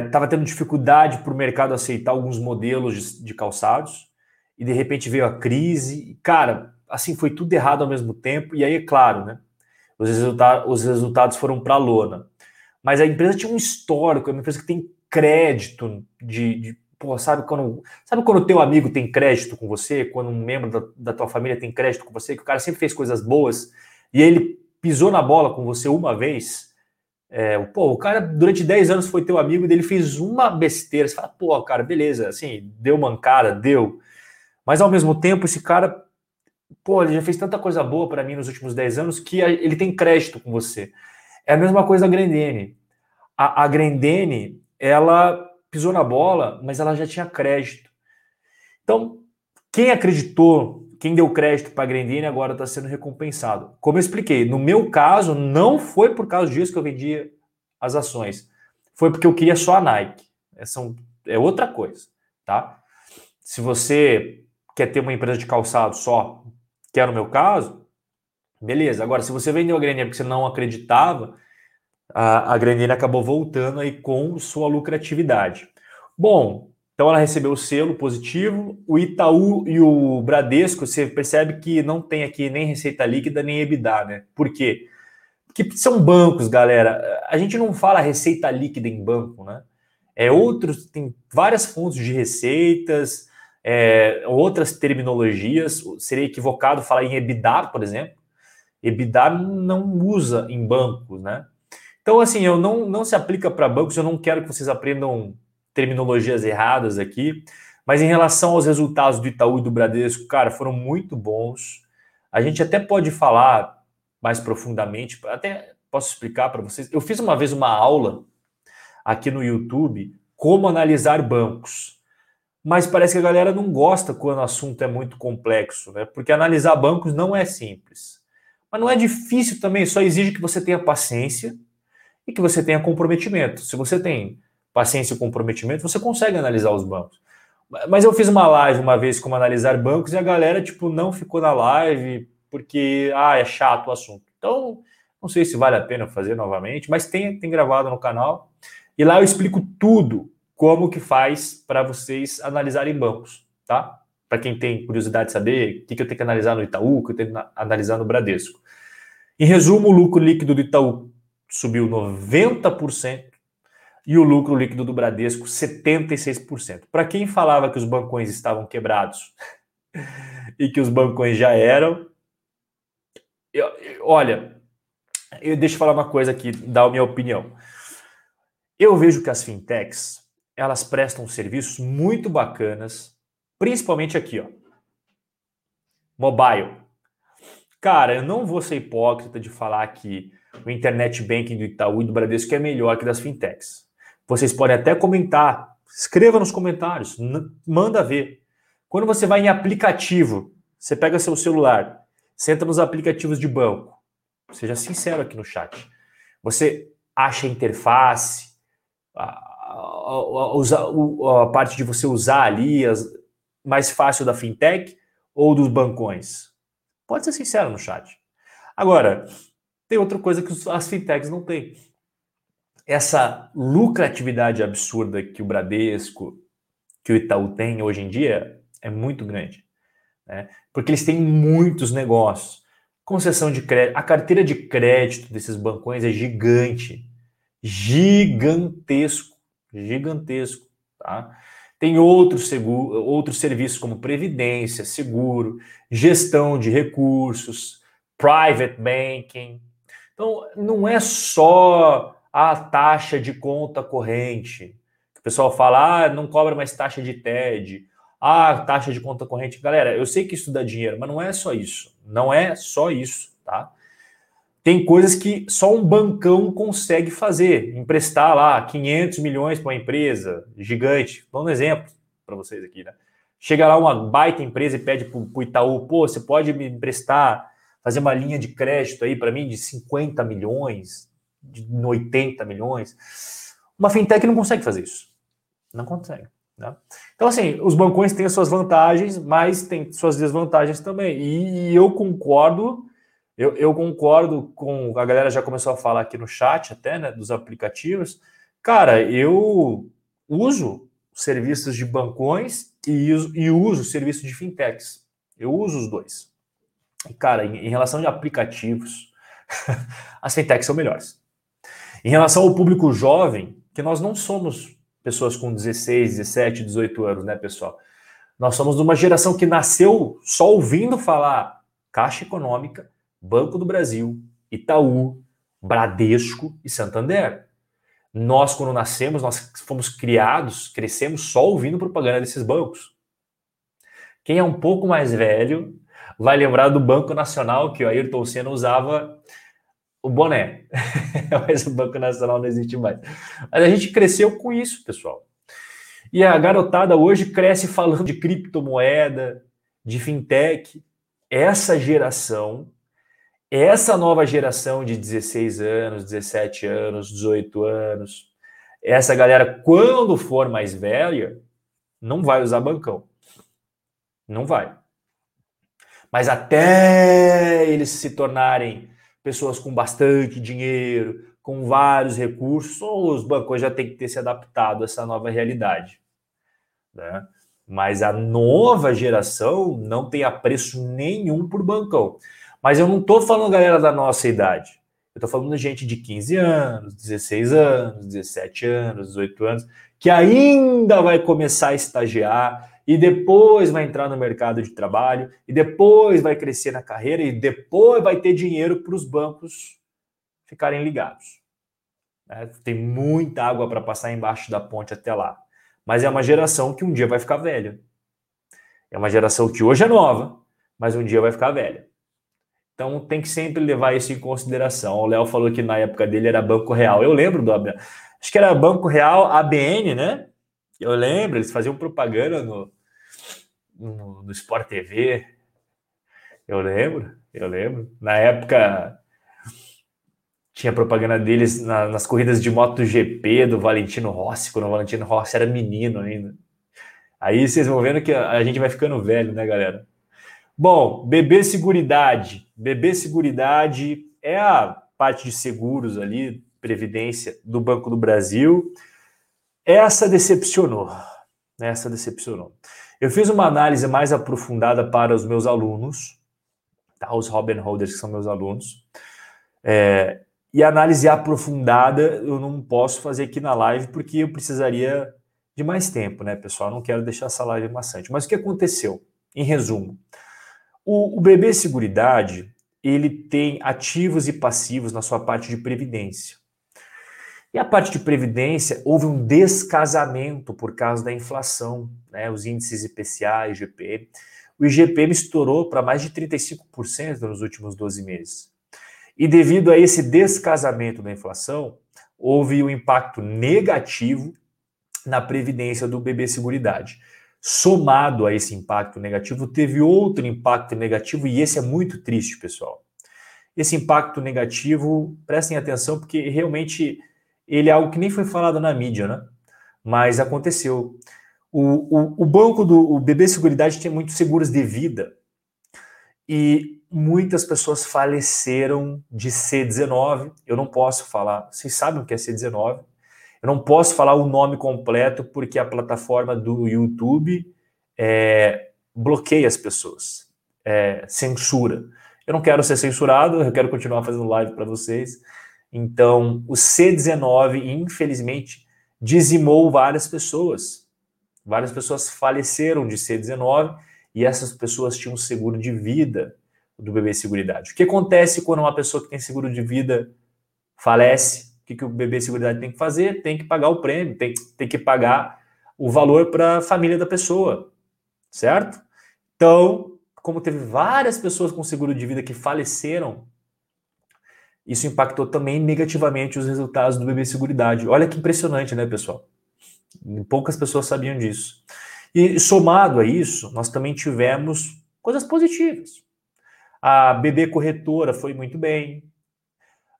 estava é, tendo dificuldade para o mercado aceitar alguns modelos de, de, calçados, e de repente veio a crise. Cara, assim, foi tudo errado ao mesmo tempo, e aí, é claro, né? Os, resulta os resultados foram para a lona. Mas a empresa tinha um histórico, é uma empresa que tem crédito de, de pô, sabe quando sabe quando teu amigo tem crédito com você, quando um membro da, da tua família tem crédito com você, que o cara sempre fez coisas boas. E ele pisou na bola com você uma vez, é, pô, o cara durante 10 anos foi teu amigo e ele fez uma besteira. Você fala, pô, cara, beleza, assim, deu mancada, deu. Mas ao mesmo tempo, esse cara, pô, ele já fez tanta coisa boa para mim nos últimos 10 anos que ele tem crédito com você. É a mesma coisa a Grendene. A, a Grendene, ela pisou na bola, mas ela já tinha crédito. Então, quem acreditou quem deu crédito para a Grendene agora está sendo recompensado. Como eu expliquei, no meu caso, não foi por causa disso que eu vendi as ações. Foi porque eu queria só a Nike. É, são, é outra coisa, tá? Se você quer ter uma empresa de calçado só, que é no meu caso, beleza. Agora, se você vendeu a Grendene porque você não acreditava, a, a Grendene acabou voltando aí com sua lucratividade. Bom, então ela recebeu o selo positivo. O Itaú e o Bradesco, você percebe que não tem aqui nem receita líquida nem EBITDA, né? Por quê? Porque são bancos, galera. A gente não fala receita líquida em banco, né? É outros, tem várias fontes de receitas, é, outras terminologias. Seria equivocado falar em EBITDA, por exemplo. EBITDA não usa em bancos, né? Então, assim, eu não, não se aplica para bancos, eu não quero que vocês aprendam terminologias erradas aqui, mas em relação aos resultados do Itaú e do Bradesco, cara, foram muito bons. A gente até pode falar mais profundamente, até posso explicar para vocês. Eu fiz uma vez uma aula aqui no YouTube como analisar bancos. Mas parece que a galera não gosta quando o assunto é muito complexo, né? Porque analisar bancos não é simples. Mas não é difícil também, só exige que você tenha paciência e que você tenha comprometimento. Se você tem paciência e comprometimento, você consegue analisar os bancos. Mas eu fiz uma live uma vez como analisar bancos e a galera, tipo, não ficou na live porque, ah, é chato o assunto. Então, não sei se vale a pena fazer novamente, mas tem, tem gravado no canal. E lá eu explico tudo, como que faz para vocês analisarem bancos, tá? Para quem tem curiosidade de saber o que, que eu tenho que analisar no Itaú, o que eu tenho que analisar no Bradesco. Em resumo, o lucro líquido do Itaú subiu 90%, e o lucro líquido do Bradesco 76%. Para quem falava que os bancões estavam quebrados e que os bancões já eram, eu, olha, eu deixa eu falar uma coisa aqui, dar a minha opinião. Eu vejo que as fintechs, elas prestam serviços muito bacanas, principalmente aqui, ó. Mobile. Cara, eu não vou ser hipócrita de falar que o internet banking do Itaú e do Bradesco é melhor que das fintechs. Vocês podem até comentar, escreva nos comentários, manda ver. Quando você vai em aplicativo, você pega seu celular, senta nos aplicativos de banco, seja sincero aqui no chat. Você acha a interface, a, a, a, a parte de você usar ali as, mais fácil da fintech ou dos bancões? Pode ser sincero no chat. Agora, tem outra coisa que as fintechs não têm essa lucratividade absurda que o Bradesco, que o Itaú tem hoje em dia é muito grande. Né? Porque eles têm muitos negócios. Concessão de crédito, a carteira de crédito desses bancões é gigante. gigantesco, gigantesco, tá? Tem outros, seguro, outros serviços como previdência, seguro, gestão de recursos, private banking. Então, não é só a taxa de conta corrente. O pessoal fala, ah, não cobra mais taxa de TED, ah, taxa de conta corrente. Galera, eu sei que isso dá dinheiro, mas não é só isso. Não é só isso, tá? Tem coisas que só um bancão consegue fazer, emprestar lá 500 milhões para uma empresa gigante. Vou um exemplo para vocês aqui, né? Chega lá uma baita empresa e pede para o Itaú, pô, você pode me emprestar, fazer uma linha de crédito aí para mim de 50 milhões, de 80 milhões. Uma fintech não consegue fazer isso. Não consegue. Né? Então, assim, os bancões têm as suas vantagens, mas têm suas desvantagens também. E eu concordo eu, eu, concordo com a galera já começou a falar aqui no chat até, né, dos aplicativos. Cara, eu uso serviços de bancões e uso, e uso serviços de fintechs. Eu uso os dois. Cara, em, em relação a aplicativos, as fintechs são melhores. Em relação ao público jovem, que nós não somos pessoas com 16, 17, 18 anos, né, pessoal? Nós somos de uma geração que nasceu só ouvindo falar Caixa Econômica, Banco do Brasil, Itaú, Bradesco e Santander. Nós, quando nascemos, nós fomos criados, crescemos só ouvindo propaganda desses bancos. Quem é um pouco mais velho vai lembrar do Banco Nacional, que o Ayrton Senna usava o boné. Mas o Banco Nacional não existe mais. Mas a gente cresceu com isso, pessoal. E a garotada hoje cresce falando de criptomoeda, de fintech. Essa geração essa nova geração de 16 anos, 17 anos, 18 anos, essa galera, quando for mais velha, não vai usar bancão. Não vai. Mas até eles se tornarem pessoas com bastante dinheiro, com vários recursos, os bancos já têm que ter se adaptado a essa nova realidade. Né? Mas a nova geração não tem apreço nenhum por bancão. Mas eu não estou falando galera da nossa idade. Eu estou falando gente de 15 anos, 16 anos, 17 anos, 18 anos, que ainda vai começar a estagiar e depois vai entrar no mercado de trabalho e depois vai crescer na carreira e depois vai ter dinheiro para os bancos ficarem ligados. Né? Tem muita água para passar embaixo da ponte até lá. Mas é uma geração que um dia vai ficar velha. É uma geração que hoje é nova, mas um dia vai ficar velha. Então tem que sempre levar isso em consideração. O Léo falou que na época dele era Banco Real. Eu lembro do acho que era Banco Real ABN, né? Eu lembro, eles faziam propaganda no, no, no Sport TV. Eu lembro, eu lembro. Na época tinha propaganda deles na, nas corridas de MotoGP do Valentino Rossi, quando o Valentino Rossi era menino ainda. Aí vocês vão vendo que a, a gente vai ficando velho, né, galera? Bom, BB Seguridade. BB Seguridade é a parte de seguros ali, previdência do Banco do Brasil. Essa decepcionou. Essa decepcionou. Eu fiz uma análise mais aprofundada para os meus alunos, tá? os Robin Holders, que são meus alunos. É, e análise aprofundada eu não posso fazer aqui na live porque eu precisaria de mais tempo, né, pessoal? não quero deixar essa live maçante. Mas o que aconteceu? Em resumo, o, o BB Seguridade, ele tem ativos e passivos na sua parte de previdência. E a parte de previdência, houve um descasamento por causa da inflação, né? os índices IPCA IGPM. O IGPM estourou para mais de 35% nos últimos 12 meses. E devido a esse descasamento da inflação, houve um impacto negativo na previdência do BB Seguridade somado a esse impacto negativo, teve outro impacto negativo, e esse é muito triste, pessoal. Esse impacto negativo, prestem atenção, porque realmente ele é algo que nem foi falado na mídia, né? Mas aconteceu. O, o, o banco do o BB Seguridade tinha muitos seguros de vida e muitas pessoas faleceram de C19. Eu não posso falar, vocês sabem o que é C19? Eu não posso falar o nome completo porque a plataforma do YouTube é, bloqueia as pessoas, é, censura. Eu não quero ser censurado, eu quero continuar fazendo live para vocês. Então, o C19, infelizmente, dizimou várias pessoas. Várias pessoas faleceram de C19 e essas pessoas tinham seguro de vida do bebê Seguridade. O que acontece quando uma pessoa que tem seguro de vida falece? O que, que o bebê Seguridade tem que fazer? Tem que pagar o prêmio, tem, tem que pagar o valor para a família da pessoa, certo? Então, como teve várias pessoas com seguro de vida que faleceram, isso impactou também negativamente os resultados do bebê Seguridade. Olha que impressionante, né, pessoal? Poucas pessoas sabiam disso. E somado a isso, nós também tivemos coisas positivas. A BB Corretora foi muito bem.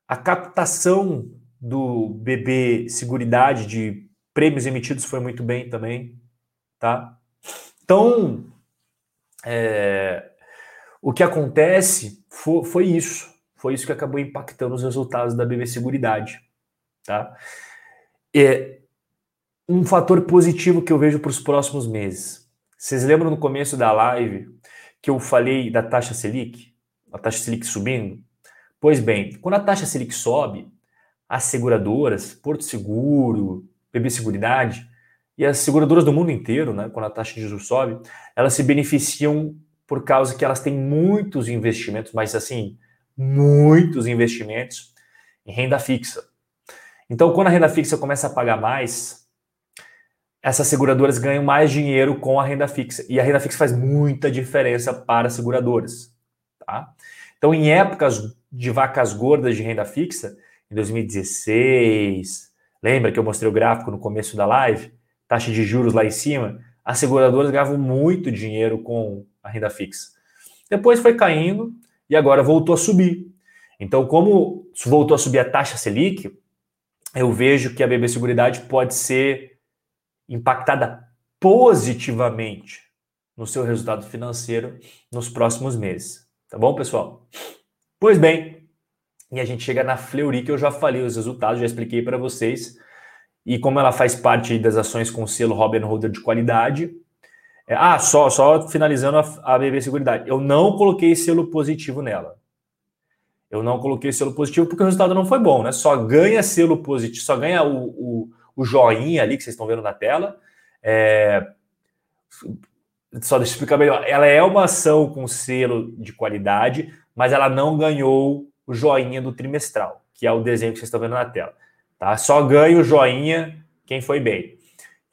A captação do BB Seguridade de prêmios emitidos foi muito bem também, tá? Então, é, o que acontece foi, foi, isso. Foi isso que acabou impactando os resultados da BB Seguridade, tá? É, um fator positivo que eu vejo para os próximos meses. Vocês lembram no começo da live que eu falei da taxa Selic? A taxa Selic subindo? Pois bem, quando a taxa Selic sobe, as seguradoras, Porto Seguro, BB Seguridade e as seguradoras do mundo inteiro, né, quando a taxa de juros sobe, elas se beneficiam por causa que elas têm muitos investimentos, mas assim, muitos investimentos em renda fixa. Então, quando a renda fixa começa a pagar mais, essas seguradoras ganham mais dinheiro com a renda fixa. E a renda fixa faz muita diferença para as seguradoras. Tá? Então, em épocas de vacas gordas de renda fixa, em 2016, lembra que eu mostrei o gráfico no começo da live? Taxa de juros lá em cima, as seguradoras ganhavam muito dinheiro com a renda fixa. Depois foi caindo e agora voltou a subir. Então, como voltou a subir a taxa Selic, eu vejo que a BB Seguridade pode ser impactada positivamente no seu resultado financeiro nos próximos meses. Tá bom, pessoal? Pois bem, e a gente chega na Fleury, que eu já falei os resultados, já expliquei para vocês. E como ela faz parte das ações com selo Robin Holder de qualidade. É, ah, só, só finalizando a, a BB Seguridade. Eu não coloquei selo positivo nela. Eu não coloquei selo positivo porque o resultado não foi bom, né? Só ganha selo positivo, só ganha o, o o joinha ali que vocês estão vendo na tela. É... Só deixa eu explicar melhor. Ela é uma ação com selo de qualidade, mas ela não ganhou o joinha do trimestral, que é o desenho que vocês estão vendo na tela. Tá? Só ganha o joinha quem foi bem.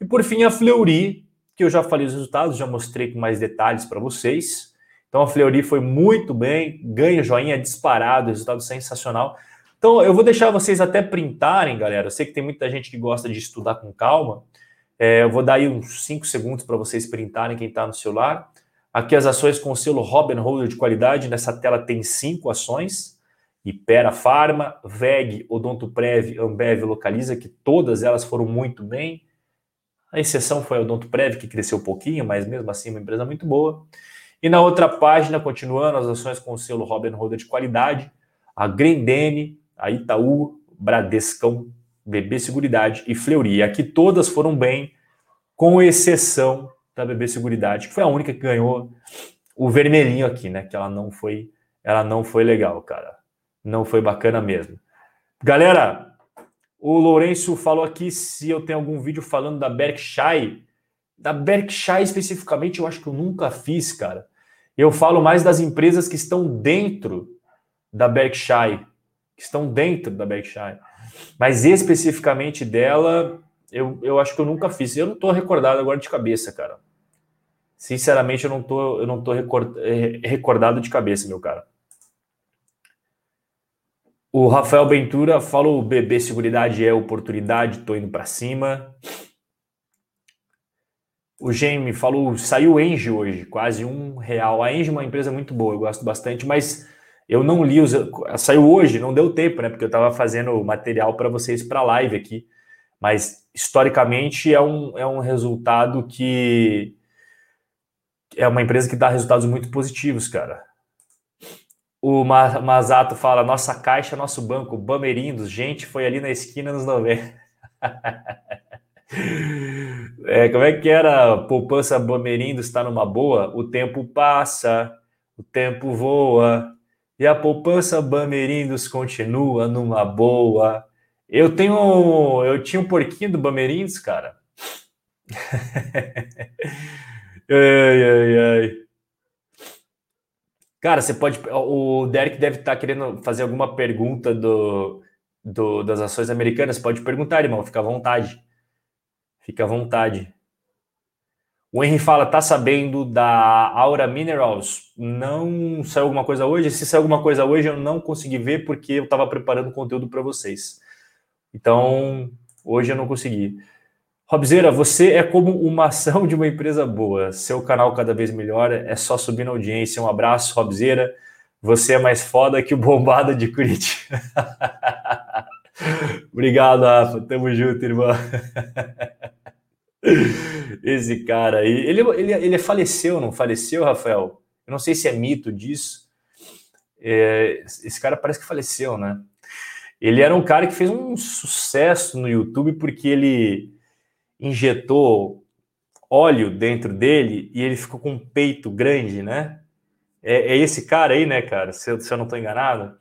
E por fim, a Fleury, que eu já falei os resultados, já mostrei com mais detalhes para vocês. Então a Fleury foi muito bem, ganha joinha disparado, resultado sensacional. Então, eu vou deixar vocês até printarem, galera. Eu sei que tem muita gente que gosta de estudar com calma. É, eu vou dar aí uns 5 segundos para vocês printarem quem está no celular. Aqui as ações com o selo Robin Holder de qualidade. Nessa tela tem cinco ações. Ipera Pharma, VEG, Odontoprev, Ambev, Localiza, que todas elas foram muito bem. A exceção foi a Odontoprev, que cresceu um pouquinho, mas mesmo assim uma empresa muito boa. E na outra página, continuando, as ações com o selo Robin Holder de qualidade, a Grendene, a Itaú, Bradescão, BB Seguridade e Fleury. Aqui todas foram bem, com exceção da BB Seguridade, que foi a única que ganhou o vermelhinho aqui, né? Que ela não foi, ela não foi legal, cara. Não foi bacana mesmo. Galera, o Lourenço falou aqui se eu tenho algum vídeo falando da Berkshire. Da Berkshire especificamente, eu acho que eu nunca fiz, cara. Eu falo mais das empresas que estão dentro da Berkshire que estão dentro da Berkshire. Mas especificamente dela, eu, eu acho que eu nunca fiz. Eu não estou recordado agora de cabeça, cara. Sinceramente, eu não tô, eu não tô eh, recordado de cabeça, meu cara. O Rafael Ventura falou: bebê seguridade é oportunidade, tô indo para cima. O Jamie falou: saiu Engie hoje, quase um real. A Engie é uma empresa muito boa, eu gosto bastante, mas eu não li os. Saiu hoje, não deu tempo, né? Porque eu estava fazendo material para vocês para live aqui. Mas historicamente é um, é um resultado que. É uma empresa que dá resultados muito positivos, cara. O Mazato fala: nossa caixa, nosso banco, Bamerindos, gente, foi ali na esquina nos 90. é, como é que era? Poupança Bamerindos está numa boa? O tempo passa, o tempo voa, e E a poupança Bamerindos continua numa boa. Eu tenho. Eu tinha um porquinho do Bamerindos, cara. ai, ai, ai. Cara, você pode. O Derek deve estar querendo fazer alguma pergunta do, do, das ações americanas. Pode perguntar, irmão. Fica à vontade. Fica à vontade. O Henry fala, tá sabendo da Aura Minerals? Não saiu alguma coisa hoje? Se saiu alguma coisa hoje, eu não consegui ver porque eu estava preparando conteúdo para vocês. Então, hoje eu não consegui. Robzeira, você é como uma ação de uma empresa boa. Seu canal cada vez melhor, é só subir na audiência. Um abraço, Robzeira. Você é mais foda que o bombada de Curitiba. Obrigado, Rafa. Tamo junto, irmão. Esse cara aí. Ele, ele, ele faleceu, não faleceu, Rafael? Eu não sei se é mito disso. É, esse cara parece que faleceu, né? Ele era um cara que fez um sucesso no YouTube porque ele injetou óleo dentro dele e ele ficou com um peito grande, né? É, é esse cara aí, né, cara? Se eu, se eu não estou enganado.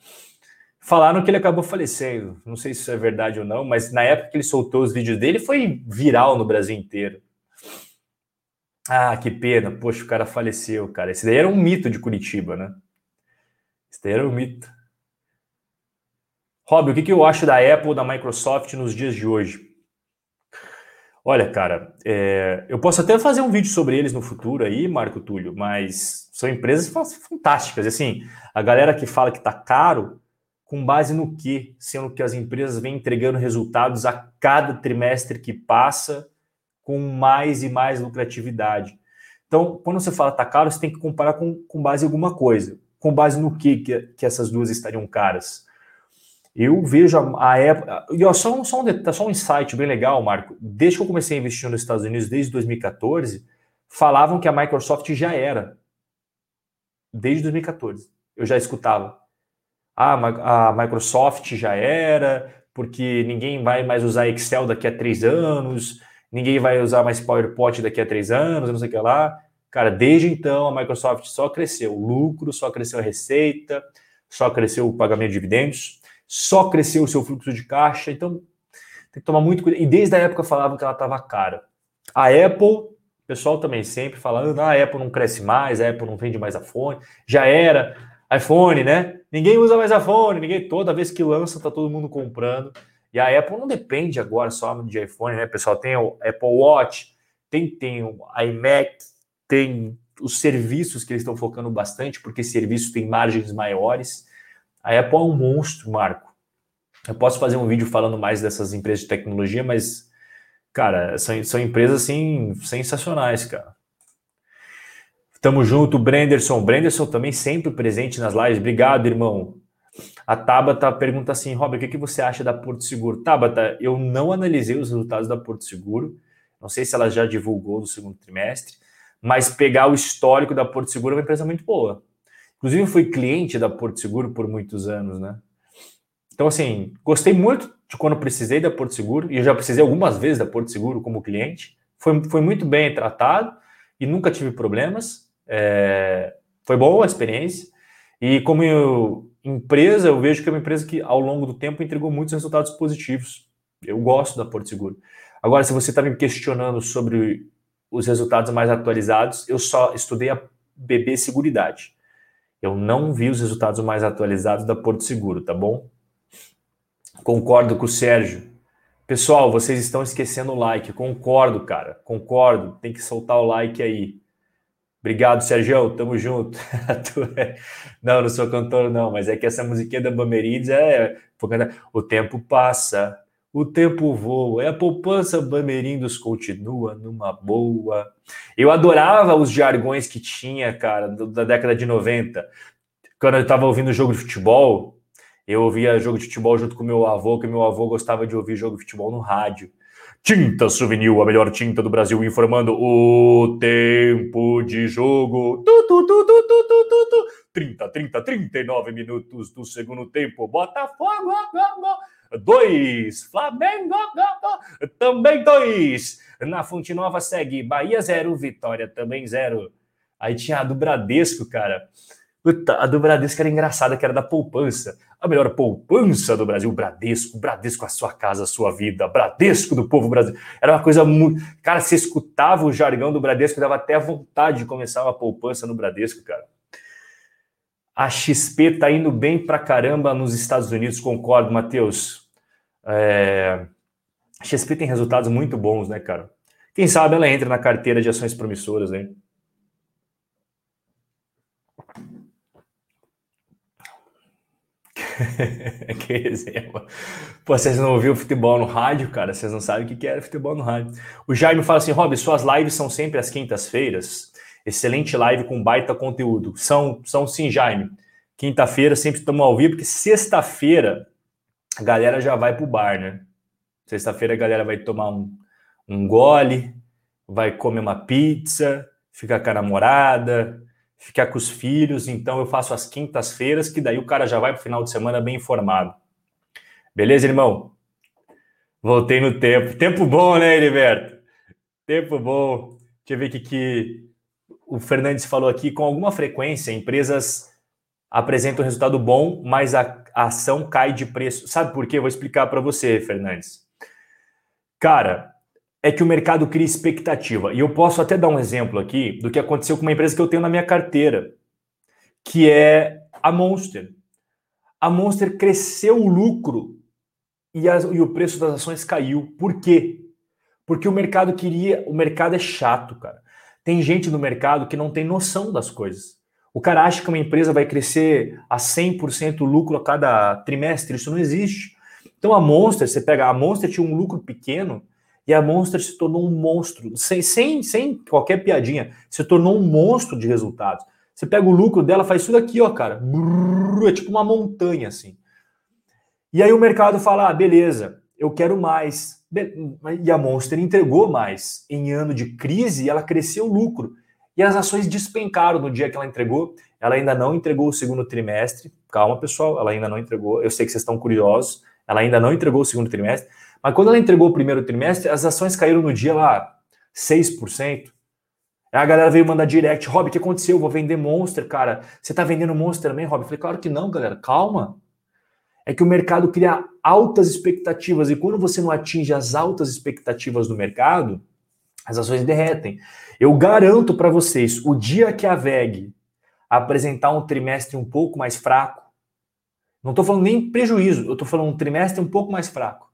Falaram que ele acabou falecendo. Não sei se isso é verdade ou não, mas na época que ele soltou os vídeos dele, foi viral no Brasil inteiro. Ah, que pena. Poxa, o cara faleceu, cara. Esse daí era um mito de Curitiba, né? Esse daí era um mito. Rob, o que, que eu acho da Apple, da Microsoft nos dias de hoje? Olha, cara, é, eu posso até fazer um vídeo sobre eles no futuro aí, Marco Túlio, mas são empresas fantásticas. Assim, a galera que fala que tá caro, com base no quê? Sendo que as empresas vêm entregando resultados a cada trimestre que passa com mais e mais lucratividade. Então, quando você fala tá caro, você tem que comparar com, com base em alguma coisa. Com base no quê que, que essas duas estariam caras? Eu vejo a, época. E ó, só, um, só, um, só um insight bem legal, Marco. Desde que eu comecei a investir nos Estados Unidos, desde 2014, falavam que a Microsoft já era. Desde 2014. Eu já escutava. Ah, a Microsoft já era, porque ninguém vai mais usar Excel daqui a três anos, ninguém vai usar mais PowerPoint daqui a três anos, não sei o que lá. Cara, desde então a Microsoft só cresceu o lucro, só cresceu a receita, só cresceu o pagamento de dividendos só cresceu o seu fluxo de caixa, então tem que tomar muito cuidado. E desde a época falavam que ela estava cara. A Apple, o pessoal também sempre falando, ah, a Apple não cresce mais, a Apple não vende mais iPhone, já era iPhone, né? Ninguém usa mais iPhone, ninguém toda vez que lança tá todo mundo comprando. E a Apple não depende agora só de iPhone, né, pessoal? Tem o Apple Watch, tem, tem o iMac, tem os serviços que eles estão focando bastante, porque serviços têm margens maiores. A Apple é um monstro, Marco. Eu posso fazer um vídeo falando mais dessas empresas de tecnologia, mas, cara, são, são empresas, assim, sensacionais, cara. Tamo junto, Brenderson. Brenderson também sempre presente nas lives. Obrigado, irmão. A Tabata pergunta assim, Robert, o que, que você acha da Porto Seguro? Tabata, eu não analisei os resultados da Porto Seguro. Não sei se ela já divulgou no segundo trimestre, mas pegar o histórico da Porto Seguro é uma empresa muito boa. Inclusive, fui cliente da Porto Seguro por muitos anos, né? Então, assim, gostei muito de quando precisei da Porto Seguro, e eu já precisei algumas vezes da Porto Seguro como cliente. Foi, foi muito bem tratado e nunca tive problemas. É, foi boa a experiência. E como eu, empresa, eu vejo que é uma empresa que, ao longo do tempo, entregou muitos resultados positivos. Eu gosto da Porto Seguro. Agora, se você está me questionando sobre os resultados mais atualizados, eu só estudei a BB Seguridade. Eu não vi os resultados mais atualizados da Porto Seguro, tá bom? Concordo com o Sérgio. Pessoal, vocês estão esquecendo o like. Concordo, cara. Concordo. Tem que soltar o like aí. Obrigado, Sérgio. Tamo junto. É- não, não sou cantor, não, mas é que essa musiquinha da Bamerides é. O tempo passa, o tempo voa, é a poupança Bamerindos continua numa boa. Eu adorava os jargões que tinha, cara, da década de 90. Quando eu estava ouvindo jogo de futebol, eu ouvia jogo de futebol junto com meu avô, que meu avô gostava de ouvir jogo de futebol no rádio. Tinta Souvenir, a melhor tinta do Brasil, informando o tempo de jogo. Tu, tu, tu, tu, tu, tu, tu, tu. 30, 30, 39 minutos do segundo tempo. Botafogo, dois. Flamengo, também dois. Na Fonte Nova segue Bahia zero, Vitória também zero. Aí tinha a do Bradesco, cara. A do Bradesco era engraçada, que era da poupança. A melhor poupança do Brasil, Bradesco, Bradesco a sua casa, a sua vida, Bradesco do povo brasileiro. Era uma coisa muito. Cara, você escutava o jargão do Bradesco, dava até vontade de começar uma poupança no Bradesco, cara. A XP tá indo bem pra caramba nos Estados Unidos, concordo, Matheus. É... A XP tem resultados muito bons, né, cara? Quem sabe ela entra na carteira de ações promissoras, né? que exemplo. Pô, vocês não ouviram futebol no rádio, cara? Vocês não sabem o que era futebol no rádio. O Jaime fala assim: Rob, suas lives são sempre às quintas-feiras. Excelente live com baita conteúdo. São, são sim, Jaime. Quinta-feira sempre estamos ao vivo, porque sexta-feira a galera já vai pro bar, né? Sexta-feira a galera vai tomar um, um gole, vai comer uma pizza, ficar com a namorada, ficar com os filhos, então eu faço as quintas-feiras, que daí o cara já vai para o final de semana bem informado. Beleza, irmão? Voltei no tempo. Tempo bom, né, Heriberto? Tempo bom. Deixa eu ver o que, que o Fernandes falou aqui. Com alguma frequência, empresas apresentam resultado bom, mas a, a ação cai de preço. Sabe por quê? vou explicar para você, Fernandes. Cara, é que o mercado cria expectativa. E eu posso até dar um exemplo aqui do que aconteceu com uma empresa que eu tenho na minha carteira, que é a Monster. A Monster cresceu o lucro e, as, e o preço das ações caiu. Por quê? Porque o mercado queria. O mercado é chato, cara. Tem gente no mercado que não tem noção das coisas. O cara acha que uma empresa vai crescer a 100% lucro a cada trimestre. Isso não existe. Então a Monster, você pega. A Monster tinha um lucro pequeno e a Monster se tornou um monstro, sem, sem, sem qualquer piadinha, se tornou um monstro de resultados. Você pega o lucro dela, faz isso daqui, ó, cara. É tipo uma montanha, assim. E aí o mercado fala: ah, beleza, eu quero mais. E a Monster entregou mais. Em ano de crise, ela cresceu o lucro. E as ações despencaram no dia que ela entregou. Ela ainda não entregou o segundo trimestre. Calma, pessoal, ela ainda não entregou. Eu sei que vocês estão curiosos. Ela ainda não entregou o segundo trimestre. Mas quando ela entregou o primeiro trimestre, as ações caíram no dia lá 6%. Aí a galera veio mandar direct, Rob, o que aconteceu? Eu vou vender Monster, cara. Você tá vendendo Monster também, Rob? Eu falei, claro que não, galera, calma. É que o mercado cria altas expectativas e quando você não atinge as altas expectativas do mercado, as ações derretem. Eu garanto para vocês, o dia que a VEG apresentar um trimestre um pouco mais fraco, não estou falando nem prejuízo, eu estou falando um trimestre um pouco mais fraco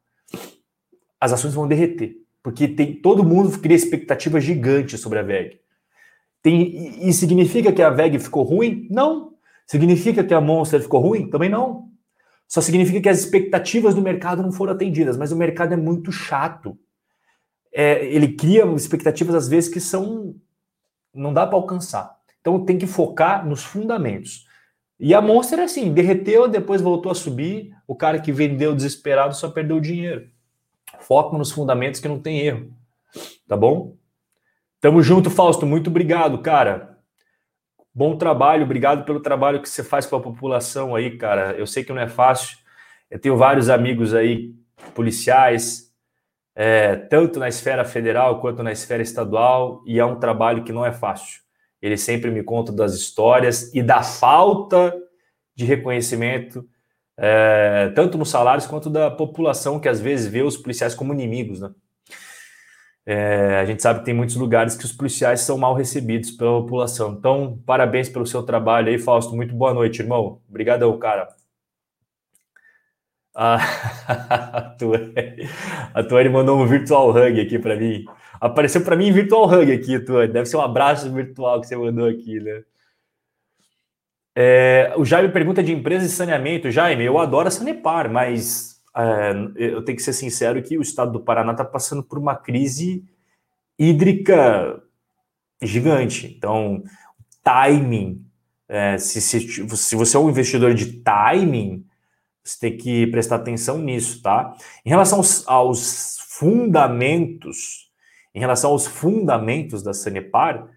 as ações vão derreter, porque tem todo mundo cria expectativa gigante sobre a VEG. Tem, e significa que a VEG ficou ruim? Não. Significa que a Monster ficou ruim? Também não. Só significa que as expectativas do mercado não foram atendidas, mas o mercado é muito chato. É, ele cria expectativas às vezes que são não dá para alcançar. Então tem que focar nos fundamentos. E a Monster assim, derreteu, depois voltou a subir. O cara que vendeu desesperado só perdeu dinheiro. Foco nos fundamentos que não tem erro. Tá bom? Tamo junto, Fausto. Muito obrigado, cara. Bom trabalho, obrigado pelo trabalho que você faz com a população aí, cara. Eu sei que não é fácil. Eu tenho vários amigos aí, policiais, é, tanto na esfera federal quanto na esfera estadual, e é um trabalho que não é fácil. Eles sempre me contam das histórias e da falta de reconhecimento é, tanto nos salários quanto da população que às vezes vê os policiais como inimigos, né? É, a gente sabe que tem muitos lugares que os policiais são mal recebidos pela população. Então, parabéns pelo seu trabalho aí, Fausto. Muito boa noite, irmão. Obrigadão, cara. Ah, a Tuane mandou um virtual hug aqui para mim. Apareceu para mim virtual hug aqui, Tuane. Deve ser um abraço virtual que você mandou aqui, né? É, o Jaime pergunta de empresa de saneamento. Jaime, eu adoro a Sanepar, mas é, eu tenho que ser sincero que o estado do Paraná está passando por uma crise hídrica gigante. Então, timing. É, se, se, se você é um investidor de timing, você tem que prestar atenção nisso, tá? Em relação aos, aos fundamentos, em relação aos fundamentos da Sanepar,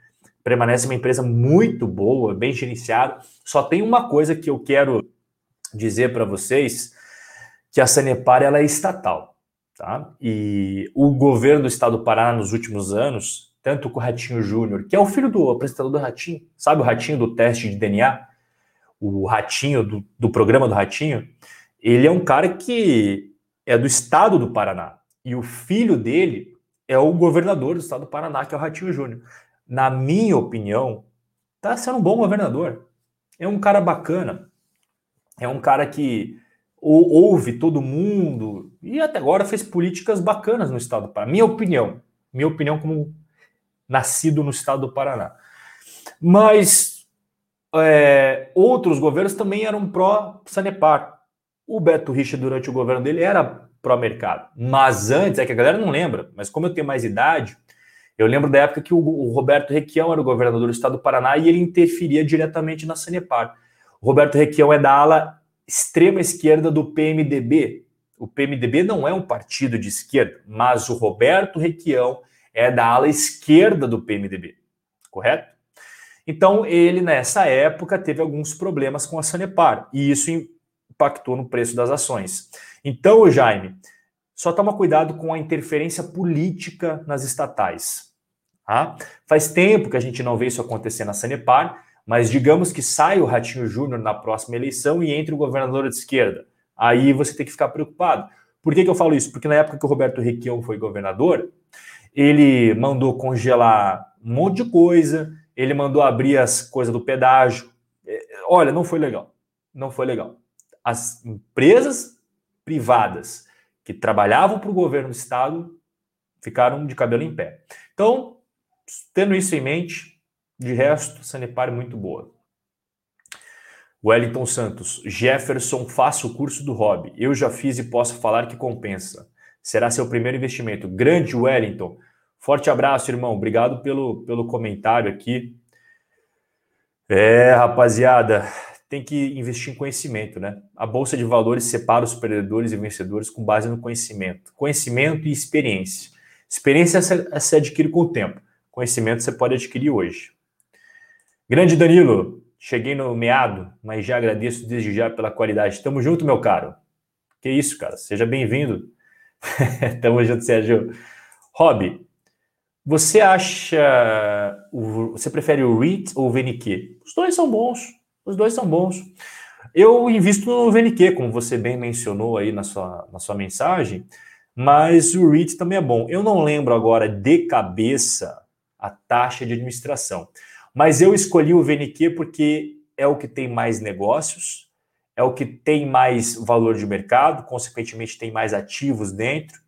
permanece uma empresa muito boa, bem gerenciada. Só tem uma coisa que eu quero dizer para vocês, que a Sanepar ela é estatal, tá? E o governo do estado do Paraná nos últimos anos, tanto com o Ratinho Júnior, que é o filho do apresentador do Ratinho, sabe o Ratinho do teste de DNA? o Ratinho, do, do programa do Ratinho, ele é um cara que é do estado do Paraná. E o filho dele é o governador do estado do Paraná, que é o Ratinho Júnior. Na minha opinião, tá sendo um bom governador. É um cara bacana. É um cara que ouve todo mundo e até agora fez políticas bacanas no estado do Paraná. Minha opinião. Minha opinião como nascido no estado do Paraná. Mas é, outros governos também eram pró-Sanepar. O Beto Richa, durante o governo dele, era pró-mercado. Mas antes, é que a galera não lembra, mas como eu tenho mais idade, eu lembro da época que o, Roberto Requião era o governador do estado do Paraná e ele interferia diretamente na Sanepar. O Roberto Requião é da ala extrema esquerda do PMDB. O PMDB não é um partido de esquerda, mas o Roberto Requião é da ala esquerda do PMDB, correto? Então, ele, nessa época, teve alguns problemas com a Sanepar, e isso impactou no preço das ações. Então, Jaime, só toma cuidado com a interferência política nas estatais. Tá? Faz tempo que a gente não vê isso acontecer na Sanepar, mas digamos que sai o Ratinho Júnior na próxima eleição e entre o governador de esquerda. Aí você tem que ficar preocupado. Por que, que eu falo isso? Porque na época que o Roberto Requião foi governador, ele mandou congelar um monte de coisa, ele mandou abrir as coisas do pedágio. É, olha, não foi legal. Não foi legal. As empresas privadas que trabalhavam para o governo do estado ficaram de cabelo em pé. Então, tendo isso em mente, de resto, Sanepar é muito boa. Wellington Santos, Jefferson, faça o curso do hobby. Eu já fiz e posso falar que compensa. Será seu primeiro investimento. Grande Wellington. Forte abraço, irmão. Obrigado pelo, pelo comentário aqui. É, rapaziada, tem que investir em conhecimento, né? A bolsa de valores separa os perdedores e vencedores com base no conhecimento. Conhecimento e experiência. Experiência se adquire com o tempo. Conhecimento você pode adquirir hoje. Grande Danilo, cheguei no meado, mas já agradeço desde já pela qualidade. Tamo junto, meu caro. Que isso, cara. Seja bem-vindo. Tamo junto, Sérgio. Rob, você acha. Você prefere o REIT ou o VNQ? Os dois são bons. Os dois são bons. Eu invisto no VNQ, como você bem mencionou aí na sua, na sua mensagem, mas o REIT também é bom. Eu não lembro agora de cabeça a taxa de administração, mas eu escolhi o VNQ porque é o que tem mais negócios, é o que tem mais valor de mercado, consequentemente tem mais ativos dentro,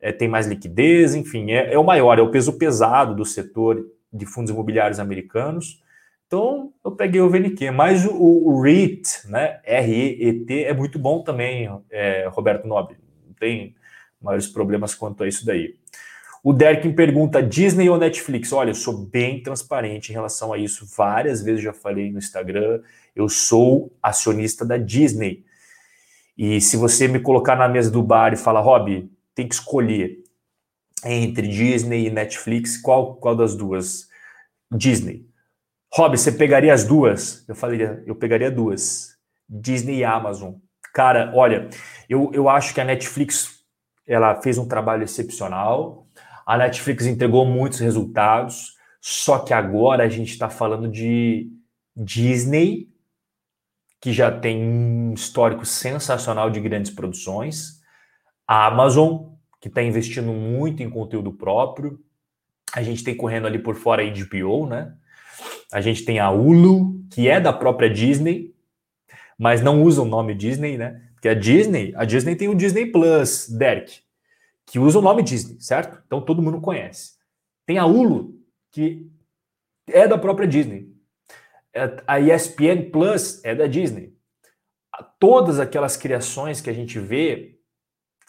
é, tem mais liquidez, enfim, é, é, o maior, é o peso pesado do setor de fundos imobiliários americanos. Então, eu peguei o VNQ, mas o, o REIT, né, R-E-E-T, é muito bom também, é, Roberto Nobre, não tem maiores problemas quanto a isso daí. O Derkin pergunta: Disney ou Netflix? Olha, eu sou bem transparente em relação a isso. Várias vezes já falei no Instagram. Eu sou acionista da Disney. E se você me colocar na mesa do bar e falar, Rob, tem que escolher entre Disney e Netflix, qual, qual das duas? Disney. Rob, você pegaria as duas? Eu falaria, eu pegaria duas. Disney e Amazon. Cara, olha, eu, eu acho que a Netflix ela fez um trabalho excepcional. A Netflix entregou muitos resultados. Só que agora a gente está falando de Disney, que já tem um histórico sensacional de grandes produções. A Amazon, que está investindo muito em conteúdo próprio. A gente tem correndo ali por fora a HBO, né? A gente tem a Hulu, que é da própria Disney, mas não usa o nome Disney, né? Porque a Disney, a Disney tem o Disney Plus, Derek, que usa o nome Disney, certo? Então todo mundo conhece. Tem a Hulu, que é da própria Disney. É, a ESPN Plus é da Disney. Todas aquelas criações que a gente vê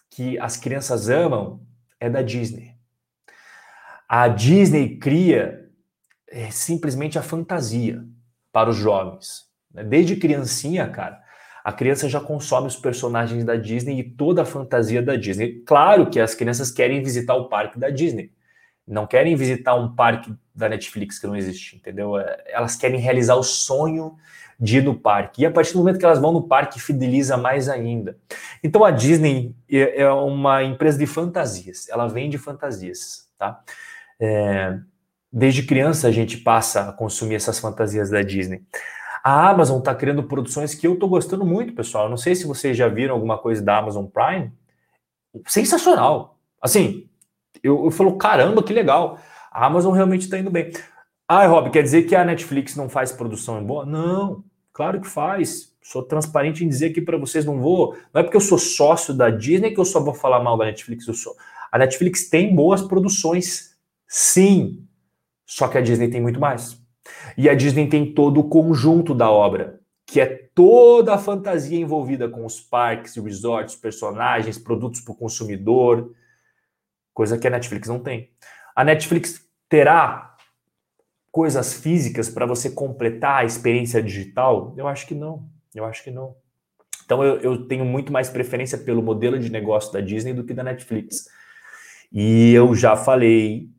que as crianças amam é da Disney. A Disney cria é, simplesmente a fantasia para os jovens. Né? Desde criancinha, cara, a criança já consome os personagens da Disney e toda a fantasia da Disney. Claro que as crianças querem visitar o parque da Disney. Não querem visitar um parque da Netflix que não existe, entendeu? É, elas querem realizar o sonho de ir no parque. E a partir do momento que elas vão no parque, fideliza mais ainda. Então a Disney é, é uma empresa de fantasias, ela vende fantasias, tá? É, desde criança a gente passa a consumir essas fantasias da Disney. A Amazon está criando produções que eu estou gostando muito, pessoal. Não sei se vocês já viram alguma coisa da Amazon Prime. Sensacional. Assim, eu, eu falo, caramba, que legal. A Amazon realmente está indo bem. Ah, Rob, quer dizer que a Netflix não faz produção boa? Não, claro que faz. Sou transparente em dizer aqui para vocês, não vou. Não é porque eu sou sócio da Disney que eu só vou falar mal da Netflix. Eu sou. A Netflix tem boas produções, sim. Só que a Disney tem muito mais. E a Disney tem todo o conjunto da obra, que é toda a fantasia envolvida com os parques, resorts, personagens, produtos para o consumidor, coisa que a Netflix não tem. A Netflix terá coisas físicas para você completar a experiência digital? Eu acho que não. Eu acho que não. Então eu, eu, tenho muito mais preferência pelo modelo de negócio da Disney do que da Netflix. E eu já falei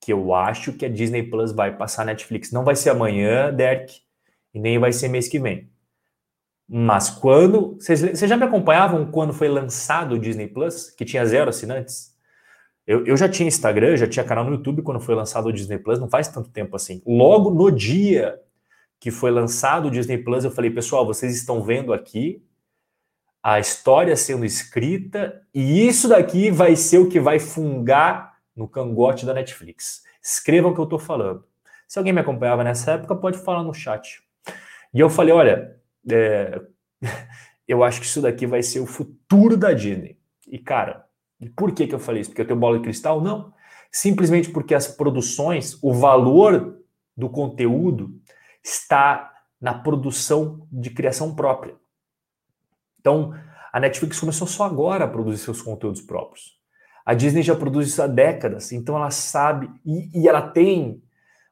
que eu acho que a Disney Plus vai passar Netflix. Não vai ser amanhã, Derek, e nem vai ser mês que vem. Mas quando. Vocês, já me acompanhavam quando foi lançado o Disney Plus, que tinha zero assinantes? Eu, eu já tinha Instagram, já tinha canal no YouTube quando foi lançado o Disney Plus, não faz tanto tempo assim. Logo no dia que foi lançado o Disney Plus, eu falei, pessoal, vocês estão vendo aqui a história sendo escrita, e isso daqui vai ser o que vai fungar no cangote da Netflix. Escrevam o que eu estou falando. Se alguém me acompanhava nessa época, pode falar no chat. E eu falei: olha, é, eu acho que isso daqui vai ser o futuro da Disney. E cara, por que, que eu falei isso? Porque eu tenho bola de cristal? Não. Simplesmente porque as produções, o valor do conteúdo está na produção de criação própria. Então, a Netflix começou só agora a produzir seus conteúdos próprios. A Disney já produz isso há décadas, então ela sabe e, e, ela tem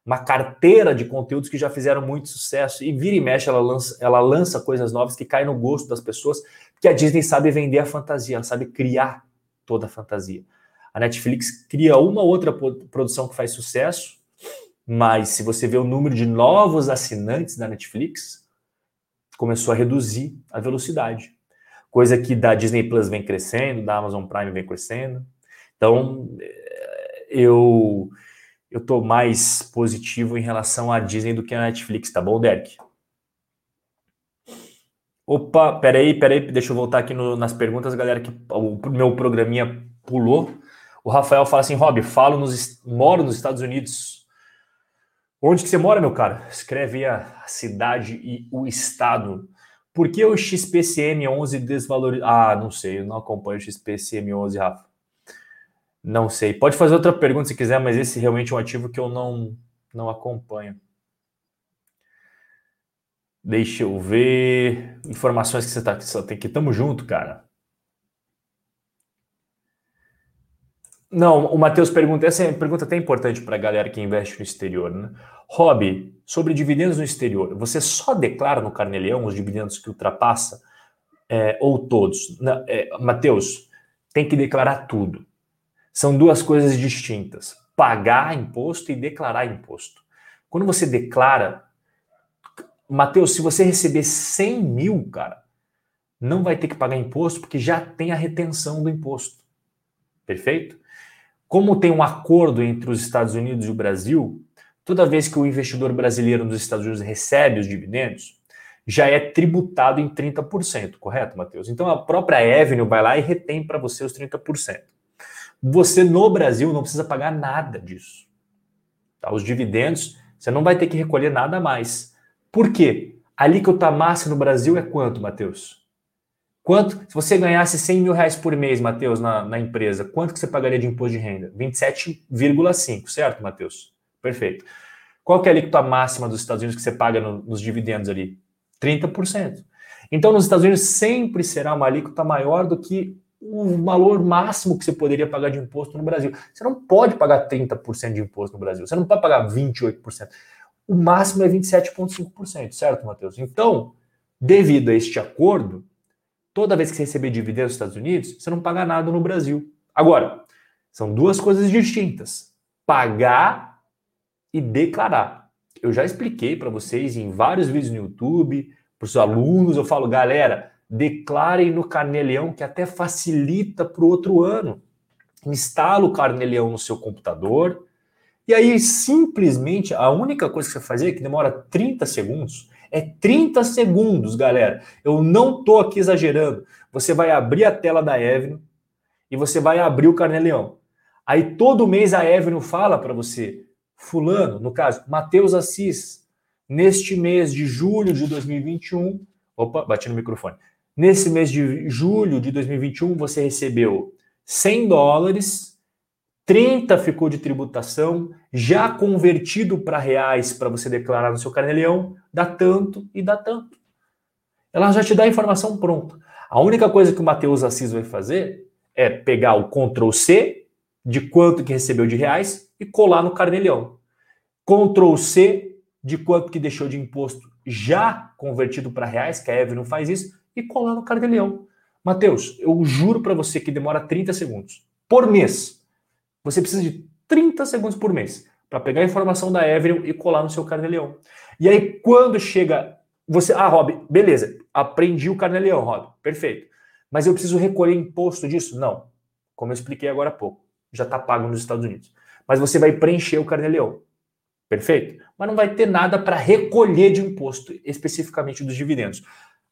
uma carteira de conteúdos que já fizeram muito sucesso. E vira e mexe, ela lança, ela lança coisas novas que caem no gosto das pessoas, porque a Disney sabe vender a fantasia, ela sabe criar toda a fantasia. A Netflix cria uma outra produção que faz sucesso, mas se você vê o número de novos assinantes da Netflix, começou a reduzir a velocidade. Coisa que da Disney Plus vem crescendo, da Amazon Prime vem crescendo. Então, eu eu tô mais positivo em relação à Disney do que a Netflix, tá bom, Derek? Opa, peraí, peraí, deixa eu voltar aqui no, nas perguntas, galera, que o meu programinha pulou. O Rafael fala assim, Rob, falo nos, moro nos Estados Unidos. Onde que você mora, meu cara? Escreve a cidade e o estado. Por que o XPCM11 desvalorizado? Ah, não sei, eu não acompanho o XPCM11, Rafa. Não sei. Pode fazer outra pergunta se quiser, mas esse realmente é um ativo que eu não, não acompanho. Deixa eu ver. Informações que você tá, que tem que tamo junto, cara. Não, o Matheus pergunta, essa é pergunta até importante para a galera que investe no exterior, né? Rob, sobre dividendos no exterior, você só declara no Carneleão os dividendos que ultrapassa é, ou todos? É, Matheus, tem que declarar tudo. São duas coisas distintas: pagar imposto e declarar imposto. Quando você declara, Mateus, se você receber 100 mil, cara, não vai ter que pagar imposto porque já tem a retenção do imposto. Perfeito? Como tem um acordo entre os Estados Unidos e o Brasil, toda vez que o investidor brasileiro nos Estados Unidos recebe os dividendos, já é tributado em 30%, correto, Matheus? Então a própria Avenue vai lá e retém para você os 30%. Você no Brasil não precisa pagar nada disso. Tá? Os dividendos, você não vai ter que recolher nada mais. Por quê? A máxima no Brasil é quanto, Matheus? Quanto? Se você ganhasse 100 mil reais por mês, Matheus, na, na empresa, quanto que você pagaria de imposto de renda? 27,5, certo, Matheus? Perfeito. Qual que é a alíquota máxima dos Estados Unidos que você paga no, nos dividendos ali? 30%. Então, nos Estados Unidos sempre será uma alíquota maior do que o valor máximo que você poderia pagar de imposto no Brasil. Você não pode pagar 30% de imposto no Brasil, você não pode pagar 28%. O máximo é 27,5%, certo, Matheus? Então, devido a este acordo, toda vez que você receber dividendos nos Estados Unidos, você não paga nada no Brasil. Agora, são duas coisas distintas: pagar e declarar. Eu já expliquei para vocês em vários vídeos no YouTube, para os alunos, eu falo, galera, declarem no Carneleão, que até facilita para o outro ano. Instala o Carneleão no seu computador, e aí simplesmente a única coisa que você fazer, que demora 30 segundos, É 30 segundos, galera. Eu não tô aqui exagerando. Você vai abrir a tela da Avenue e você vai abrir o Carneleão. Aí todo mês a Avenue fala para você, fulano, no caso, Matheus Assis, neste mês de julho de 2021, opa, bati no microfone. Nesse mês de julho de 2021, você recebeu 100 dólares, 30 ficou de tributação, já convertido para reais para você declarar no seu carneleão, dá tanto e dá tanto. Ela já te dá a informação pronta. A única coisa que o Matheus Assis vai fazer é pegar o Ctrl C de quanto que recebeu de reais e colar no carneleão. Ctrl C de quanto que deixou de imposto já convertido para reais, que a Eve não faz isso, e colar no carneleão. Matheus, eu juro para você que demora 30 segundos por mês. Você precisa de 30 segundos por mês para pegar a informação da Evelyn e colar no seu carneleão. E aí, quando chega. Você. Ah, Rob, beleza. Aprendi o carneleão, Rob. Perfeito. Mas eu preciso recolher imposto disso? Não. Como eu expliquei agora há pouco. Já está pago nos Estados Unidos. Mas você vai preencher o carneleão. Perfeito? Mas não vai ter nada para recolher de imposto, especificamente dos dividendos.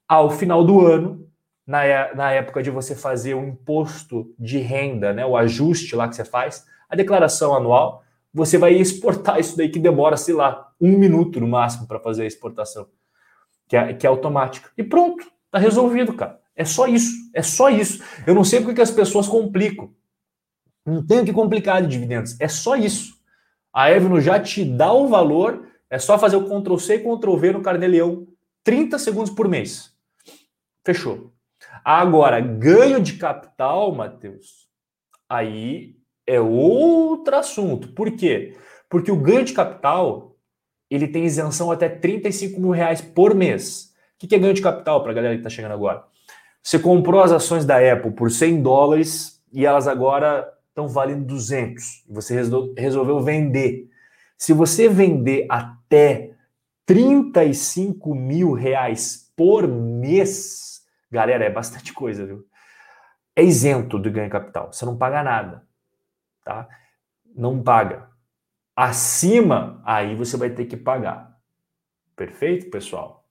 Ao final do ano, na, é, na época de você fazer o imposto de renda, né, o ajuste lá que você faz, a declaração anual, você vai exportar isso daí que demora, sei lá, um minuto no máximo para fazer a exportação, que é, que é automática. E pronto, tá resolvido, cara. É só isso, é só isso. Eu não sei porque que as pessoas complicam. Não tem o que complicar de dividendos, é só isso. A Evno já te dá o valor, é só fazer o Ctrl C e Ctrl V no Carneleão, 30 segundos por mês. Fechou. Agora, ganho de capital, Matheus, aí é outro assunto. Por quê? Porque o ganho de capital ele tem isenção até 35 mil reais por mês. O que é ganho de capital para a galera que está chegando agora? Você comprou as ações da Apple por 100 dólares e elas agora estão valendo 200. Você resolveu vender. Se você vender até 35 mil reais por mês, Galera, é bastante coisa, viu? É isento do ganho capital. Você não paga nada, tá? Não paga. Acima, aí você vai ter que pagar. Perfeito, pessoal?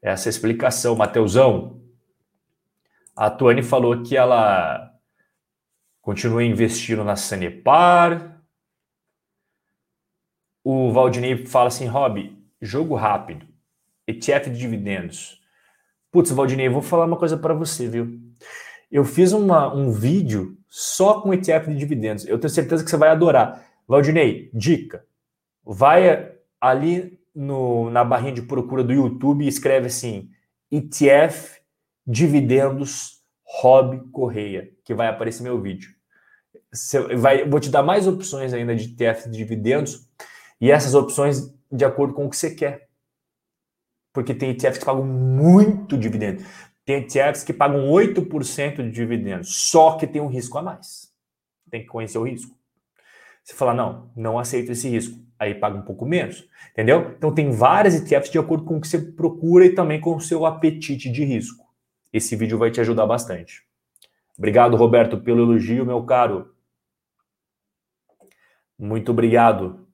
Essa é explicação. Mateusão, a Tuane falou que ela continua investindo na Sanepar. O Valdinei fala assim, Rob, jogo rápido, ETF de dividendos. Putz, Valdinei, vou falar uma coisa para você, viu? Eu fiz uma, um vídeo só com ETF de dividendos. Eu tenho certeza que você vai adorar. Valdinei, dica. Vai ali no, na barrinha de procura do YouTube e escreve assim: ETF Dividendos Rob Correia, que vai aparecer meu vídeo. Você vai, vou te dar mais opções ainda de ETF de dividendos e essas opções de acordo com o que você quer porque tem ETFs que pagam muito dividendo. Tem ETFs que pagam 8% de dividendos, só que tem um risco a mais. Tem que conhecer o risco. Você fala, não, não aceito esse risco. Aí paga um pouco menos, entendeu? Então tem várias ETFs de acordo com o que você procura e também com o seu apetite de risco. Esse vídeo vai te ajudar bastante. Obrigado, Roberto, pelo elogio, meu caro. Muito obrigado.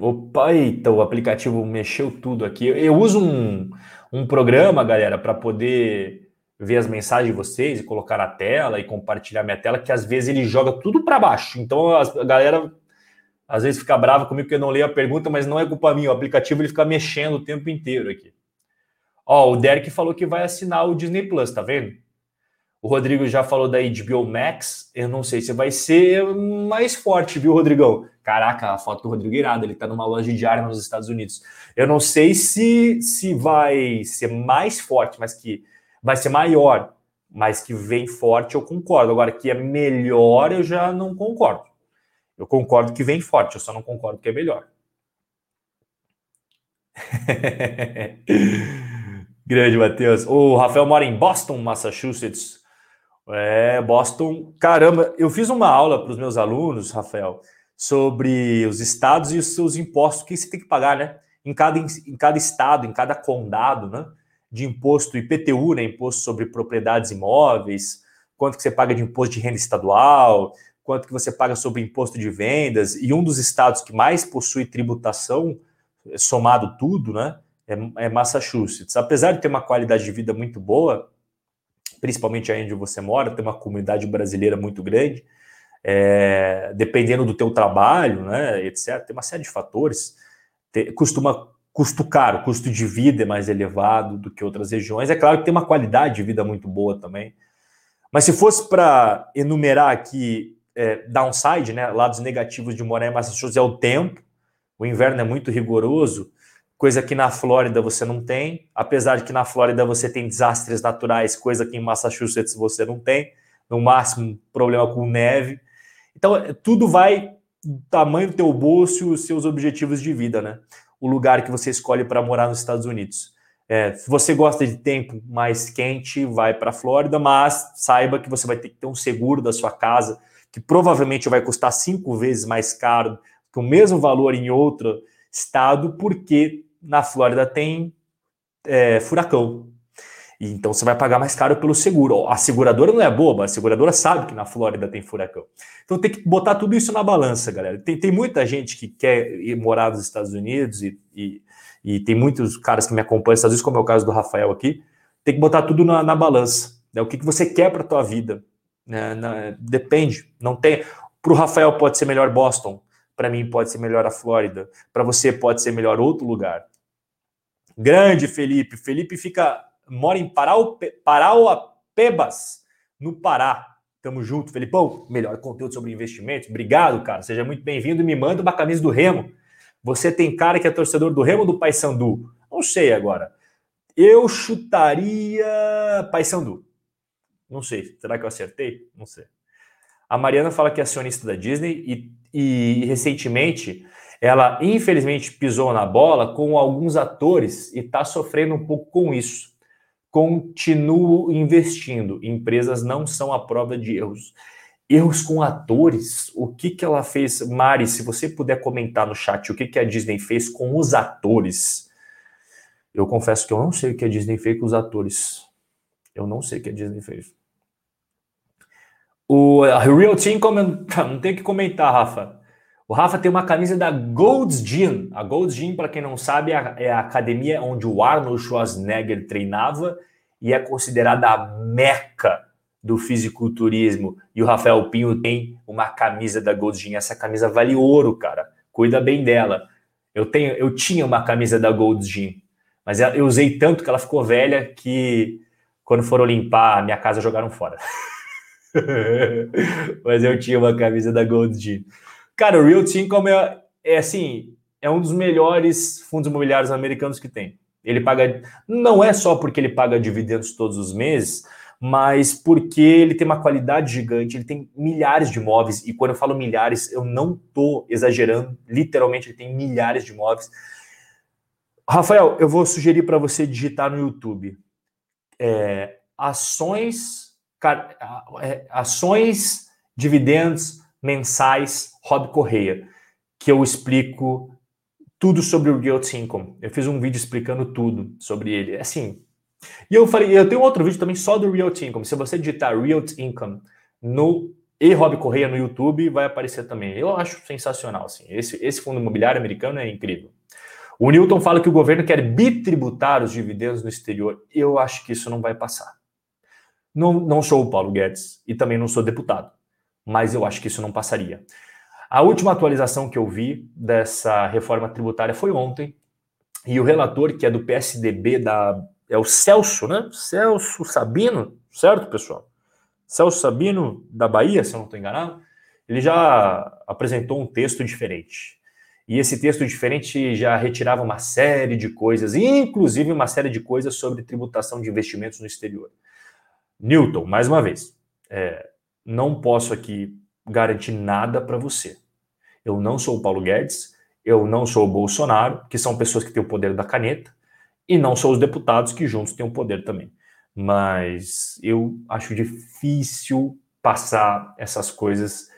Opa, eita, o aplicativo mexeu tudo aqui. Eu uso um, um programa, galera, para poder ver as mensagens de vocês e colocar na tela e compartilhar minha tela, que às vezes ele joga tudo para baixo. Então a galera às vezes fica brava comigo porque eu não leio a pergunta, mas não é culpa minha. O aplicativo ele fica mexendo o tempo inteiro aqui. Ó, o Derek falou que vai assinar o Disney Plus, tá vendo? O Rodrigo já falou da HBO Max. Eu não sei se vai ser mais forte, viu, Rodrigão? Caraca, a foto do Rodrigo é irada. Ele tá numa loja de armas nos Estados Unidos. Eu não sei se, se vai ser mais forte, mas que vai ser maior, mas que vem forte, eu concordo. Agora, que é melhor, eu já não concordo. Eu concordo que vem forte, eu só não concordo que é melhor. Grande, Matheus. O Rafael mora em Boston, Massachusetts. É, Boston. Caramba, eu fiz uma aula para os meus alunos, Rafael, sobre os estados e os seus impostos que você tem que pagar, né? Em cada, em cada estado, em cada condado, né? De imposto IPTU, né? Imposto sobre propriedades imóveis, quanto que você paga de imposto de renda estadual, quanto que você paga sobre imposto de vendas. E um dos estados que mais possui tributação somado tudo, né? É, é Massachusetts. Apesar de ter uma qualidade de vida muito boa, principalmente aí onde você mora, tem uma comunidade brasileira muito grande, é, dependendo do teu trabalho, né, etc., tem uma série de fatores, tem, costuma custo caro, custo de vida é mais elevado do que outras regiões. É claro que tem uma qualidade de vida muito boa também. Mas se fosse para enumerar aqui é, downside, né, lados negativos de morar em Massachusetts, é o tempo. O inverno é muito rigoroso, coisa que na Flórida você não tem, apesar de que na Flórida você tem desastres naturais, coisa que em Massachusetts você não tem, no máximo problema com neve. Então, é, tudo vai do tamanho do teu bolso e os seus objetivos de vida, né? O lugar que você escolhe para morar nos Estados Unidos. É, se você gosta de tempo mais quente, vai para a Flórida, mas saiba que você vai ter que ter um seguro da sua casa, que provavelmente vai custar cinco vezes mais caro que o mesmo valor em outro estado, porque na Flórida tem é, furacão. Então você vai pagar mais caro pelo seguro. A seguradora não é boba, a seguradora sabe que na Flórida tem furacão. Então tem que botar tudo isso na balança, galera. Tem, tem muita gente que quer ir morar nos Estados Unidos e, e, e, tem muitos caras que me acompanham Estados Unidos, como é o caso do Rafael aqui. Tem que botar tudo na, na balança. Né? O que, que você quer para a tua vida. Né? Na, depende. Não tem. Para o Rafael pode ser melhor Boston. Para mim pode ser melhor a Flórida. Para você pode ser melhor outro lugar. Grande Felipe. Felipe fica mora em Parauapebas, no Pará. Tamo junto, Felipão. Melhor conteúdo sobre investimentos. Obrigado, cara. Seja muito bem-vindo. Me manda uma camisa do Remo. Você tem cara que é torcedor do Remo ou do Paysandu? Não sei agora. Eu chutaria Paysandu. Não sei. Será que eu acertei? Não sei. A Mariana fala que é acionista da Disney e, e recentemente ela infelizmente pisou na bola com alguns atores e está sofrendo um pouco com isso continuo investindo. Empresas não são a prova de erros. Erros com atores. O que, que ela fez? Mari, se você puder comentar no chat o que, que a Disney fez com os atores. Eu confesso que eu não sei o que a Disney fez com os atores. Eu não sei o que a Disney fez. O Real Team, não tem que comentar, Rafa. O Rafa tem uma camisa da Gold's Gym. A Gold's Gym, para quem não sabe, é, é a academia onde o Arnold Schwarzenegger treinava e é considerada a meca do fisiculturismo. E o Rafael Pinho tem uma camisa da Gold's Gym. Essa camisa vale ouro, cara. Cuida bem dela. Eu tenho, eu tinha uma camisa da Gold's Gym, mas eu usei tanto que ela ficou velha que quando foram limpar a minha casa jogaram fora. mas eu tinha uma camisa da Gold's Gym. Cara, o Real Income é, é assim, é um dos melhores fundos imobiliários americanos que tem. Ele paga, não é só porque ele paga dividendos todos os meses, mas porque ele tem uma qualidade gigante, ele tem milhares de imóveis, e quando eu falo milhares, eu não estou exagerando, literalmente ele tem milhares de imóveis. Rafael, eu vou sugerir para você digitar no YouTube é, ações, é, ações, dividendos mensais Rob Correia, que eu explico tudo sobre o Real Income. Eu fiz um vídeo explicando tudo sobre ele. É assim. E eu falei, eu tenho outro vídeo também só do Real Income. Se você digitar Real Income no e Rob Correia no YouTube, vai aparecer também. Eu acho sensacional, assim. Esse, esse fundo imobiliário americano é incrível. O Newton fala que o governo quer bitributar os dividendos no exterior. Eu acho que isso não vai passar. Não, não sou o Paulo Guedes e também não sou deputado mas eu acho que isso não passaria. A última atualização que eu vi dessa reforma tributária foi ontem, e o relator, que é do PSDB, da, é o Celso, né? Celso Sabino, certo, pessoal? Celso Sabino, da Bahia, se eu não estou enganado, ele já apresentou um texto diferente. E esse texto diferente já retirava uma série de coisas, inclusive uma série de coisas sobre tributação de investimentos no exterior. Newton, mais uma vez, é, não posso aqui garantir nada para você. Eu não sou o Paulo Guedes, eu não sou o Bolsonaro, que são pessoas que têm o poder da caneta, e não sou os deputados que juntos têm o poder também. Mas eu acho difícil passar essas coisas,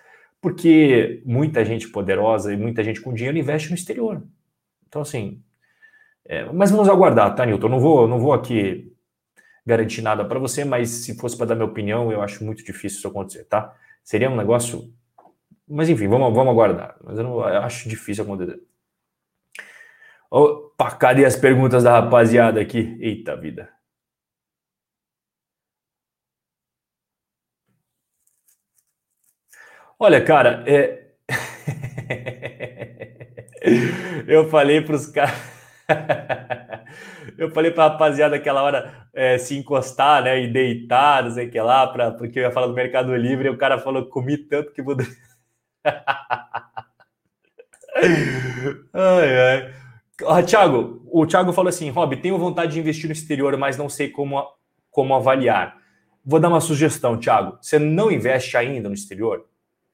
porque muita gente poderosa e muita gente com dinheiro investe no exterior. Então, assim. É, mas vamos aguardar, tá, Nilton? Não vou, não vou aqui garantir nada para você, mas se fosse para dar minha opinião, eu acho muito difícil isso acontecer, tá? Seria um negócio. Mas enfim, vamos, vamos aguardar. Mas eu, não, eu acho difícil acontecer. Opa, cadê as perguntas da rapaziada aqui? Eita vida. Olha, cara, é... eu falei para os caras. eu falei para a rapaziada aquela hora é, se encostar, né, e deitar, não sei o que lá, pra, porque eu ia falar do Mercado Livre e o cara falou: comi tanto que vou. ai, ai. Thiago, o Thiago falou assim: Rob, tenho vontade de investir no exterior, mas não sei como, como avaliar. Vou dar uma sugestão, Thiago. Você não investe ainda no exterior?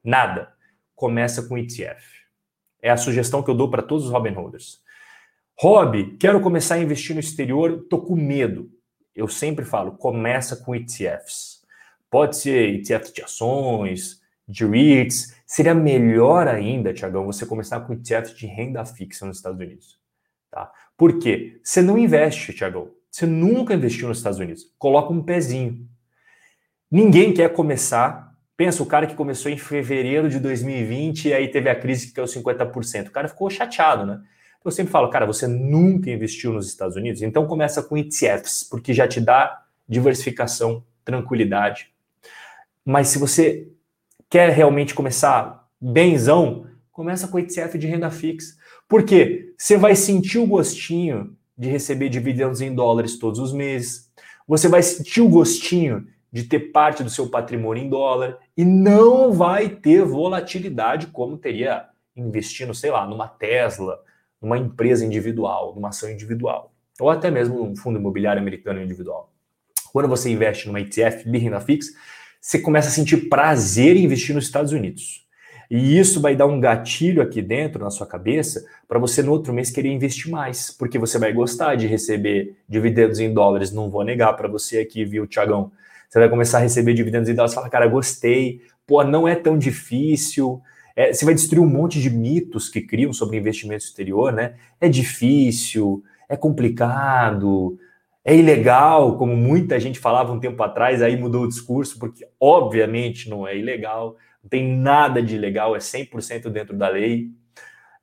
Nada. Começa com ETF. É a sugestão que eu dou para todos os Robin Rob, quero começar a investir no exterior, tô com medo. Eu sempre falo, começa com ETFs. Pode ser ETF de ações, de REITs. Seria melhor ainda, Tiagão, você começar com ETF de renda fixa nos Estados Unidos. Tá? Por quê? Você não investe, Tiagão. Você nunca investiu nos Estados Unidos. Coloca um pezinho. Ninguém quer começar. Pensa, o cara que começou em fevereiro de 2020 e aí teve a crise que caiu 50%. O cara ficou chateado, né? Eu sempre falo, cara, você nunca investiu nos Estados Unidos, então começa com ETFs, porque já te dá diversificação, tranquilidade. Mas se você quer realmente começar benzão, começa com ETF de renda fixa. Porque você vai sentir o gostinho de receber dividendos em dólares todos os meses. Você vai sentir o gostinho de ter parte do seu patrimônio em dólar e não vai ter volatilidade como teria investindo, sei lá, numa Tesla, numa empresa individual, numa ação individual, ou até mesmo num fundo imobiliário americano individual. Quando você investe numa ETF de renda fixa, você começa a sentir prazer em investir nos Estados Unidos. E isso vai dar um gatilho aqui dentro na sua cabeça para você no outro mês querer investir mais, porque você vai gostar de receber dividendos em dólares. Não vou negar para você aqui, viu, Tiagão? Você vai começar a receber dividendos em dólares e fala, cara, gostei, pô, não é tão difícil. É, você vai destruir um monte de mitos que criam sobre investimento exterior, né? É difícil, é complicado, é ilegal, como muita gente falava um tempo atrás, aí mudou o discurso, porque obviamente não é ilegal não tem nada de ilegal, é 100% dentro da lei.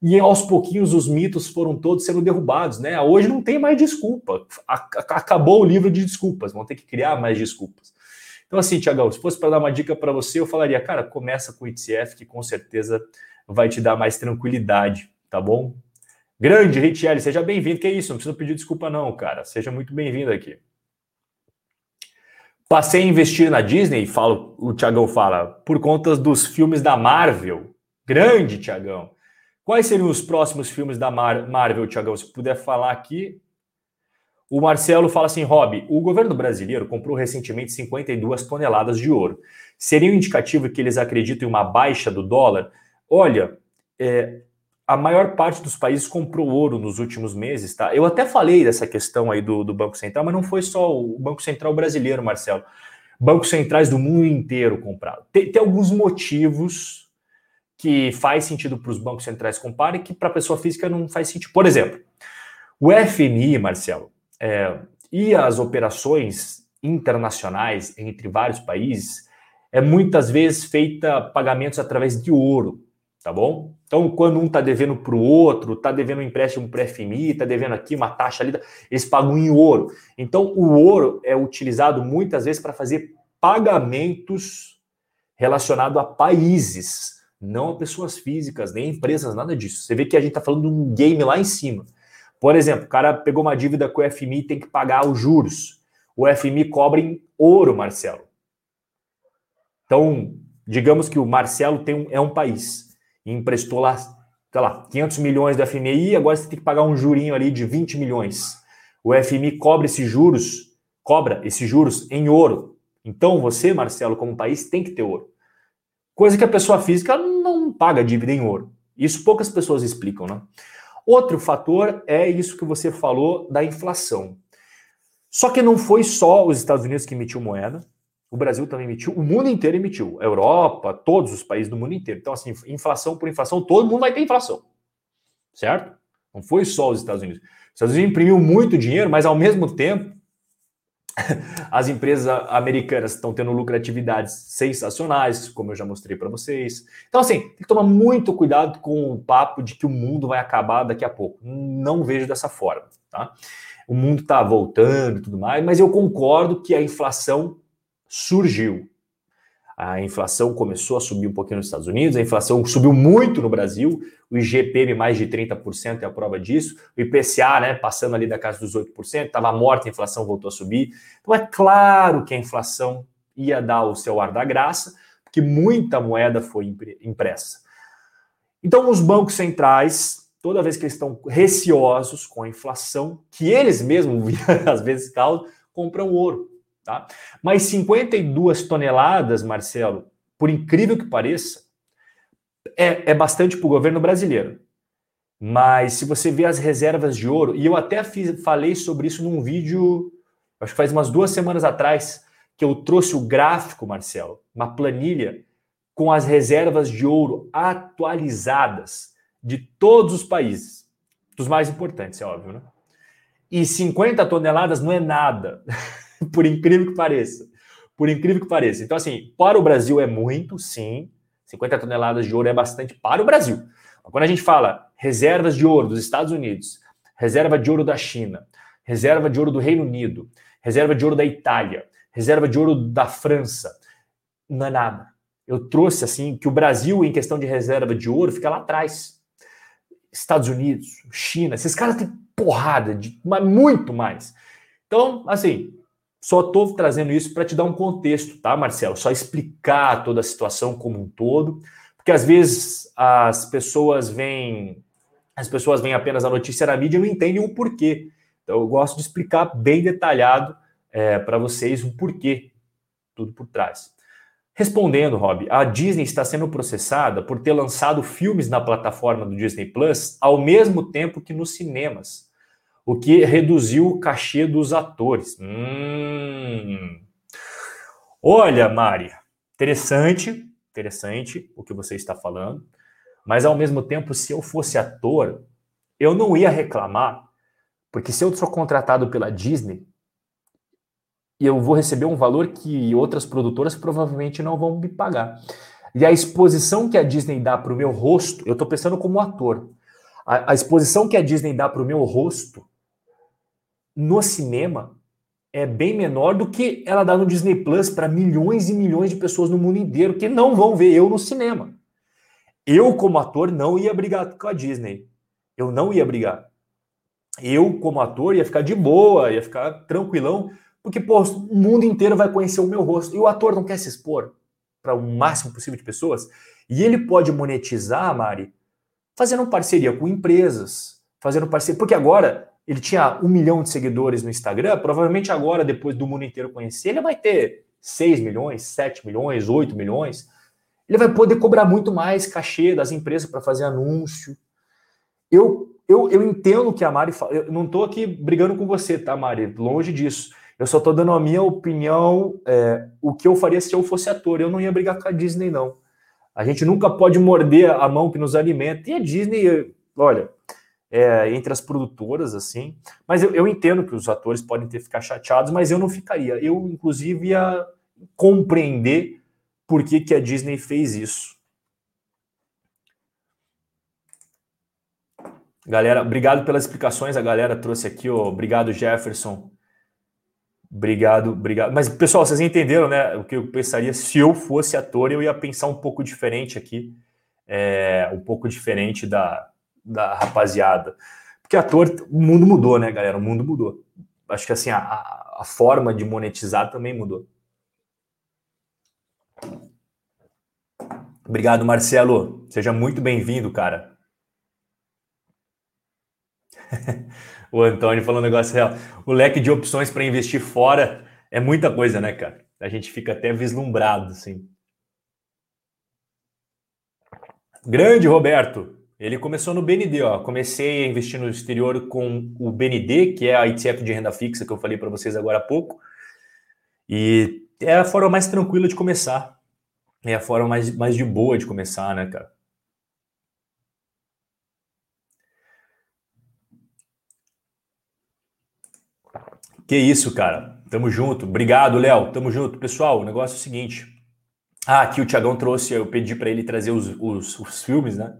E aos pouquinhos os mitos foram todos sendo derrubados, né? Hoje não tem mais desculpa. Acabou o livro de desculpas, vão ter que criar mais desculpas. Então, assim, Tiagão, se fosse para dar uma dica para você, eu falaria, cara, começa com o ETF, que com certeza vai te dar mais tranquilidade, tá bom? Grande Richelle, seja bem-vindo. Que é isso? Não precisa pedir desculpa, não, cara. Seja muito bem-vindo aqui. Passei a investir na Disney, falo, o Tiagão fala, por conta dos filmes da Marvel. Grande, Tiagão. Quais seriam os próximos filmes da Mar Marvel, Tiagão? Se puder falar aqui. O Marcelo fala assim: Rob, o governo brasileiro comprou recentemente 52 toneladas de ouro. Seria um indicativo que eles acreditam em uma baixa do dólar? Olha, é, a maior parte dos países comprou ouro nos últimos meses, tá? Eu até falei dessa questão aí do, do Banco Central, mas não foi só o Banco Central brasileiro, Marcelo. Bancos centrais do mundo inteiro compraram. Tem, tem alguns motivos que faz sentido para os bancos centrais comprarem que para a pessoa física não faz sentido. Por exemplo, o FMI, Marcelo, é, e as operações internacionais entre vários países é muitas vezes feita pagamentos através de ouro tá bom? Então, quando um está devendo para o outro, está devendo um empréstimo para FMI, está devendo aqui uma taxa ali, eles pagam em ouro. Então, o ouro é utilizado muitas vezes para fazer pagamentos relacionados a países, não a pessoas físicas, nem empresas, nada disso. Você vê que a gente está falando de um game lá em cima. Por exemplo, o cara pegou uma dívida com o FMI e tem que pagar os juros. O FMI cobra em ouro, Marcelo. Então, digamos que o Marcelo tem um, é um país e emprestou lá, sei lá, 500 milhões do FMI, agora você tem que pagar um jurinho ali de 20 milhões. O FMI cobra esses juros, cobra esses juros em ouro. Então você, Marcelo, como país, tem que ter ouro. Coisa que a pessoa física não paga dívida em ouro. Isso poucas pessoas explicam, né? Outro fator é isso que você falou da inflação. Só que não foi só os Estados Unidos que emitiu moeda, o Brasil também emitiu, o mundo inteiro emitiu. A Europa, todos os países do mundo inteiro. Então, assim, inflação por inflação, todo mundo vai ter inflação. Certo? Não foi só os Estados Unidos. Os Estados Unidos imprimiu muito dinheiro, mas ao mesmo tempo, As empresas americanas estão tendo lucratividades sensacionais, como eu já mostrei para vocês. Então, assim, tem que tomar muito cuidado com o papo de que o mundo vai acabar daqui a pouco. Não vejo dessa forma, tá? O mundo está voltando e tudo mais, mas eu concordo que a inflação surgiu a inflação começou a subir um pouquinho nos Estados Unidos, a inflação subiu muito no Brasil, o IGPM mais de 30% é a prova disso, o IPCA, né, passando ali da casa dos 8%, estava morta, a inflação voltou a subir. Então é claro que a inflação ia dar o seu ar da graça, porque muita moeda foi impressa. Então os bancos centrais, toda vez que eles estão receosos com a inflação, que eles mesmos às vezes causam, compram ouro. Tá? Mas 52 toneladas, Marcelo, por incrível que pareça, é, é bastante para o governo brasileiro. Mas se você vê as reservas de ouro, e eu até fiz, falei sobre isso num vídeo, acho que faz umas duas semanas atrás, que eu trouxe o gráfico, Marcelo, uma planilha com as reservas de ouro atualizadas de todos os países, dos mais importantes, é óbvio, né? E 50 toneladas não é nada. por incrível que pareça. Por incrível que pareça. Então, assim, para o Brasil é muito, sim. 50 toneladas de ouro é bastante para o Brasil. Quando a gente fala reservas de ouro dos Estados Unidos, reserva de ouro da China, reserva de ouro do Reino Unido, reserva de ouro da Itália, reserva de ouro da França, não é nada. Eu trouxe assim que o Brasil, em questão de reserva de ouro, fica lá atrás. Estados Unidos, China, esses caras têm porrada, de, mas muito mais. Então, assim, só estou trazendo isso para te dar um contexto, tá, Marcelo? Só explicar toda a situação como um todo, porque às vezes as pessoas veem as pessoas veem apenas a notícia na mídia e não entendem o porquê. Então eu gosto de explicar bem detalhado é, para vocês o porquê, tudo por trás. Respondendo, Rob, a Disney está sendo processada por ter lançado filmes na plataforma do Disney Plus ao mesmo tempo que nos cinemas o que reduziu o cachê dos atores. Hum. Olha, Mari, interessante, interessante o que você está falando, mas ao mesmo tempo, se eu fosse ator, eu não ia reclamar, porque se eu sou contratado pela Disney, eu vou receber um valor que outras produtoras provavelmente não vão me pagar. E a exposição que a Disney dá para o meu rosto, eu estou pensando como ator, a, a exposição que a Disney dá para o meu rosto no cinema é bem menor do que ela dá no Disney Plus para milhões e milhões de pessoas no mundo inteiro que não vão ver eu no cinema. Eu, como ator, não ia brigar com a Disney. Eu não ia brigar. Eu, como ator, ia ficar de boa, ia ficar tranquilão, porque, pô, o mundo inteiro vai conhecer o meu rosto. E o ator não quer se expor para o máximo possível de pessoas. E ele pode monetizar, Mari, fazendo parceria com empresas, fazendo parceria. Porque agora ele tinha um milhão de seguidores no Instagram, provavelmente agora, depois do mundo inteiro conhecer, ele vai ter 6 milhões, 7 milhões, 8 milhões. Ele vai poder cobrar muito mais cachê das empresas para fazer anúncio. Eu, eu, eu entendo que a Mari fala. Eu não estou aqui brigando com você, tá, Mari? Longe disso. Eu só estou dando a minha opinião, é, o que eu faria se eu fosse ator. Eu não ia brigar com a Disney, não. A gente nunca pode morder a mão que nos alimenta. E a Disney, olha, é, entre as produtoras, assim. Mas eu, eu, entendo que os atores podem ter ficar chateados, mas eu não ficaria. Eu, inclusive, ia compreender por que, que a Disney fez isso. Galera, obrigado pelas explicações. A galera trouxe aqui, ó. Obrigado, Jefferson. Obrigado, obrigado. Mas, pessoal, vocês entenderam, né? O que eu pensaria se eu fosse ator, eu ia pensar um pouco diferente aqui. É, um pouco diferente da, da rapaziada. Porque ator, o mundo mudou, né, galera? O mundo mudou. Acho que assim, a, a forma de monetizar também mudou. Obrigado, Marcelo. Seja muito bem-vindo, cara. o Antônio falou um negócio real. O leque de opções para investir fora é muita coisa, né, cara? A gente fica até vislumbrado, assim. Grande Roberto. Ele começou no BND, ó. Comecei a investir no exterior com o BND, que é a ETF de renda fixa que eu falei para vocês agora há pouco. E é a forma mais tranquila de começar. É a forma mais, mais de boa de começar, né, cara? Que isso, cara. Tamo junto. Obrigado, Léo. Tamo junto. Pessoal, o negócio é o seguinte. Ah, aqui o Tiagão trouxe, eu pedi para ele trazer os, os, os filmes, né?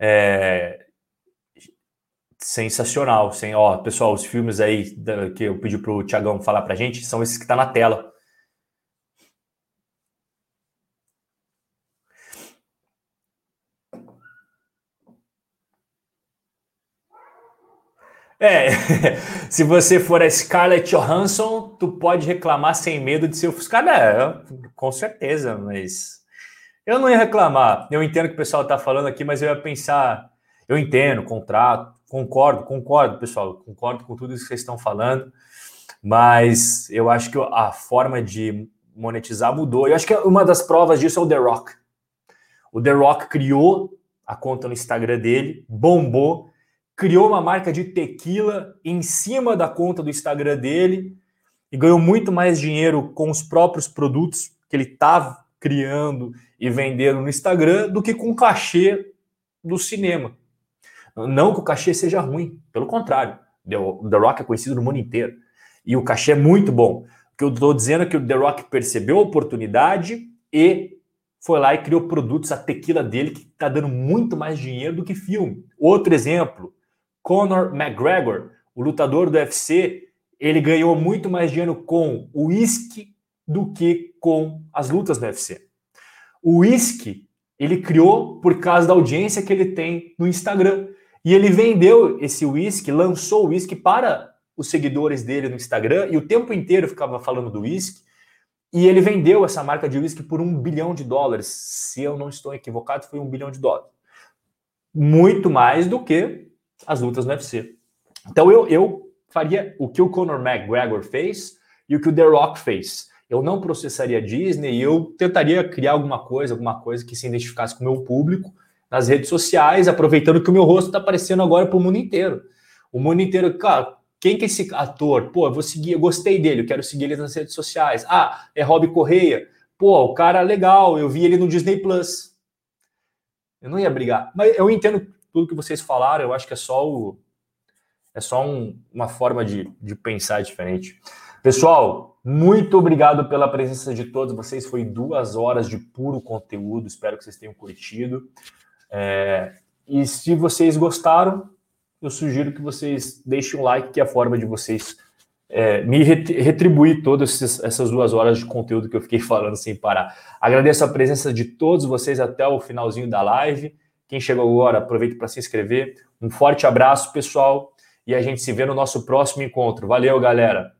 É... Sensacional. Sem, ó, pessoal, os filmes aí que eu pedi para o Tiagão falar para gente são esses que tá na tela. É, se você for a Scarlett Johansson, tu pode reclamar sem medo de ser ofuscado. É, com certeza, mas eu não ia reclamar. Eu entendo que o pessoal está falando aqui, mas eu ia pensar, eu entendo, contrato, concordo, concordo, pessoal, concordo com tudo isso que vocês estão falando, mas eu acho que a forma de monetizar mudou. Eu acho que uma das provas disso é o The Rock. O The Rock criou a conta no Instagram dele, bombou, criou uma marca de tequila em cima da conta do Instagram dele e ganhou muito mais dinheiro com os próprios produtos que ele estava criando e vendendo no Instagram do que com o cachê do cinema. Não que o cachê seja ruim, pelo contrário. The Rock é conhecido no mundo inteiro. E o cachê é muito bom. O que eu estou dizendo é que o The Rock percebeu a oportunidade e foi lá e criou produtos, a tequila dele, que está dando muito mais dinheiro do que filme. Outro exemplo, Conor McGregor, o lutador do UFC, ele ganhou muito mais dinheiro com o uísque do que com as lutas no UFC. O uísque ele criou por causa da audiência que ele tem no Instagram. E ele vendeu esse uísque, lançou o uísque para os seguidores dele no Instagram e o tempo inteiro ficava falando do uísque. E ele vendeu essa marca de uísque por um bilhão de dólares. Se eu não estou equivocado, foi um bilhão de dólares. Muito mais do que as lutas no UFC. Então eu, eu faria o que o Conor McGregor fez e o que o The Rock fez. Eu não processaria a Disney eu tentaria criar alguma coisa, alguma coisa que se identificasse com o meu público nas redes sociais, aproveitando que o meu rosto está aparecendo agora para o mundo inteiro. O mundo inteiro, cara, quem que é esse ator? Pô, eu vou seguir, eu gostei dele, eu quero seguir ele nas redes sociais. Ah, é Rob Correia. Pô, o cara é legal, eu vi ele no Disney Plus. Eu não ia brigar, mas eu entendo tudo que vocês falaram, eu acho que é só o, é só um, uma forma de, de pensar diferente. Pessoal, muito obrigado pela presença de todos vocês. Foi duas horas de puro conteúdo. Espero que vocês tenham curtido. É, e se vocês gostaram, eu sugiro que vocês deixem um like, que é a forma de vocês é, me retribuir todas essas duas horas de conteúdo que eu fiquei falando sem parar. Agradeço a presença de todos vocês até o finalzinho da live. Quem chegou agora, aproveita para se inscrever. Um forte abraço, pessoal, e a gente se vê no nosso próximo encontro. Valeu, galera!